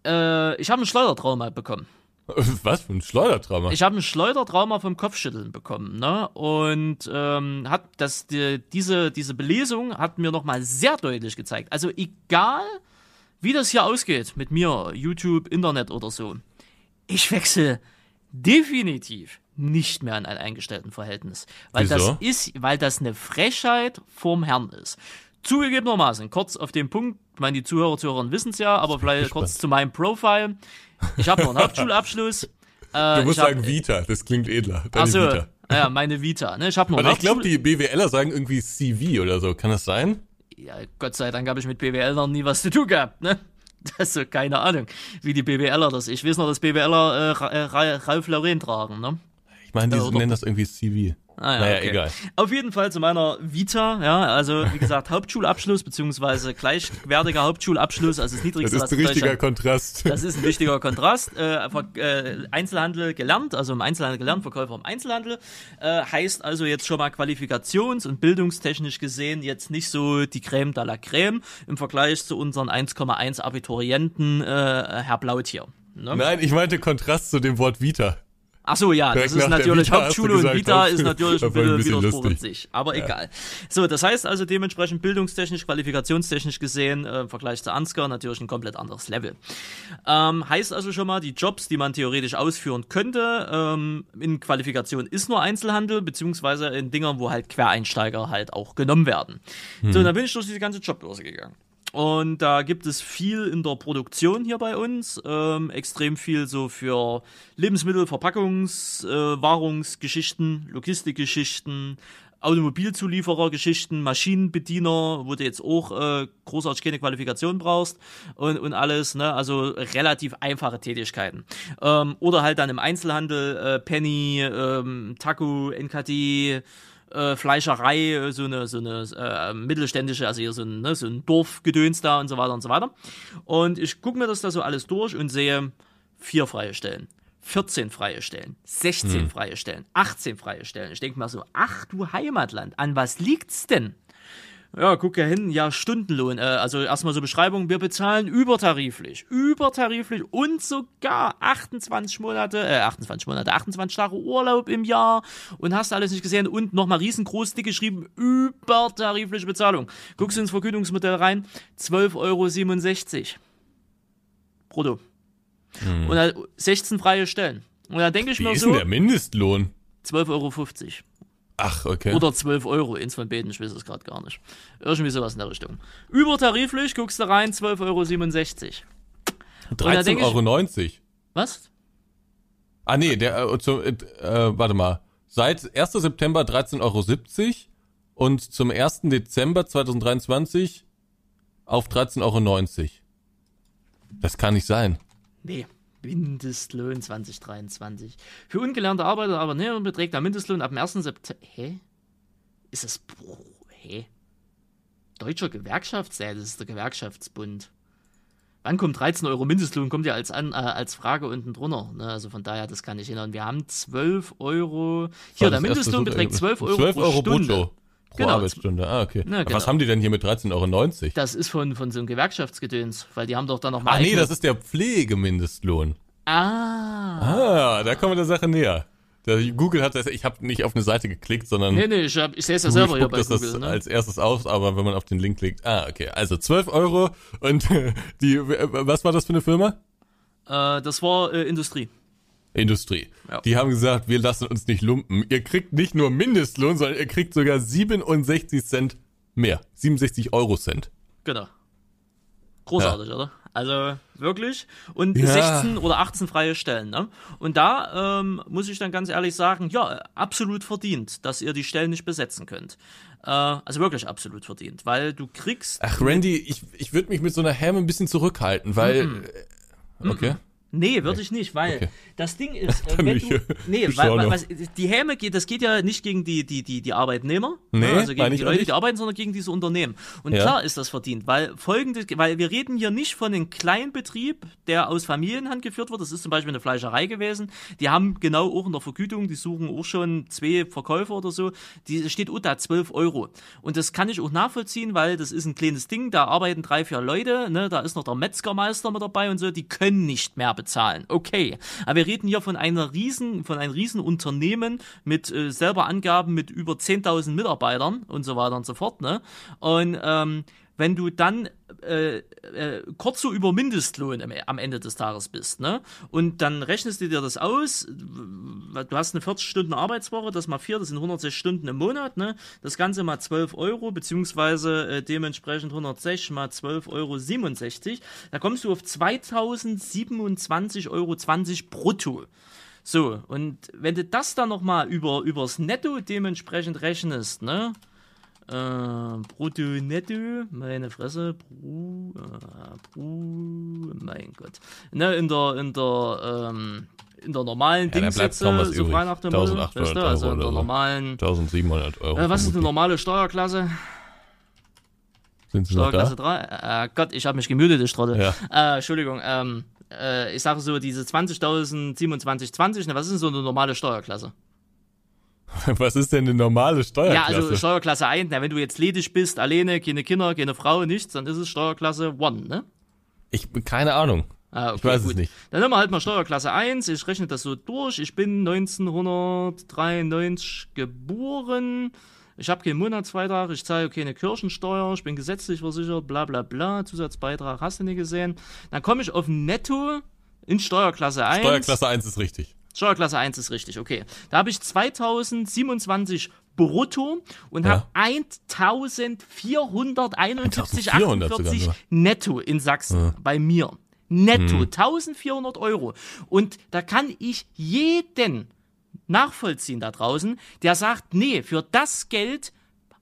Speaker 1: äh, ich habe ein Schleudertrauma bekommen.
Speaker 2: Was für ein Schleudertrauma.
Speaker 1: Ich habe ein Schleudertrauma vom Kopfschütteln bekommen, ne? Und ähm, hat das die, diese diese Belesung hat mir noch mal sehr deutlich gezeigt. Also egal wie das hier ausgeht mit mir, YouTube, Internet oder so, ich wechsle definitiv nicht mehr in ein Eingestelltenverhältnis, weil
Speaker 2: Wieso?
Speaker 1: das ist, weil das eine Frechheit vorm Herrn ist. Zugegebenermaßen, kurz auf den Punkt, ich meine, die Zuhörer, Zuhörer wissen es ja, aber vielleicht kurz zu meinem Profile. Ich habe noch einen Hauptschulabschluss. Äh,
Speaker 2: du musst
Speaker 1: hab-
Speaker 2: sagen Vita, das klingt edler. Deine Vita.
Speaker 1: ja, meine Vita. Ne? Ich habe noch
Speaker 2: Aber ich glaube, die BWLer sagen irgendwie CV oder so. Kann das sein?
Speaker 1: ja, Gott sei Dank habe ich mit BWL noch nie was zu tun gehabt, ne? Das ist so, keine Ahnung, wie die BWLer das. Ich weiß noch, dass BWLer äh, äh, Ra- Ralf Lauren tragen, ne?
Speaker 2: Ich meine, die
Speaker 1: oder-
Speaker 2: nennen das irgendwie CV.
Speaker 1: Ah, ja,
Speaker 2: naja,
Speaker 1: okay.
Speaker 2: egal.
Speaker 1: Auf jeden Fall zu meiner Vita, ja, also wie gesagt, Hauptschulabschluss, beziehungsweise gleichwertiger Hauptschulabschluss, also das
Speaker 2: Das
Speaker 1: niedrigste,
Speaker 2: ist
Speaker 1: was
Speaker 2: ein
Speaker 1: in
Speaker 2: richtiger Kontrast.
Speaker 1: Das ist ein wichtiger Kontrast. Äh, äh, Einzelhandel gelernt, also im Einzelhandel gelernt, Verkäufer im Einzelhandel. Äh, heißt also jetzt schon mal qualifikations- und bildungstechnisch gesehen jetzt nicht so die Creme de la Creme im Vergleich zu unseren 1,1 Abiturienten, äh, Herr Blaut hier. Ne?
Speaker 2: Nein, ich meinte Kontrast zu dem Wort Vita.
Speaker 1: Ach so, ja,
Speaker 2: Direkt
Speaker 1: das ist natürlich
Speaker 2: Vita
Speaker 1: Hauptschule und Vita ist natürlich ein
Speaker 2: ein
Speaker 1: bisschen Widerspruch in sich. Aber egal. So, das heißt also dementsprechend bildungstechnisch, qualifikationstechnisch gesehen, äh, im Vergleich zu Ansgar natürlich ein komplett anderes Level. Ähm, heißt also schon mal, die Jobs, die man theoretisch ausführen könnte, ähm, in Qualifikation ist nur Einzelhandel, beziehungsweise in Dingern, wo halt Quereinsteiger halt auch genommen werden. So, und dann bin ich durch diese ganze Jobbörse gegangen. Und da gibt es viel in der Produktion hier bei uns, ähm, extrem viel so für Lebensmittel, Verpackungs-, äh, Wahrungsgeschichten, Logistikgeschichten, Automobilzulieferergeschichten, Maschinenbediener, wo du jetzt auch äh, großartig keine Qualifikation brauchst und, und alles, ne? Also relativ einfache Tätigkeiten. Ähm, oder halt dann im Einzelhandel, äh, Penny, ähm, Taco, NKD, äh, Fleischerei, äh, so eine, so eine äh, mittelständische, also hier so ein, ne, so ein Dorfgedöns da und so weiter und so weiter. Und ich gucke mir das da so alles durch und sehe vier freie Stellen. 14 freie Stellen, 16 freie Stellen, 18 freie Stellen. Ich denke mal so, ach du Heimatland, an was liegt's denn? Ja, guck ja hin, ja, Stundenlohn. Äh, also erstmal so Beschreibung, wir bezahlen übertariflich. Übertariflich und sogar 28 Monate, äh, 28 Monate, 28 Tage Urlaub im Jahr und hast alles nicht gesehen und nochmal riesengroß dick geschrieben, übertarifliche Bezahlung. Guckst du ins Vergütungsmodell rein, 12,67 Euro. Brutto. Und dann 16 freie Stellen. Und da denke ich
Speaker 2: Wie
Speaker 1: mir
Speaker 2: ist
Speaker 1: so,
Speaker 2: denn der Mindestlohn?
Speaker 1: 12,50 Euro.
Speaker 2: Ach, okay.
Speaker 1: Oder 12 Euro, eins von beiden, ich weiß es gerade gar nicht. Irgendwie sowas in der Richtung. Übertariflich, guckst du rein, 12,67 Euro. da denk ich-
Speaker 2: 13,90 Euro.
Speaker 1: Was?
Speaker 2: Ah, nee, der, äh, zu, äh, äh, warte mal. seit 1. September 13,70 Euro und zum 1. Dezember 2023 auf 13,90 Euro. Das kann nicht sein.
Speaker 1: Nee. Mindestlohn 2023. Für ungelernte Arbeiter aber ne, beträgt der Mindestlohn ab dem 1. September. Hä? Ist das. Hä? Deutscher Gewerkschaftssäle, das ist der Gewerkschaftsbund. Wann kommt 13 Euro Mindestlohn? Kommt ja als, an, äh, als Frage unten drunter. Ne? Also von daher, das kann ich erinnern. Wir haben 12 Euro. Hier, der Mindestlohn beträgt 12 Euro
Speaker 2: 12 Euro
Speaker 1: pro Stunde.
Speaker 2: brutto pro
Speaker 1: Genau.
Speaker 2: Arbeitsstunde. Ah, okay.
Speaker 1: Na,
Speaker 2: Aber Was
Speaker 1: genau.
Speaker 2: haben die denn hier mit 13,90 Euro?
Speaker 1: Das ist von, von so einem Gewerkschaftsgedöns, weil die haben doch dann nochmal.
Speaker 2: Ah, nee, das ist der Pflegemindestlohn.
Speaker 1: Ah.
Speaker 2: Ah, da kommen wir der Sache näher. Google hat das, ich habe nicht auf eine Seite geklickt, sondern
Speaker 1: Nee, nee, ich, hab, ich sehe es ja selber hier bei
Speaker 2: das,
Speaker 1: Google.
Speaker 2: das
Speaker 1: Ne?
Speaker 2: als erstes aus, aber wenn man auf den Link klickt, ah, okay, also 12 Euro und die, was war das für eine Firma?
Speaker 1: Äh, das war äh, Industrie.
Speaker 2: Industrie.
Speaker 1: Ja.
Speaker 2: Die haben gesagt, wir lassen uns nicht lumpen. Ihr kriegt nicht nur Mindestlohn, sondern ihr kriegt sogar 67 Cent mehr. 67 Euro Cent.
Speaker 1: Genau. Großartig, oder? Also wirklich. Und
Speaker 2: Ja.
Speaker 1: 16 oder 18 freie Stellen. Ne? Und da ähm, muss ich dann ganz ehrlich sagen, ja, absolut verdient, dass ihr die Stellen nicht besetzen könnt. Äh, also wirklich absolut verdient, weil du kriegst.
Speaker 2: Ach, Randy, ich, ich würde mich mit so einer Häme ein bisschen zurückhalten, weil. äh, Okay.
Speaker 1: Nee, würde ich nicht, weil
Speaker 2: Okay.
Speaker 1: das Ding ist, äh, wenn du, nee, weil, weil was, die Häme geht, das geht ja nicht gegen die, die, die, die Arbeitnehmer,
Speaker 2: Nee,
Speaker 1: ne, also gegen die Leute, die arbeiten, sondern gegen diese Unternehmen. Und
Speaker 2: Ja.
Speaker 1: klar ist das verdient, weil folgendes, weil wir reden hier nicht von einem Kleinbetrieb, der aus Familienhand geführt wird. Das ist zum Beispiel eine Fleischerei gewesen. Die haben genau auch in der Vergütung, die suchen auch schon zwei Verkäufer oder so. Die steht da 12 Euro. Und das kann ich auch nachvollziehen, weil das ist ein kleines Ding, da arbeiten drei, vier Leute, ne, da ist noch der Metzgermeister mit dabei und so, die können nicht mehr bezahlen. Okay. Aber wir reden hier von einer riesen, von einem riesen Unternehmen mit äh, selber Angaben mit über 10.000 Mitarbeitern und so weiter und so fort, ne? Und ähm, wenn du dann äh, äh, kurz so über Mindestlohn am, am Ende des Tages bist, ne? Und dann rechnest du dir das aus, du hast eine 40 Stunden Arbeitswoche, das mal vier, das sind 106 Stunden im Monat, ne? Das Ganze mal 12 Euro, beziehungsweise äh, dementsprechend 106 mal 12,67 Euro, da kommst du auf 2027,20 Euro brutto. So, und wenn du das dann nochmal über, übers Netto dementsprechend rechnest, ne? Äh, brutto, netto, meine Fresse, Bru, äh, Bru, mein Gott. Ne, in der, in der, ähm, in der normalen
Speaker 2: Ja,
Speaker 1: Dingsätze, so frei nach dem Motto,
Speaker 2: 1800
Speaker 1: weißt du, also in der normalen,
Speaker 2: 1700 Euro.
Speaker 1: äh, was ist eine normale Steuerklasse?
Speaker 2: Sind sie noch
Speaker 1: Steuerklasse
Speaker 2: da?
Speaker 1: 3? Äh, Gott, ich habe mich gemütet, ich Trottel.
Speaker 2: Ja.
Speaker 1: Äh, Entschuldigung, ähm, äh, ich sage so, diese 20.000, 27, 20, ne, was ist denn so eine normale Steuerklasse?
Speaker 2: Was ist denn eine normale
Speaker 1: Ja,
Speaker 2: Steuerklasse?
Speaker 1: also Steuerklasse 1, na, wenn du jetzt ledig bist, alleine, keine Kinder, keine Frau, nichts, dann ist es Steuerklasse 1, ne?
Speaker 2: ich keine Ahnung.
Speaker 1: Ah, okay,
Speaker 2: Ich weiß es
Speaker 1: gut.
Speaker 2: nicht.
Speaker 1: Dann nehmen wir halt mal Steuerklasse 1. Ich rechne das so durch. Ich bin 1993 geboren. Ich habe keinen Monatsbeitrag. Ich zahle keine Kirchensteuer. Ich bin gesetzlich versichert. Bla bla bla. Zusatzbeitrag hast du nicht gesehen. Dann komme ich auf Netto in Steuerklasse 1.
Speaker 2: Steuerklasse 1 ist richtig.
Speaker 1: Steuerklasse 1 ist richtig, okay. Da habe ich 2027 brutto und
Speaker 2: Ja.
Speaker 1: habe 1471,48
Speaker 2: 1400 sogar nur.
Speaker 1: netto in Sachsen bei mir. Netto, 1400 Euro. Und da kann ich jeden nachvollziehen da draußen, der sagt, nee, für das Geld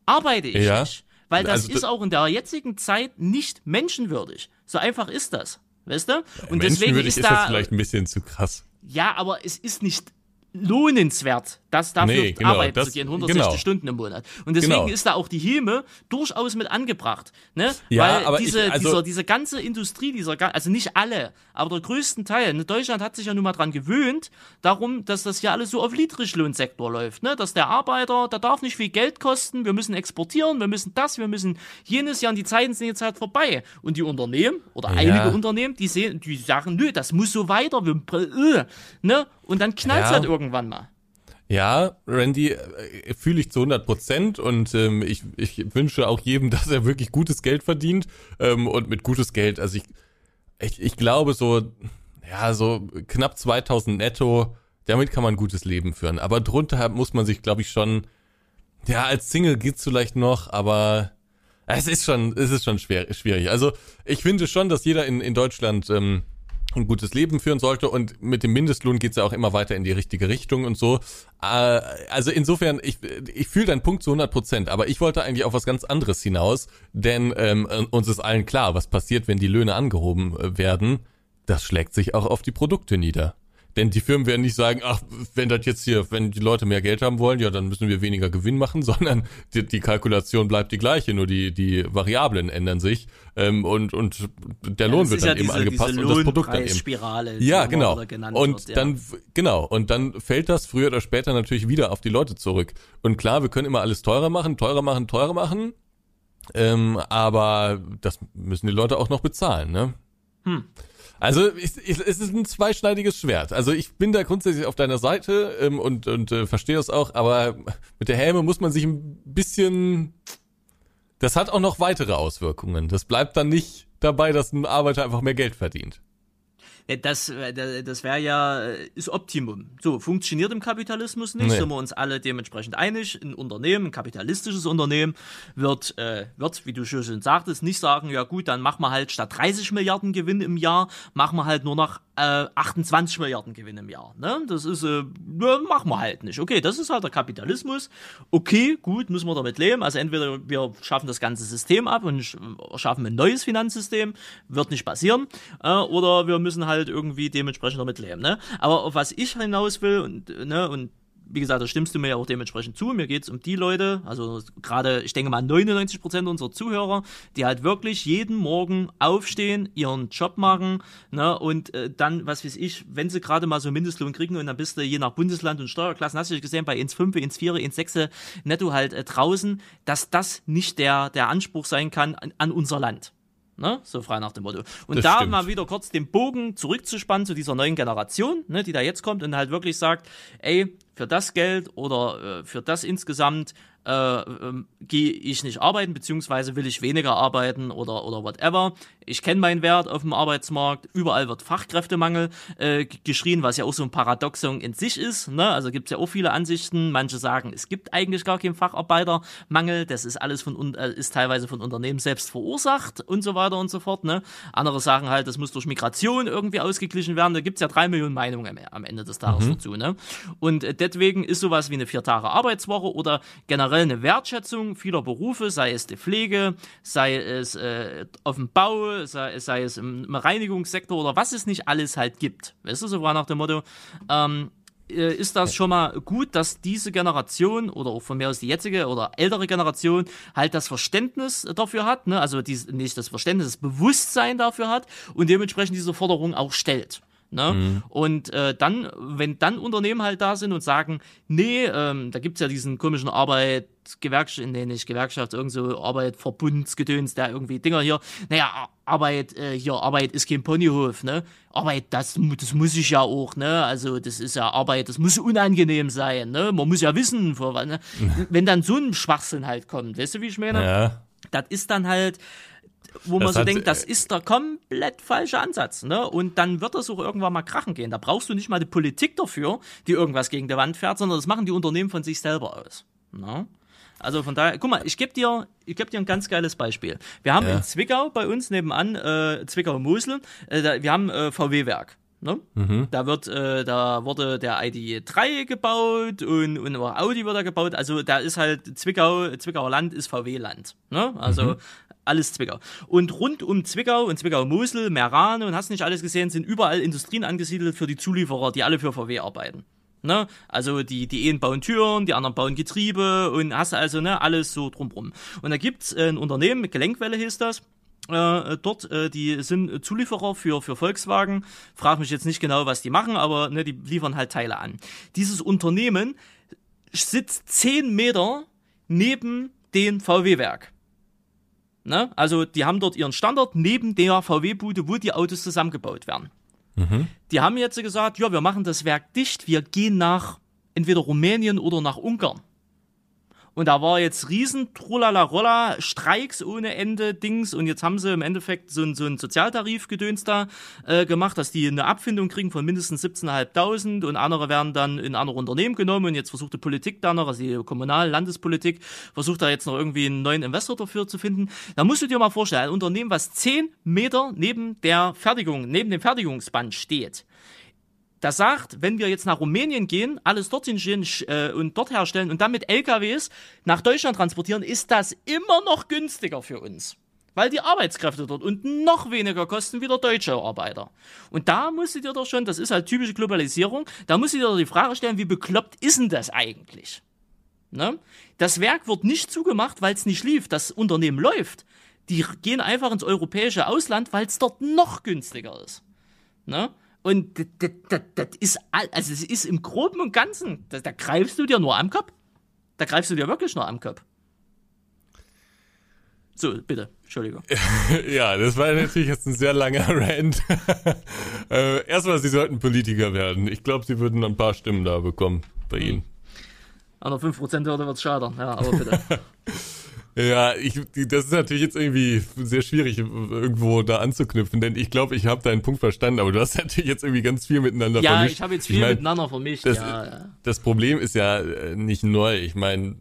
Speaker 1: arbeite ich
Speaker 2: Ja.
Speaker 1: nicht. Weil das
Speaker 2: Also
Speaker 1: ist auch in der jetzigen Zeit nicht menschenwürdig. So einfach ist das. Weißt du? Und deswegen
Speaker 2: Menschenwürdig
Speaker 1: ist
Speaker 2: ist
Speaker 1: da
Speaker 2: jetzt vielleicht ein bisschen zu krass.
Speaker 1: Ja, aber es ist nicht lohnenswert, das dafür
Speaker 2: Nee, genau,
Speaker 1: arbeiten
Speaker 2: das-
Speaker 1: zu gehen, 160
Speaker 2: genau.
Speaker 1: Stunden im Monat. Und deswegen
Speaker 2: Genau.
Speaker 1: ist da auch die Häme durchaus mit angebracht. Ne?
Speaker 2: Ja,
Speaker 1: Weil
Speaker 2: aber ich-
Speaker 1: diese,
Speaker 2: also-
Speaker 1: dieser, diese ganze Industrie, dieser, also nicht alle, aber der größten Teil, ne? Deutschland hat sich ja nun mal dran gewöhnt, darum, dass das hier alles so auf Niedriglohnsektor läuft. Ne? Dass der Arbeiter, der darf nicht viel Geld kosten, wir müssen exportieren, wir müssen das, wir müssen jenes Jahr, und die Zeiten sind jetzt halt vorbei. Und die Unternehmen, oder einige Unternehmen, die sehen, die sagen, nö, das muss so weiter, wir, äh, ne? Und dann knallt
Speaker 2: Ja.
Speaker 1: halt irgendwann mal.
Speaker 2: Ja, Randy, äh, fühle ich zu 100 Prozent und ähm, ich, ich wünsche auch jedem, dass er wirklich gutes Geld verdient ähm, und mit gutes Geld, also ich, ich, ich glaube so, ja, so knapp 2000 netto, damit kann man ein gutes Leben führen, aber drunter muss man sich, glaube ich, schon, ja, als Single geht's vielleicht noch, aber es ist schon, es ist schon schwer, schwierig. Also ich finde schon, dass jeder in, in Deutschland ähm, ein gutes Leben führen sollte und mit dem Mindestlohn geht's ja auch immer weiter in die richtige Richtung und so. Äh, also insofern, ich, ich fühle deinen Punkt zu 100 Prozent, aber ich wollte eigentlich auf was ganz anderes hinaus, denn ähm, uns ist allen klar, was passiert, wenn die Löhne angehoben äh, werden. Das schlägt sich auch auf die Produkte nieder. Denn die Firmen werden nicht sagen, ach, wenn das jetzt hier, wenn die Leute mehr Geld haben wollen, ja, dann müssen wir weniger Gewinn machen, sondern die, die Kalkulation bleibt die gleiche, nur die, die Variablen ändern sich ähm, und, und der ja, Lohn wird dann ja eben diese, angepasst diese und das Produkt dann eben.
Speaker 1: Spirale,
Speaker 2: ja, genau. Und wird, ja. dann, genau, und dann fällt das früher oder später natürlich wieder auf die Leute zurück. Und klar, wir können immer alles teurer machen, teurer machen, teurer machen, ähm, aber das müssen die Leute auch noch bezahlen, ne? Hm. Also ich, ich, es ist ein zweischneidiges Schwert. Also ich bin da grundsätzlich auf deiner Seite ähm, und, und äh, verstehe das auch, aber mit der Helme muss man sich ein bisschen. Das hat auch noch weitere Auswirkungen. Das bleibt dann nicht dabei, dass ein Arbeiter einfach mehr Geld verdient.
Speaker 1: Das, äh, das wäre ja ist Optimum. So funktioniert im Kapitalismus nicht. Nee. Sind wir uns alle dementsprechend einig. Ein Unternehmen, ein kapitalistisches Unternehmen wird, äh, wird, wie du schon sagtest, nicht sagen, ja gut, dann machen wir halt statt 30 Milliarden Gewinn im Jahr, machen wir halt nur noch äh, 28 Milliarden Gewinn im Jahr. Ne? Das ist, äh, machen wir halt nicht. Okay, das ist halt der Kapitalismus. Okay, gut, müssen wir damit leben. Also entweder wir schaffen das ganze System ab und schaffen ein neues Finanzsystem, wird nicht passieren, äh, oder wir müssen halt halt irgendwie dementsprechend damit leben. Ne? Aber auf was ich hinaus will und, ne, und wie gesagt, da stimmst du mir ja auch dementsprechend zu. Mir geht es um die Leute, also gerade, ich denke mal 99 Prozent unserer Zuhörer, die halt wirklich jeden Morgen aufstehen, ihren Job machen, ne, und äh, dann, was weiß ich, wenn sie gerade mal so Mindestlohn kriegen und dann bist du je nach Bundesland und Steuerklassen, hast du gesehen, bei 1,5, 1,4, 1,6 netto halt äh, draußen, dass das nicht der, der Anspruch sein kann an, an unser Land. Ne? So frei nach dem Motto. Und das da stimmt. mal wieder kurz den Bogen zurückzuspannen zu dieser neuen Generation, ne, die da jetzt kommt und halt wirklich sagt, ey, für das Geld oder äh, für das insgesamt äh, äh, gehe ich nicht arbeiten, beziehungsweise will ich weniger arbeiten oder, oder whatever. Ich kenne meinen Wert auf dem Arbeitsmarkt. Überall wird Fachkräftemangel äh, geschrien, was ja auch so ein Paradoxon in sich ist. Ne? Also gibt es ja auch viele Ansichten. Manche sagen, es gibt eigentlich gar keinen Facharbeitermangel. Das ist alles von äh, ist teilweise von Unternehmen selbst verursacht und so weiter und so fort. Ne? Andere sagen halt, das muss durch Migration irgendwie ausgeglichen werden. Da gibt es ja drei Millionen Meinungen am Ende des Tages mhm. dazu. Ne? Und äh, deswegen ist sowas wie eine vier Tage Arbeitswoche oder generell eine Wertschätzung vieler Berufe, sei es die Pflege, sei es äh, auf dem Bau, sei, sei, es im Reinigungssektor oder was es nicht alles halt gibt. Weißt du, so war nach dem Motto, ähm, äh, ist das schon mal gut, dass diese Generation oder auch von mir aus die jetzige oder ältere Generation halt das Verständnis dafür hat, ne? also dies, nicht das Verständnis, das Bewusstsein dafür hat und dementsprechend diese Forderung auch stellt. Ne? Mhm. Und äh, dann, wenn dann Unternehmen halt da sind und sagen, nee, ähm, da gibt's ja diesen komischen Arbeit, Gewerkschaft, nee, nicht Gewerkschaft, irgend so Arbeit, Verbundsgedöns, der irgendwie Dinger hier, naja, Arbeit, äh, hier, Arbeit ist kein Ponyhof, ne? Arbeit, das, das muss ich ja auch, ne? Also, das ist ja Arbeit, das muss unangenehm sein, ne? Man muss ja wissen, vor, ne? wenn dann so ein Schwachsinn halt kommt, weißt du, wie ich meine? Ja. Das ist dann halt, wo man so denkt, das äh, ist der komplett falsche Ansatz. Ne? Und dann wird das auch irgendwann mal krachen gehen. Da brauchst du nicht mal die Politik dafür, die irgendwas gegen die Wand fährt, sondern das machen die Unternehmen von sich selber aus. Ne? Also von daher, guck mal, ich gebe dir, ich gebe dir ein ganz geiles Beispiel. Wir haben ja. in Zwickau bei uns nebenan, äh, Zwickau-Mosel, äh, wir haben äh, VW-Werk. Ne? Mhm. Da wird, äh, da wurde der ID3 gebaut und, und auch Audi wird da gebaut. Also da ist halt Zwickau, Zwickauer Land ist VW-Land. Ne? Also mhm alles Zwickau. Und rund um Zwickau und Zwickau-Mosel, Merane und hast nicht alles gesehen, sind überall Industrien angesiedelt für die Zulieferer, die alle für VW arbeiten. Ne? Also die, die einen bauen Türen, die anderen bauen Getriebe und hast also ne, alles so drumrum. Und da gibt's äh, ein Unternehmen, Gelenkwelle hieß das, äh, dort, äh, die sind Zulieferer für, für Volkswagen. Frag mich jetzt nicht genau, was die machen, aber ne, die liefern halt Teile an. Dieses Unternehmen sitzt zehn Meter neben dem VW-Werk. Ne? Also die haben dort ihren Standort neben der VW-Bude, wo die Autos zusammengebaut werden. Mhm. Die haben jetzt gesagt, ja, wir machen das Werk dicht, wir gehen nach entweder Rumänien oder nach Ungarn. Und da war jetzt riesen Trulala-Rolla, Streiks ohne Ende, Dings. Und jetzt haben sie im Endeffekt so ein, so Sozialtarifgedöns da äh, gemacht, dass die eine Abfindung kriegen von mindestens 17.500 und andere werden dann in andere Unternehmen genommen. Und jetzt versucht die Politik da noch, also die Kommunal-, Landespolitik, versucht da jetzt noch irgendwie einen neuen Investor dafür zu finden. Da musst du dir mal vorstellen, ein Unternehmen, was 10 Meter neben der Fertigung, neben dem Fertigungsband steht, das sagt, wenn wir jetzt nach Rumänien gehen, alles dorthin gehen äh, und dort herstellen und dann mit LKWs nach Deutschland transportieren, ist das immer noch günstiger für uns. Weil die Arbeitskräfte dort unten noch weniger kosten wie der deutsche Arbeiter. Und da musst du dir doch schon, das ist halt typische Globalisierung, da musst du dir doch die Frage stellen, wie bekloppt ist denn das eigentlich? Ne? Das Werk wird nicht zugemacht, weil es nicht lief. Das Unternehmen läuft. Die gehen einfach ins europäische Ausland, weil es dort noch günstiger ist. Ne? Und das, das, das ist, also es ist im Groben und Ganzen, da, da greifst du dir nur am Kopf. Da greifst du dir wirklich nur am Kopf. So, bitte, Entschuldigung.
Speaker 2: ja, das war natürlich jetzt ein sehr langer Rant. äh, erstmal, sie sollten Politiker werden. Ich glaube, sie würden ein paar Stimmen da bekommen bei hm. Ihnen.
Speaker 1: An der 5%-Hürde wird es scheitern, ja, aber bitte.
Speaker 2: Ja, ich, das ist natürlich jetzt irgendwie sehr schwierig, irgendwo da anzuknüpfen, denn ich glaube, ich habe deinen Punkt verstanden, aber du hast natürlich jetzt irgendwie ganz viel miteinander
Speaker 1: ja, vermischt. Ja, ich habe jetzt viel ich mein, miteinander vermischt.
Speaker 2: Das,
Speaker 1: ja,
Speaker 2: das Problem ist ja äh, nicht neu. Ich meine,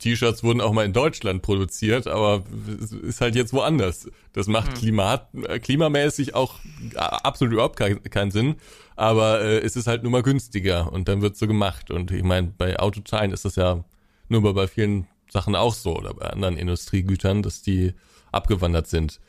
Speaker 2: T-Shirts wurden auch mal in Deutschland produziert, aber es ist halt jetzt woanders. Das macht hm. Klimat, äh, klimamäßig auch absolut überhaupt keinen kein Sinn, aber äh, es ist halt nur mal günstiger und dann wird so gemacht. Und ich meine, bei Autoteilen ist das ja nur bei vielen Sachen auch so oder bei anderen Industriegütern, dass die abgewandert sind.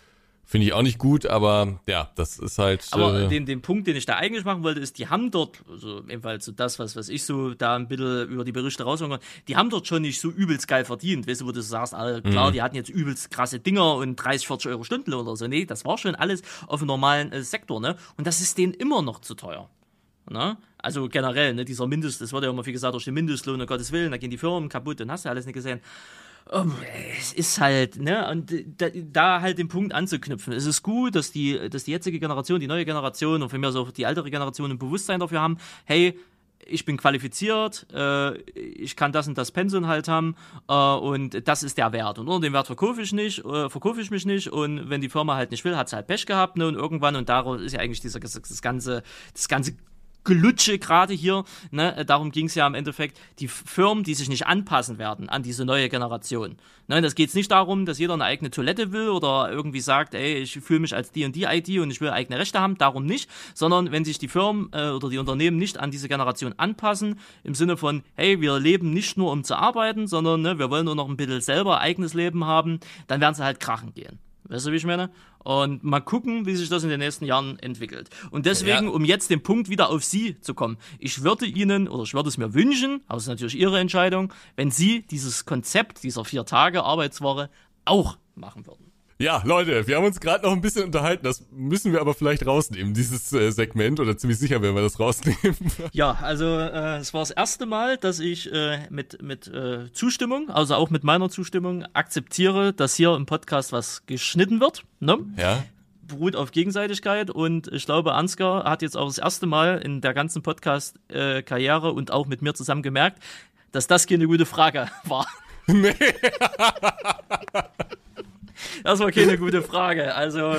Speaker 2: Finde ich auch nicht gut, aber ja, das ist halt.
Speaker 1: Aber äh, den, den Punkt, den ich da eigentlich machen wollte, ist, die haben dort, also ebenfalls so das, was, was ich so da ein bisschen über die Berichte rausholen die haben dort schon nicht so übelst geil verdient. Weißt du, wo du sagst, ah, klar, mhm. die hatten jetzt übelst krasse Dinger und 30, 40 Euro Stundenlohn oder so. Nee, das war schon alles auf dem normalen äh, Sektor, ne? Und das ist denen immer noch zu teuer. Ne? Also generell, ne, dieser Mindest, das wurde ja immer viel gesagt, durch den Mindestlohn, um Gottes Willen, da gehen die Firmen kaputt und hast du alles nicht gesehen. Um, es ist halt, ne, und da, da, halt den Punkt anzuknüpfen. Es ist gut, dass die, dass die jetzige Generation, die neue Generation und für mich auch die ältere Generation ein Bewusstsein dafür haben, hey, ich bin qualifiziert, äh, ich kann das und das Pensum halt haben äh, und das ist der Wert. Und unter dem Wert verkaufe ich nicht, äh, verkaufe ich mich nicht und wenn die Firma halt nicht will, hat sie halt Pech gehabt ne, und irgendwann und daraus ist ja eigentlich dieser, das ganze, das ganze Gelutsche gerade hier. Ne? Äh, darum ging es ja im Endeffekt. Die Firmen, die sich nicht anpassen werden an diese neue Generation. Ne? Das geht nicht darum, dass jeder eine eigene Toilette will oder irgendwie sagt, ey, ich fühle mich als die und die ID und ich will eigene Rechte haben. Darum nicht. Sondern wenn sich die Firmen äh, oder die Unternehmen nicht an diese Generation anpassen, im Sinne von, hey, wir leben nicht nur um zu arbeiten, sondern ne, wir wollen nur noch ein bisschen selber eigenes Leben haben, dann werden sie halt krachen gehen. Weißt du, wie ich meine? Und mal gucken, wie sich das in den nächsten Jahren entwickelt. Und deswegen, ja. um jetzt den Punkt wieder auf Sie zu kommen, ich würde Ihnen oder ich würde es mir wünschen, aber es ist natürlich Ihre Entscheidung, wenn Sie dieses Konzept dieser vier Tage Arbeitswoche auch machen würden.
Speaker 2: Ja, Leute, wir haben uns gerade noch ein bisschen unterhalten. Das müssen wir aber vielleicht rausnehmen, dieses äh, Segment. Oder ziemlich sicher werden wir das rausnehmen.
Speaker 1: ja, also äh, es war das erste Mal, dass ich äh, mit, mit äh, Zustimmung, also auch mit meiner Zustimmung, akzeptiere, dass hier im Podcast was geschnitten wird. Ne?
Speaker 2: Ja
Speaker 1: beruht auf Gegenseitigkeit und ich glaube, Ansgar hat jetzt auch das erste Mal in der ganzen Podcast-Karriere und auch mit mir zusammen gemerkt, dass das keine gute Frage war. Nee. Das war keine gute Frage. Also,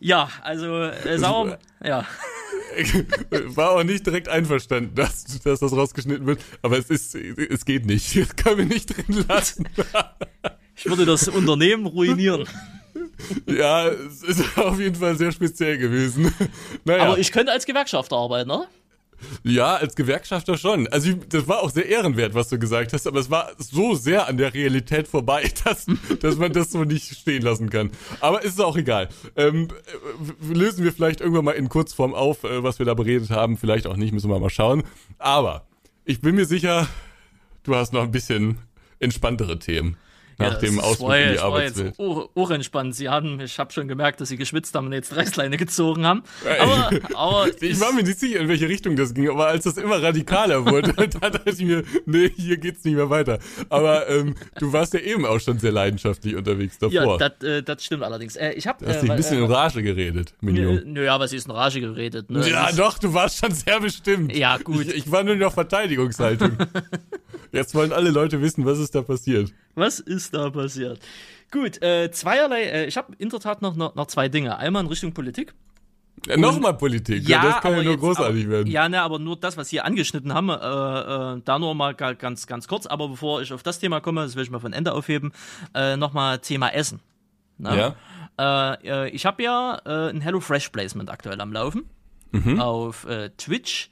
Speaker 1: ja, also, äh, sauer, ja.
Speaker 2: War auch nicht direkt einverstanden, dass, dass das rausgeschnitten wird, aber es ist, es geht nicht. Das können wir nicht drin lassen.
Speaker 1: Ich würde das Unternehmen ruinieren.
Speaker 2: Ja, es ist auf jeden Fall sehr speziell gewesen.
Speaker 1: Naja. Aber ich könnte als Gewerkschafter arbeiten, ne?
Speaker 2: Ja, als Gewerkschafter schon. Also das war auch sehr ehrenwert, was du gesagt hast, aber es war so sehr an der Realität vorbei, dass, dass man das so nicht stehen lassen kann. Aber ist auch egal. Ähm, äh, lösen wir vielleicht irgendwann mal in Kurzform auf, äh, was wir da beredet haben. Vielleicht auch nicht, müssen wir mal schauen. Aber ich bin mir sicher, du hast noch ein bisschen entspanntere Themen nach ja, dem Ausflug in die Arbeitswelt.
Speaker 1: Auch entspannt. Sie haben, ich habe schon gemerkt, dass sie geschwitzt haben und jetzt Reißleine gezogen haben. Aber, aber
Speaker 2: ich war mir nicht sicher, in welche Richtung das ging, aber als das immer radikaler wurde, da dachte ich mir, nee, hier geht's nicht mehr weiter. Aber ähm, du warst ja eben auch schon sehr leidenschaftlich unterwegs davor.
Speaker 1: Ja, das, äh, stimmt allerdings. Äh, ich hab,
Speaker 2: du hast äh, dich ein bisschen äh, in Rage geredet, Minion.
Speaker 1: Nö, ja, aber sie ist in Rage geredet. Ne?
Speaker 2: Ja, doch, du warst schon sehr bestimmt.
Speaker 1: Ja, gut.
Speaker 2: Ich, ich war nur noch Verteidigungshaltung. Jetzt wollen alle Leute wissen, was ist da passiert.
Speaker 1: Was ist da passiert? Gut, äh, zweierlei, äh, ich habe in der Tat noch, noch, noch zwei Dinge. Einmal in Richtung Politik.
Speaker 2: Ja, Nochmal Politik, ja, das kann ja nur jetzt, großartig
Speaker 1: aber,
Speaker 2: werden.
Speaker 1: Ja, ne, aber nur das, was hier angeschnitten haben, äh, äh, da nur mal ganz, ganz kurz. Aber bevor ich auf das Thema komme, das will ich mal von Ende aufheben, äh, nochmal Thema Essen.
Speaker 2: Ne?
Speaker 1: Ja. Äh, äh ich habe ja ein HelloFresh Placement aktuell am Laufen mhm. auf Twitch.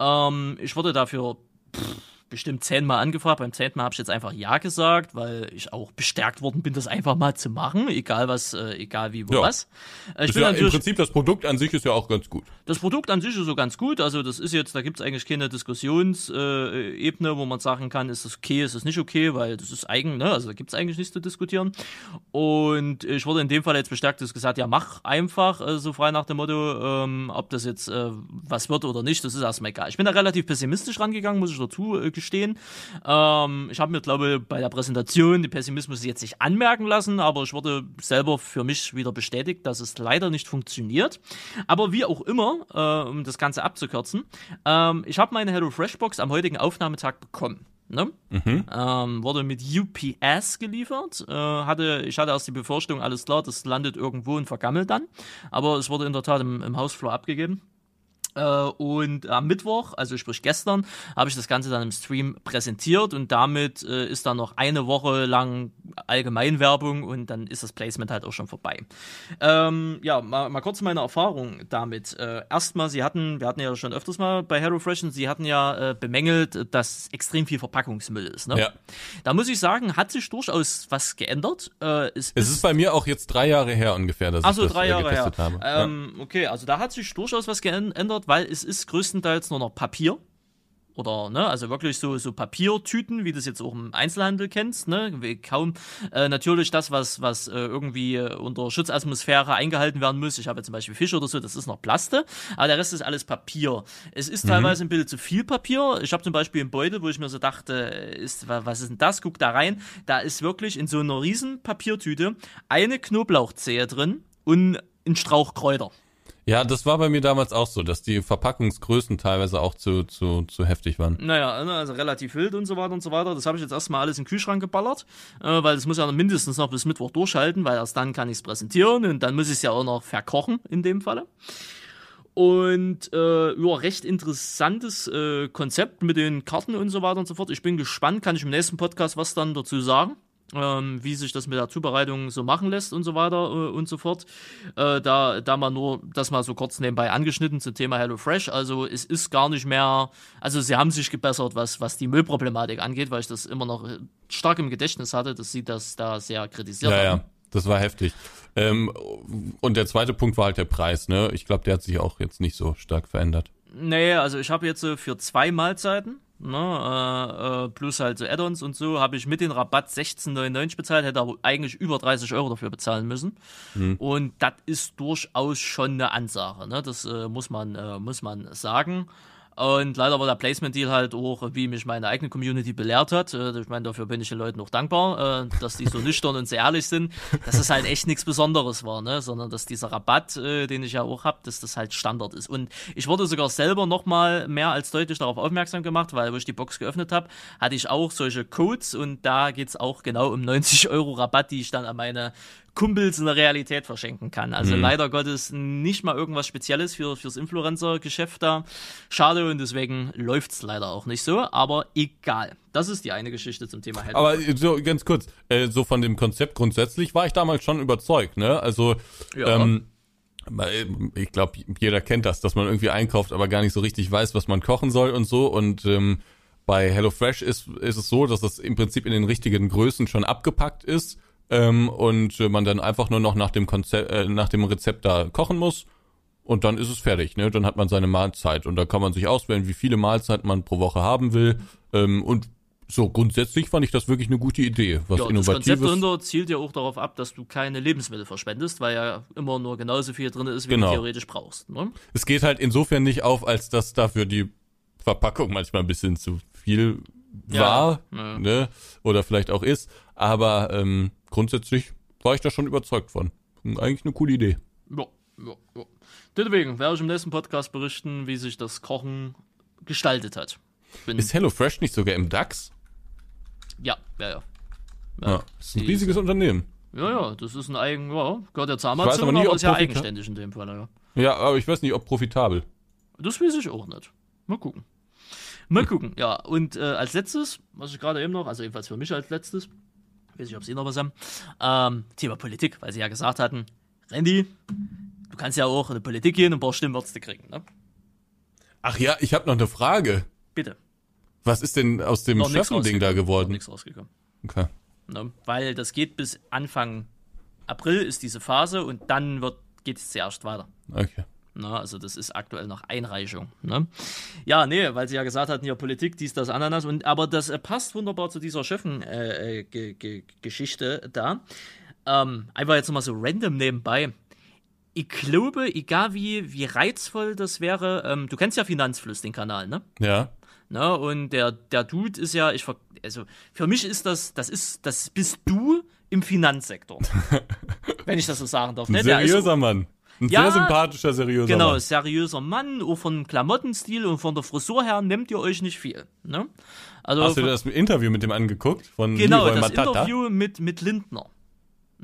Speaker 1: Ähm, ich wurde dafür pff, bestimmt zehnmal angefragt. Beim zehnten Mal habe ich jetzt einfach Ja gesagt, weil ich auch bestärkt worden bin, das einfach mal zu machen, egal was, äh, egal wie, wo
Speaker 2: ja.
Speaker 1: was.
Speaker 2: Äh, ich ja Im Prinzip das Produkt an sich ist ja auch ganz gut.
Speaker 1: Das Produkt an sich ist so ganz gut. Also das ist jetzt, da gibt es eigentlich keine Diskussionsebene, äh, wo man sagen kann, ist das okay, ist das nicht okay, weil das ist eigen, ne? Also da gibt es eigentlich nichts zu diskutieren. Und ich wurde in dem Fall jetzt bestärkt, dass gesagt, ja, mach einfach, äh, so frei nach dem Motto, ähm, ob das jetzt äh, was wird oder nicht, das ist erstmal egal. Ich bin da relativ pessimistisch rangegangen, muss ich dazu äh, gestehen. Ähm, ich habe mir, glaube bei der Präsentation den Pessimismus jetzt nicht anmerken lassen, aber ich wurde selber für mich wieder bestätigt, dass es leider nicht funktioniert. Aber wie auch immer, äh, um das Ganze abzukürzen, ähm, ich habe meine HelloFresh-Box am heutigen Aufnahmetag bekommen. Ne? Mhm. Ähm, wurde mit UPS geliefert. Äh, hatte, ich hatte erst die Befürchtung, alles klar, das landet irgendwo und vergammelt dann. Aber es wurde in der Tat im, im Hausflur abgegeben. Äh, und am Mittwoch, also sprich gestern, habe ich das Ganze dann im Stream präsentiert und damit äh, ist dann noch eine Woche lang Allgemeinwerbung und dann ist das Placement halt auch schon vorbei. Ähm, ja, mal, mal, kurz meine Erfahrung damit. Äh, erstmal, sie hatten, wir hatten ja schon öfters mal bei HelloFresh und sie hatten ja äh, bemängelt, dass extrem viel Verpackungsmüll ist. Ne?
Speaker 2: Ja.
Speaker 1: Da muss ich sagen, hat sich durchaus was geändert.
Speaker 2: Äh, es, es ist bei mir auch jetzt drei Jahre her ungefähr, dass
Speaker 1: also
Speaker 2: ich das
Speaker 1: drei
Speaker 2: äh,
Speaker 1: Jahre her.
Speaker 2: habe.
Speaker 1: Ähm, ja. Okay, also da hat sich durchaus was geändert weil es ist größtenteils nur noch Papier. Oder, ne, also wirklich so, so Papiertüten, wie du es jetzt auch im Einzelhandel kennst, ne, kaum, äh, natürlich das, was, was äh, irgendwie äh, unter Schutzatmosphäre eingehalten werden muss. Ich habe zum Beispiel Fisch oder so, das ist noch Plaste, aber der Rest ist alles Papier. Es ist mhm. teilweise ein bisschen zu viel Papier. Ich habe zum Beispiel einen Beutel, wo ich mir so dachte, ist, was ist denn das? Guck da rein. Da ist wirklich in so einer riesen Papiertüte eine Knoblauchzehe drin und ein Strauch Kräuter.
Speaker 2: Ja, das war bei mir damals auch so, dass die Verpackungsgrößen teilweise auch zu, zu, zu heftig waren.
Speaker 1: Naja, ne, also relativ wild und so weiter und so weiter. Das habe ich jetzt erstmal alles in den Kühlschrank geballert, äh, weil das muss ja mindestens noch bis Mittwoch durchhalten, weil erst dann kann ich es präsentieren und dann muss ich es ja auch noch verkochen in dem Falle. Und äh, ja, recht interessantes äh, Konzept mit den Karten und so weiter und so fort. Ich bin gespannt, kann ich im nächsten Podcast was dann dazu sagen ähm, wie sich das mit der Zubereitung so machen lässt und so weiter äh, und so fort. Äh, da, da mal nur das mal so kurz nebenbei angeschnitten zum Thema HelloFresh. Also es ist gar nicht mehr, also sie haben sich gebessert, was, was die Müllproblematik angeht, weil ich das immer noch stark im Gedächtnis hatte, dass sie das da sehr kritisiert
Speaker 2: ja,
Speaker 1: haben.
Speaker 2: Ja. Das war heftig. Ähm, und der zweite Punkt war halt der Preis, ne? Ich glaube, der hat sich auch jetzt nicht so stark verändert.
Speaker 1: Nee, also ich habe jetzt äh, für zwei Mahlzeiten Ne, äh, äh, plus halt so Add-ons und so, habe ich mit dem Rabatt 16,99 bezahlt, hätte aber eigentlich über 30 Euro dafür bezahlen müssen. Mhm. Und das ist durchaus schon eine Ansage, ne? das äh, muss, man, äh, muss man sagen. Und leider war der Placement-Deal halt auch, wie mich meine eigene Community belehrt hat. Äh, ich meine, dafür bin ich den Leuten auch dankbar, äh, dass die so nüchtern und sehr ehrlich sind, dass es halt echt nichts Besonderes war, ne? sondern dass dieser Rabatt, äh, den ich ja auch habe, dass das halt Standard ist. Und ich wurde sogar selber nochmal mehr als deutlich darauf aufmerksam gemacht, weil, wo ich die Box geöffnet habe, hatte ich auch solche Codes und da geht's auch genau um 90 Euro Rabatt, die ich dann an meine Kumpels in der Realität verschenken kann. Also mhm. leider Gottes nicht mal irgendwas Spezielles für, fürs Influencer-Geschäft da. Schade und deswegen läuft's leider auch nicht so, aber egal. Das ist die eine Geschichte zum Thema
Speaker 2: Halloween. Aber so ganz kurz, äh, so von dem Konzept grundsätzlich war ich damals schon überzeugt, ne? Also, ja. ähm, ich glaube, jeder kennt das, dass man irgendwie einkauft, aber gar nicht so richtig weiß, was man kochen soll und so. Und ähm, bei HelloFresh ist, ist es so, dass das im Prinzip in den richtigen Größen schon abgepackt ist ähm, und man dann einfach nur noch nach dem Konzept, äh, nach dem Rezept da kochen muss und dann ist es fertig, ne? Dann hat man seine Mahlzeit und da kann man sich auswählen, wie viele Mahlzeiten man pro Woche haben will ähm, und so, grundsätzlich fand ich das wirklich eine gute Idee. Was ja, Innovatives. Das Konzept
Speaker 1: dahinter zielt ja auch darauf ab, dass du keine Lebensmittel verschwendest, weil ja immer nur genauso viel drin ist, wie genau. du theoretisch brauchst. Ne?
Speaker 2: Es geht halt insofern nicht auf, als dass dafür die Verpackung manchmal ein bisschen zu viel war, ja. ne? Oder vielleicht auch ist. Aber ähm, grundsätzlich war ich da schon überzeugt von. Eigentlich eine coole Idee.
Speaker 1: Ja, ja, ja. Deswegen werde ich im nächsten Podcast berichten, wie sich das Kochen gestaltet hat.
Speaker 2: Bin ist HelloFresh nicht sogar im DAX?
Speaker 1: Ja, ja, ja.
Speaker 2: Ja, das ist ein riesiges Unternehmen.
Speaker 1: Ja, ja, das ist ein eigen, ja, gehört ja zu
Speaker 2: weiß
Speaker 1: Amazon,
Speaker 2: aber nie,
Speaker 1: aber ist ja eigenständig in dem Fall, ja.
Speaker 2: Ja, aber ich weiß nicht, ob profitabel.
Speaker 1: Das weiß ich auch nicht. Mal gucken. Mal gucken, ja. Und äh, als letztes, was ich gerade eben noch, also jedenfalls für mich als letztes, weiß ich, ob Sie noch was haben, ähm, Thema Politik, weil Sie ja gesagt hatten, Randy, du kannst ja auch in die Politik gehen und ein paar Stimmen du kriegen, ne?
Speaker 2: Ach ja, ich habe noch eine Frage.
Speaker 1: Bitte.
Speaker 2: Was ist denn aus dem Schöffen-Ding da
Speaker 1: rausgekommen. Noch
Speaker 2: geworden?
Speaker 1: nichts rausgekommen.
Speaker 2: Okay.
Speaker 1: Ne? Weil das geht bis Anfang April ist diese Phase und dann wird geht es zuerst weiter.
Speaker 2: Okay.
Speaker 1: Ne, also das ist aktuell noch Einreichung. Ne? Ja, nee, weil sie ja gesagt hatten, ja Politik, dies, das, Ananas. Und, aber das äh, passt wunderbar zu dieser Chefen-Geschichte da. Ähm, einfach jetzt nochmal so random nebenbei. Ich glaube, egal wie, wie reizvoll das wäre, ähm, du kennst ja Finanzfluss, den Kanal, ne?
Speaker 2: Ja.
Speaker 1: Ne? Und der, der Dude ist ja, ich ver also für mich ist das, das ist, das bist du im Finanzsektor. wenn ich das so sagen darf.
Speaker 2: Ein
Speaker 1: Ne? Der ist-
Speaker 2: seriöser Mann. Ein
Speaker 1: Ja,
Speaker 2: sehr sympathischer, seriöser
Speaker 1: Genau,
Speaker 2: Mann.
Speaker 1: seriöser Mann, auch von Klamottenstil und von der Frisur her nehmt ihr euch nicht viel. Ne? Also
Speaker 2: Hast du
Speaker 1: von-
Speaker 2: das Interview mit dem angeguckt? Von
Speaker 1: genau,
Speaker 2: Leroy
Speaker 1: das
Speaker 2: Matata?
Speaker 1: Interview mit, mit Lindner.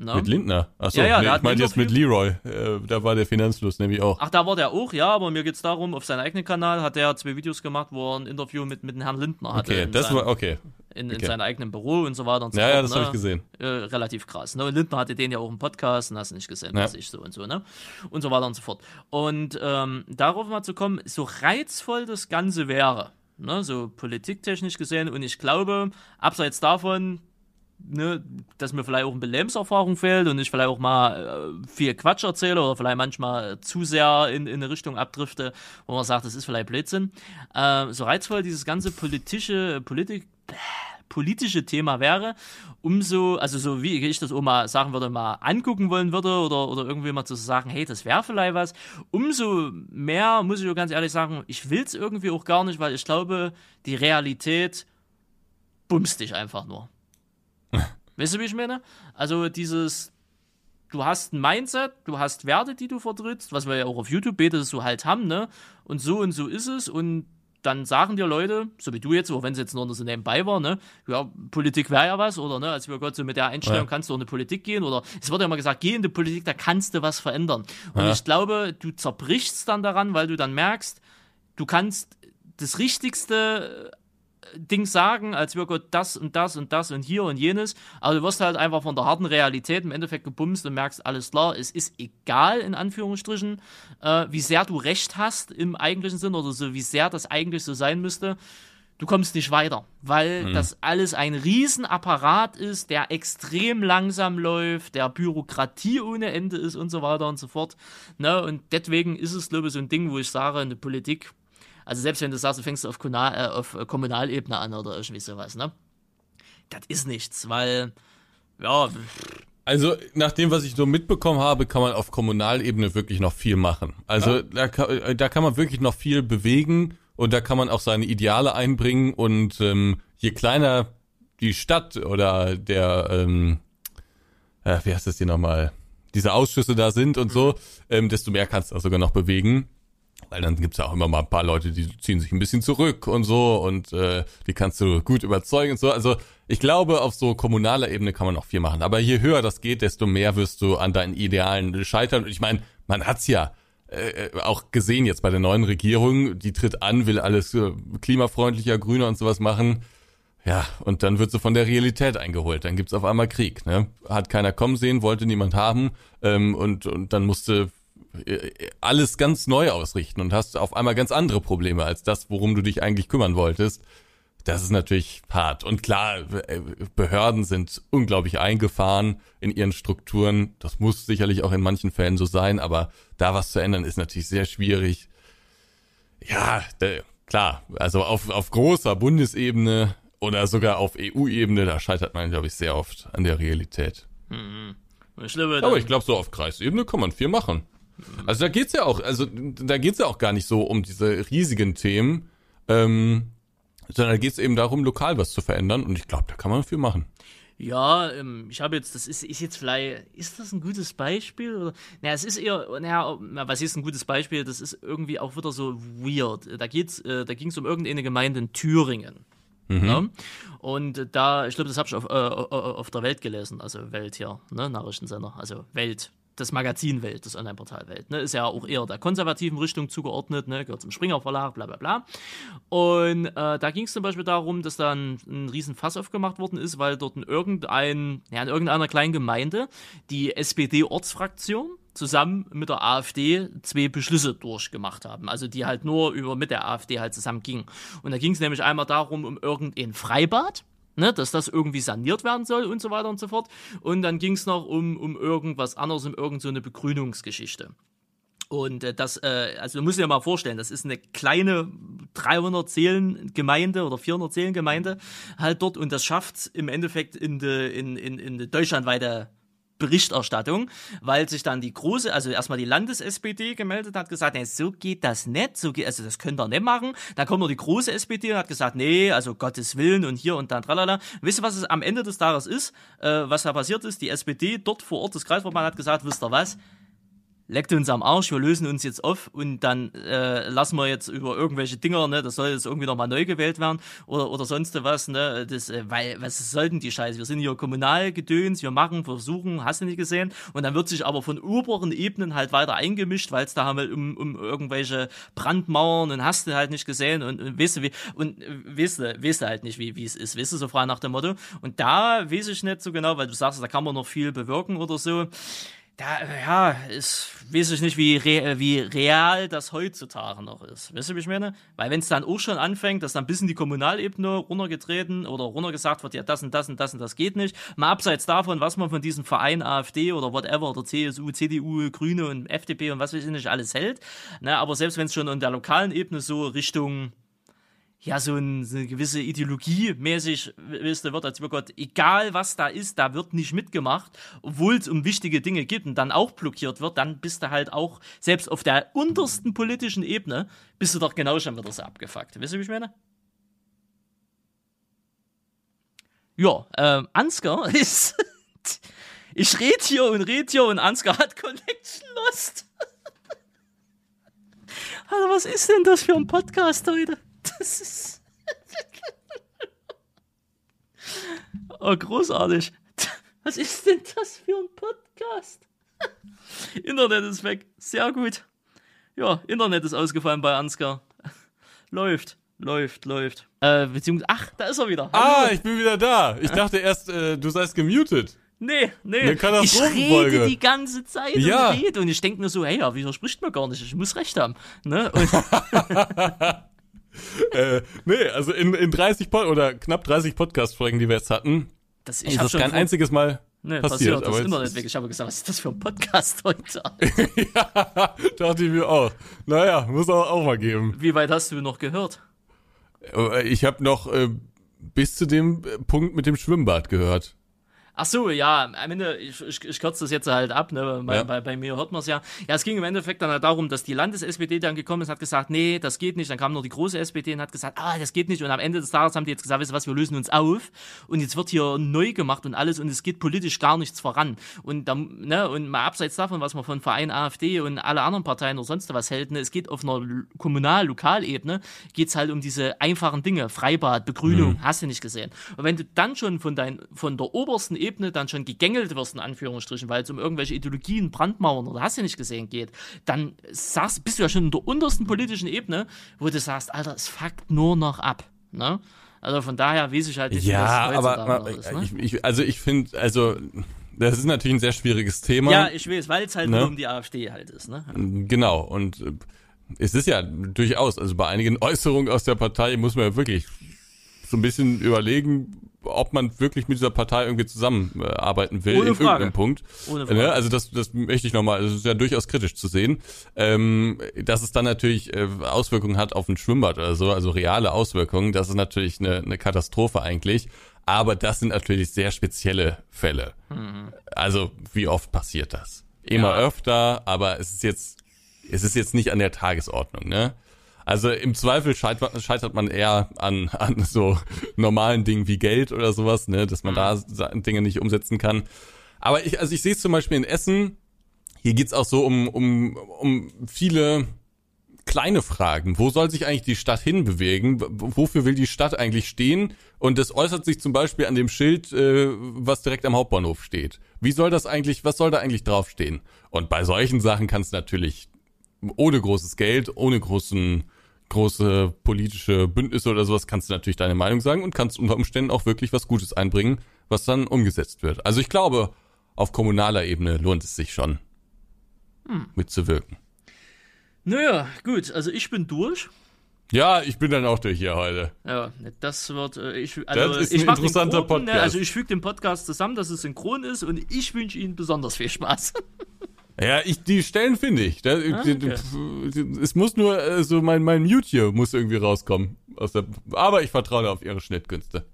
Speaker 1: Ne?
Speaker 2: Mit Lindner? Achso,
Speaker 1: Ja, ja,
Speaker 2: nee, ich meinte
Speaker 1: ein
Speaker 2: jetzt mit Leroy. Äh, da war der Finanzfluss nämlich auch.
Speaker 1: Ach, da war der auch, ja, aber mir geht's darum, auf seinem eigenen Kanal hat er zwei Videos gemacht, wo er ein Interview mit, mit dem Herrn Lindner hatte.
Speaker 2: okay,
Speaker 1: in
Speaker 2: das
Speaker 1: seinem,
Speaker 2: war, okay.
Speaker 1: in, in
Speaker 2: okay.
Speaker 1: seinem eigenen Büro und so weiter und so
Speaker 2: Ja,
Speaker 1: fort.
Speaker 2: ja, das
Speaker 1: ne?
Speaker 2: habe ich gesehen.
Speaker 1: Äh, relativ krass. Ne? Und Lindner hatte den ja auch im Podcast und hast du nicht gesehen,
Speaker 2: Ja.
Speaker 1: was ich so und so, ne? Und so weiter und so fort. Und ähm, darauf mal zu kommen, so reizvoll das Ganze wäre, ne? so politiktechnisch gesehen, und ich glaube, abseits davon, ne, dass mir vielleicht auch eine Lebenserfahrung fehlt und ich vielleicht auch mal äh, viel Quatsch erzähle oder vielleicht manchmal zu sehr in, in eine Richtung abdrifte, wo man sagt, das ist vielleicht Blödsinn. Äh, so reizvoll dieses ganze politische, Politik, politische Thema wäre, umso, also so wie ich das auch mal sagen würde, mal angucken wollen würde oder, oder irgendwie mal zu sagen, hey, das wäre vielleicht was, umso mehr, muss ich auch ganz ehrlich sagen, ich will es irgendwie auch gar nicht, weil ich glaube, die Realität bumst dich einfach nur. Weißt du, wie ich meine? Also dieses, du hast ein Mindset, du hast Werte, die du vertrittst, was wir ja auch auf YouTube betet so halt haben, ne? Und so und so ist es und dann sagen dir Leute, so wie du jetzt, auch wenn es jetzt nur so nebenbei war, ne, ja, Politik wäre ja was, oder ne, als wir Gott so mit der Einstellung
Speaker 2: Ja.
Speaker 1: kannst du in die Politik gehen, oder es wird ja immer gesagt, geh in die Politik, da kannst du was verändern. Und
Speaker 2: Ja.
Speaker 1: ich glaube, du zerbrichst dann daran, weil du dann merkst, du kannst das Richtigste Ding sagen, als wir Gott das und das und das und hier und jenes, aber du wirst halt einfach von der harten Realität im Endeffekt gebumst und merkst, alles klar, es ist egal, in Anführungsstrichen, äh, wie sehr du recht hast im eigentlichen Sinn oder so, wie sehr das eigentlich so sein müsste. Du kommst nicht weiter, weil das alles ein Riesenapparat ist, der extrem langsam läuft, der Bürokratie ohne Ende ist und so weiter und so fort. Ne? Und deswegen ist es, glaube ich, so ein Ding, wo ich sage, eine Politik, also selbst wenn du sagst, du fängst auf, Kommunal, äh, auf äh, Kommunalebene an oder irgendwie sowas, ne? Das ist nichts, weil, ja,
Speaker 2: Also, nach dem, was ich so mitbekommen habe, kann man auf Kommunalebene wirklich noch viel machen. Also, da, kann, äh, da kann man wirklich noch viel bewegen und da kann man auch seine Ideale einbringen und ähm, je kleiner die Stadt oder der, ähm, äh, wie heißt das hier nochmal, diese Ausschüsse da sind und so, ähm, desto mehr kannst du auch sogar noch bewegen. Weil dann gibt's ja auch immer mal ein paar Leute, die ziehen sich ein bisschen zurück und so und äh, die kannst du gut überzeugen und so. Also ich glaube, auf so kommunaler Ebene kann man noch viel machen. Aber je höher das geht, desto mehr wirst du an deinen Idealen scheitern. Und ich meine, man hat's ja äh, auch gesehen jetzt bei der neuen Regierung, die tritt an, will alles äh, klimafreundlicher, grüner und sowas machen. Ja, und dann wird sie von der Realität eingeholt. Dann gibt's auf einmal Krieg. Ne? Hat keiner kommen sehen, wollte niemand haben. Ähm, und, und dann musste äh, alles ganz neu ausrichten und hast auf einmal ganz andere Probleme als das, worum du dich eigentlich kümmern wolltest. Das ist natürlich hart. Und klar, äh, Behörden sind unglaublich eingefahren in ihren Strukturen. Das muss sicherlich auch in manchen Fällen so sein, aber da was zu ändern ist natürlich sehr schwierig. Ja, klar, also auf, auf großer Bundesebene oder sogar auf EU-Ebene, da scheitert man, glaube ich, sehr oft an der Realität.
Speaker 1: ich glaube,
Speaker 2: Aber ich glaube, so auf Kreisebene kann man viel machen. Also da geht's ja auch, also da geht's ja auch gar nicht so um diese riesigen Themen, ähm, sondern da geht's eben darum, lokal was zu verändern. Und ich glaube, da kann man viel machen.
Speaker 1: Ja, ähm, ich habe jetzt, das ist, ist jetzt vielleicht, ist das ein gutes Beispiel? Oder? Naja, es ist eher, naja, na, was ist ein gutes Beispiel? Das ist irgendwie auch wieder so weird. Da geht's, äh, da ging es um irgendeine Gemeinde in Thüringen. Mhm. Ne? Und da, ich glaube, das habe ich auf, äh, auf der Welt gelesen, also Welt hier, ne, Nachrichtensender, also Welt das Magazin Welt, das Online-Portal Welt. Ne? Ist ja auch eher der konservativen Richtung zugeordnet, ne? gehört zum Springer Verlag, bla bla bla. Und äh, da ging es zum Beispiel darum, dass da ein, ein riesen Fass aufgemacht worden ist, weil dort in, irgendein, ja, in irgendeiner kleinen Gemeinde die SPD-Ortsfraktion zusammen mit der AfD zwei Beschlüsse durchgemacht haben. Also die halt nur über mit der AfD halt zusammen gingen. Und da ging es nämlich einmal darum, um irgendein Freibad ne, dass das irgendwie saniert werden soll und so weiter und so fort. Und dann ging es noch um, um irgendwas anderes, um irgendeine so Begrünungsgeschichte. Und äh, das, äh, also du musst dir mal vorstellen, das ist eine kleine 300 Seelen Gemeinde oder 400 Seelen Gemeinde halt dort und das schafft im Endeffekt in de, in, in, in de deutschlandweite Berichterstattung, weil sich dann die große, also erstmal die Landes-SPD gemeldet hat, gesagt, nee, so geht das nicht, so geht, also das könnt ihr nicht machen. Dann kommt noch die große SPD und hat gesagt, nee, also Gottes Willen und hier und da, tralala. Wisst ihr, was es am Ende des Tages ist, äh, was da passiert ist? Die SPD dort vor Ort, das Kreisverband hat gesagt, wisst ihr was? Leckt uns am Arsch, wir lösen uns jetzt auf und dann äh, lassen wir jetzt über irgendwelche Dinger, ne, das soll jetzt irgendwie nochmal neu gewählt werden oder, oder sonst was, ne, das, äh, weil, was sollten die Scheiße? Wir sind hier Kommunalgedöns, wir machen, versuchen, hast du nicht gesehen? Und dann wird sich aber von oberen Ebenen halt weiter eingemischt, weil es da halt um, um irgendwelche Brandmauern und hast du halt nicht gesehen und, und weißt du, wie, und äh, weißt du, weißt du halt nicht, wie, wie es ist, weißt du, so frei nach dem Motto. Und da weiß ich nicht so genau, weil du sagst, da kann man noch viel bewirken oder so, da, ja, ist, weiß ich nicht, wie, re, wie real das heutzutage noch ist. Weißt du, wie ich meine? Weil wenn es dann auch schon anfängt, dass dann bis in die Kommunalebene runtergetreten oder runtergesagt wird, ja, das und das und das und das geht nicht. Mal abseits davon, was man von diesem Verein AfD oder whatever oder CSU, CDU, Grüne und FDP und was weiß ich nicht alles hält. Ne, aber selbst wenn es schon an der lokalen Ebene so Richtung ja, so, ein, so eine gewisse Ideologie mäßig, wisst ihr, wird als Gott, egal was da ist, da wird nicht mitgemacht, obwohl es um wichtige Dinge geht und dann auch blockiert wird, dann bist du halt auch, selbst auf der untersten politischen Ebene, bist du doch genau schon wieder so abgefuckt. Wisst ihr, wie ich meine? Ja, ähm, Ansgar ist. ich red hier und red hier und Ansgar hat Connection Lost. also, was ist denn das für ein Podcast heute? Das ist. oh, großartig. Was ist denn das für ein Podcast? Internet ist weg. Sehr gut. Ja, Internet ist ausgefallen bei Ansgar. Läuft, läuft, läuft. Äh, beziehungsweise, ach, da ist er wieder.
Speaker 2: Ah, ich bin wieder da. Ich dachte erst, äh, du seist gemutet.
Speaker 1: Nee, nee.
Speaker 2: Eine
Speaker 1: ich rede die ganze Zeit ja. und rede und ich denke mir so, hey, ja, wieso spricht man gar nicht? Ich muss recht haben. Ne?
Speaker 2: äh, nee, also in, in 30 Pod oder knapp 30 Podcast-Folgen, die wir jetzt hatten,
Speaker 1: das,
Speaker 2: ich ist das kein einziges Mal
Speaker 1: nee,
Speaker 2: passiert.
Speaker 1: passiert das Internet weg. Ich habe gesagt, was ist das für ein Podcast heute?
Speaker 2: ja, dachte ich mir auch. Naja, muss auch, auch mal geben.
Speaker 1: Wie weit hast du noch gehört?
Speaker 2: Äh, ich habe noch äh, bis zu dem Punkt mit dem Schwimmbad gehört.
Speaker 1: Ach so, ja, am Ende, ich, ich, ich kürze das jetzt halt ab, ne, bei, ja. bei, bei mir hört man es ja. Ja, es ging im Endeffekt dann halt darum, dass die Landes-SPD dann gekommen ist und hat gesagt, nee, das geht nicht. Dann kam nur die große SPD und hat gesagt, ah, das geht nicht. Und am Ende des Tages haben die jetzt gesagt, weißt du was, wir lösen uns auf und jetzt wird hier neu gemacht und alles und es geht politisch gar nichts voran. Und dann, ne, und mal abseits davon, was man von Verein AfD und alle anderen Parteien oder sonst was hält, ne, es geht auf einer Kommunal-, Lokalebene, geht's halt um diese einfachen Dinge, Freibad, Begrünung, mhm. hast du nicht gesehen. Und wenn du dann schon von dein, von der obersten Ebene dann schon gegängelt wirst, in Anführungsstrichen, weil es um irgendwelche Ideologien, Brandmauern oder hast du nicht gesehen geht, dann sagst, bist du ja schon in der untersten politischen Ebene, wo du sagst, Alter, es fuckt nur noch ab. Ne? Also von daher weiß ich halt
Speaker 2: nicht, ja, wie das aber, ist. Ne? Ich, ich, also ich finde, also das ist natürlich ein sehr schwieriges Thema.
Speaker 1: Ja, ich weiß, weil es halt ne? nur um die AfD halt ist. Ne?
Speaker 2: Genau, und äh, es ist ja durchaus, also bei einigen Äußerungen aus der Partei muss man ja wirklich so ein bisschen überlegen, ob man wirklich mit dieser Partei irgendwie zusammenarbeiten will
Speaker 1: Ohne
Speaker 2: in
Speaker 1: Frage.
Speaker 2: irgendeinem Punkt.
Speaker 1: Ohne Frage.
Speaker 2: Ne? Also das, das möchte ich nochmal, das ist ja durchaus kritisch zu sehen, ähm, dass es dann natürlich äh, Auswirkungen hat auf ein Schwimmbad oder so, also reale Auswirkungen, das ist natürlich eine, eine Katastrophe eigentlich. Aber das sind natürlich sehr spezielle Fälle. Mhm. Also wie oft passiert das? Immer ja. öfter, aber es ist jetzt, es ist jetzt nicht an der Tagesordnung, ne? Also im Zweifel scheitert man eher an, an so normalen Dingen wie Geld oder sowas, ne, dass man da mhm. Dinge nicht umsetzen kann. Aber ich, also ich sehe es zum Beispiel in Essen, hier geht's auch so um, um, um viele kleine Fragen. Wo soll sich eigentlich die Stadt hinbewegen? Wofür will die Stadt eigentlich stehen? Und das äußert sich zum Beispiel an dem Schild, äh, was direkt am Hauptbahnhof steht. Wie soll das eigentlich, was soll da eigentlich draufstehen? Und bei solchen Sachen kannst du natürlich ohne großes Geld, ohne großen große politische Bündnisse oder sowas, kannst du natürlich deine Meinung sagen und kannst unter Umständen auch wirklich was Gutes einbringen, was dann umgesetzt wird. Also ich glaube, auf kommunaler Ebene lohnt es sich schon, hm. mitzuwirken.
Speaker 1: Naja, gut, also ich bin durch.
Speaker 2: Ja, ich bin dann auch durch hier heute.
Speaker 1: Ja, das wird, äh, ich, also
Speaker 2: das ist
Speaker 1: ich
Speaker 2: ein interessanter Groben, Podcast.
Speaker 1: Ne, also ich füge den Podcast zusammen, dass es synchron ist und ich wünsche Ihnen besonders viel Spaß.
Speaker 2: Ja, ich, die Stellen finde ich. Da, ah, okay. Es muss nur, so also mein, mein Mute hier muss irgendwie rauskommen. Aus der, aber ich vertraue auf ihre Schnittkünste.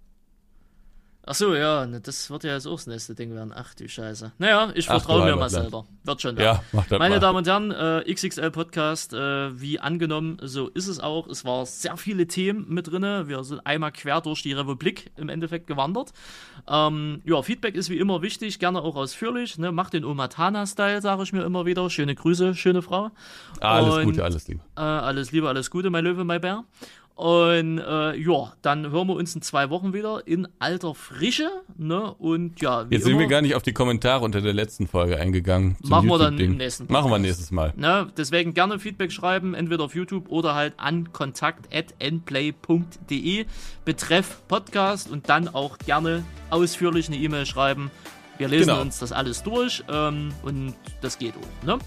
Speaker 1: Ach so, ja, ne, das wird ja jetzt auch das nächste Ding werden. Ach du Scheiße. Naja, ich vertraue mir mal selber. Wird schon
Speaker 2: werden. Ja,
Speaker 1: Meine
Speaker 2: mal.
Speaker 1: Damen und Herren, äh, XXL Podcast, äh, wie angenommen, so ist es auch. Es waren sehr viele Themen mit drin. Wir sind einmal quer durch die Republik im Endeffekt gewandert. Ähm, ja, Feedback ist wie immer wichtig, gerne auch ausführlich. Ne? Macht den Omatana-Style, sage ich mir immer wieder. Schöne Grüße, schöne Frau.
Speaker 2: Alles und, Gute, alles Liebe.
Speaker 1: Äh, alles Liebe, alles Gute, mein Löwe, mein Bär. Und äh, ja, dann hören wir uns in zwei Wochen wieder in alter Frische. Ne? Und ja,
Speaker 2: Jetzt sind immer, wir gar nicht auf die Kommentare unter der letzten Folge eingegangen.
Speaker 1: Machen wir dann nächsten
Speaker 2: Podcast. Machen wir nächstes Mal.
Speaker 1: Ne? Deswegen gerne Feedback schreiben, entweder auf YouTube oder halt an kontakt.nplay.de betreff Podcast und dann auch gerne ausführlich eine E-Mail schreiben. Wir lesen genau. uns das alles durch ähm, und das geht auch. Ne?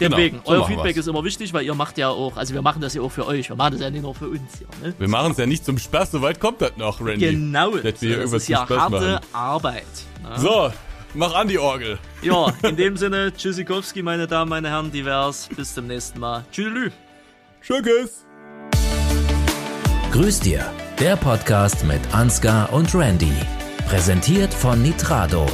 Speaker 1: Deswegen, genau, so euer Feedback wir's. ist immer wichtig, weil ihr macht ja auch, also wir machen das ja auch für euch, wir machen das ja nicht nur für uns hier. Ne?
Speaker 2: Wir machen es ja nicht zum Spaß, so weit kommt das noch, Randy.
Speaker 1: Genau, das, das ist ja harte machen. Arbeit.
Speaker 2: Ne? So, mach an die Orgel.
Speaker 1: Ja, in dem Sinne, Tschüssikowski, meine Damen, meine Herren, divers, bis zum nächsten Mal. Tschüss.
Speaker 2: Tschüss.
Speaker 3: Grüß dir, der Podcast mit Ansgar und Randy. Präsentiert von Nitrado.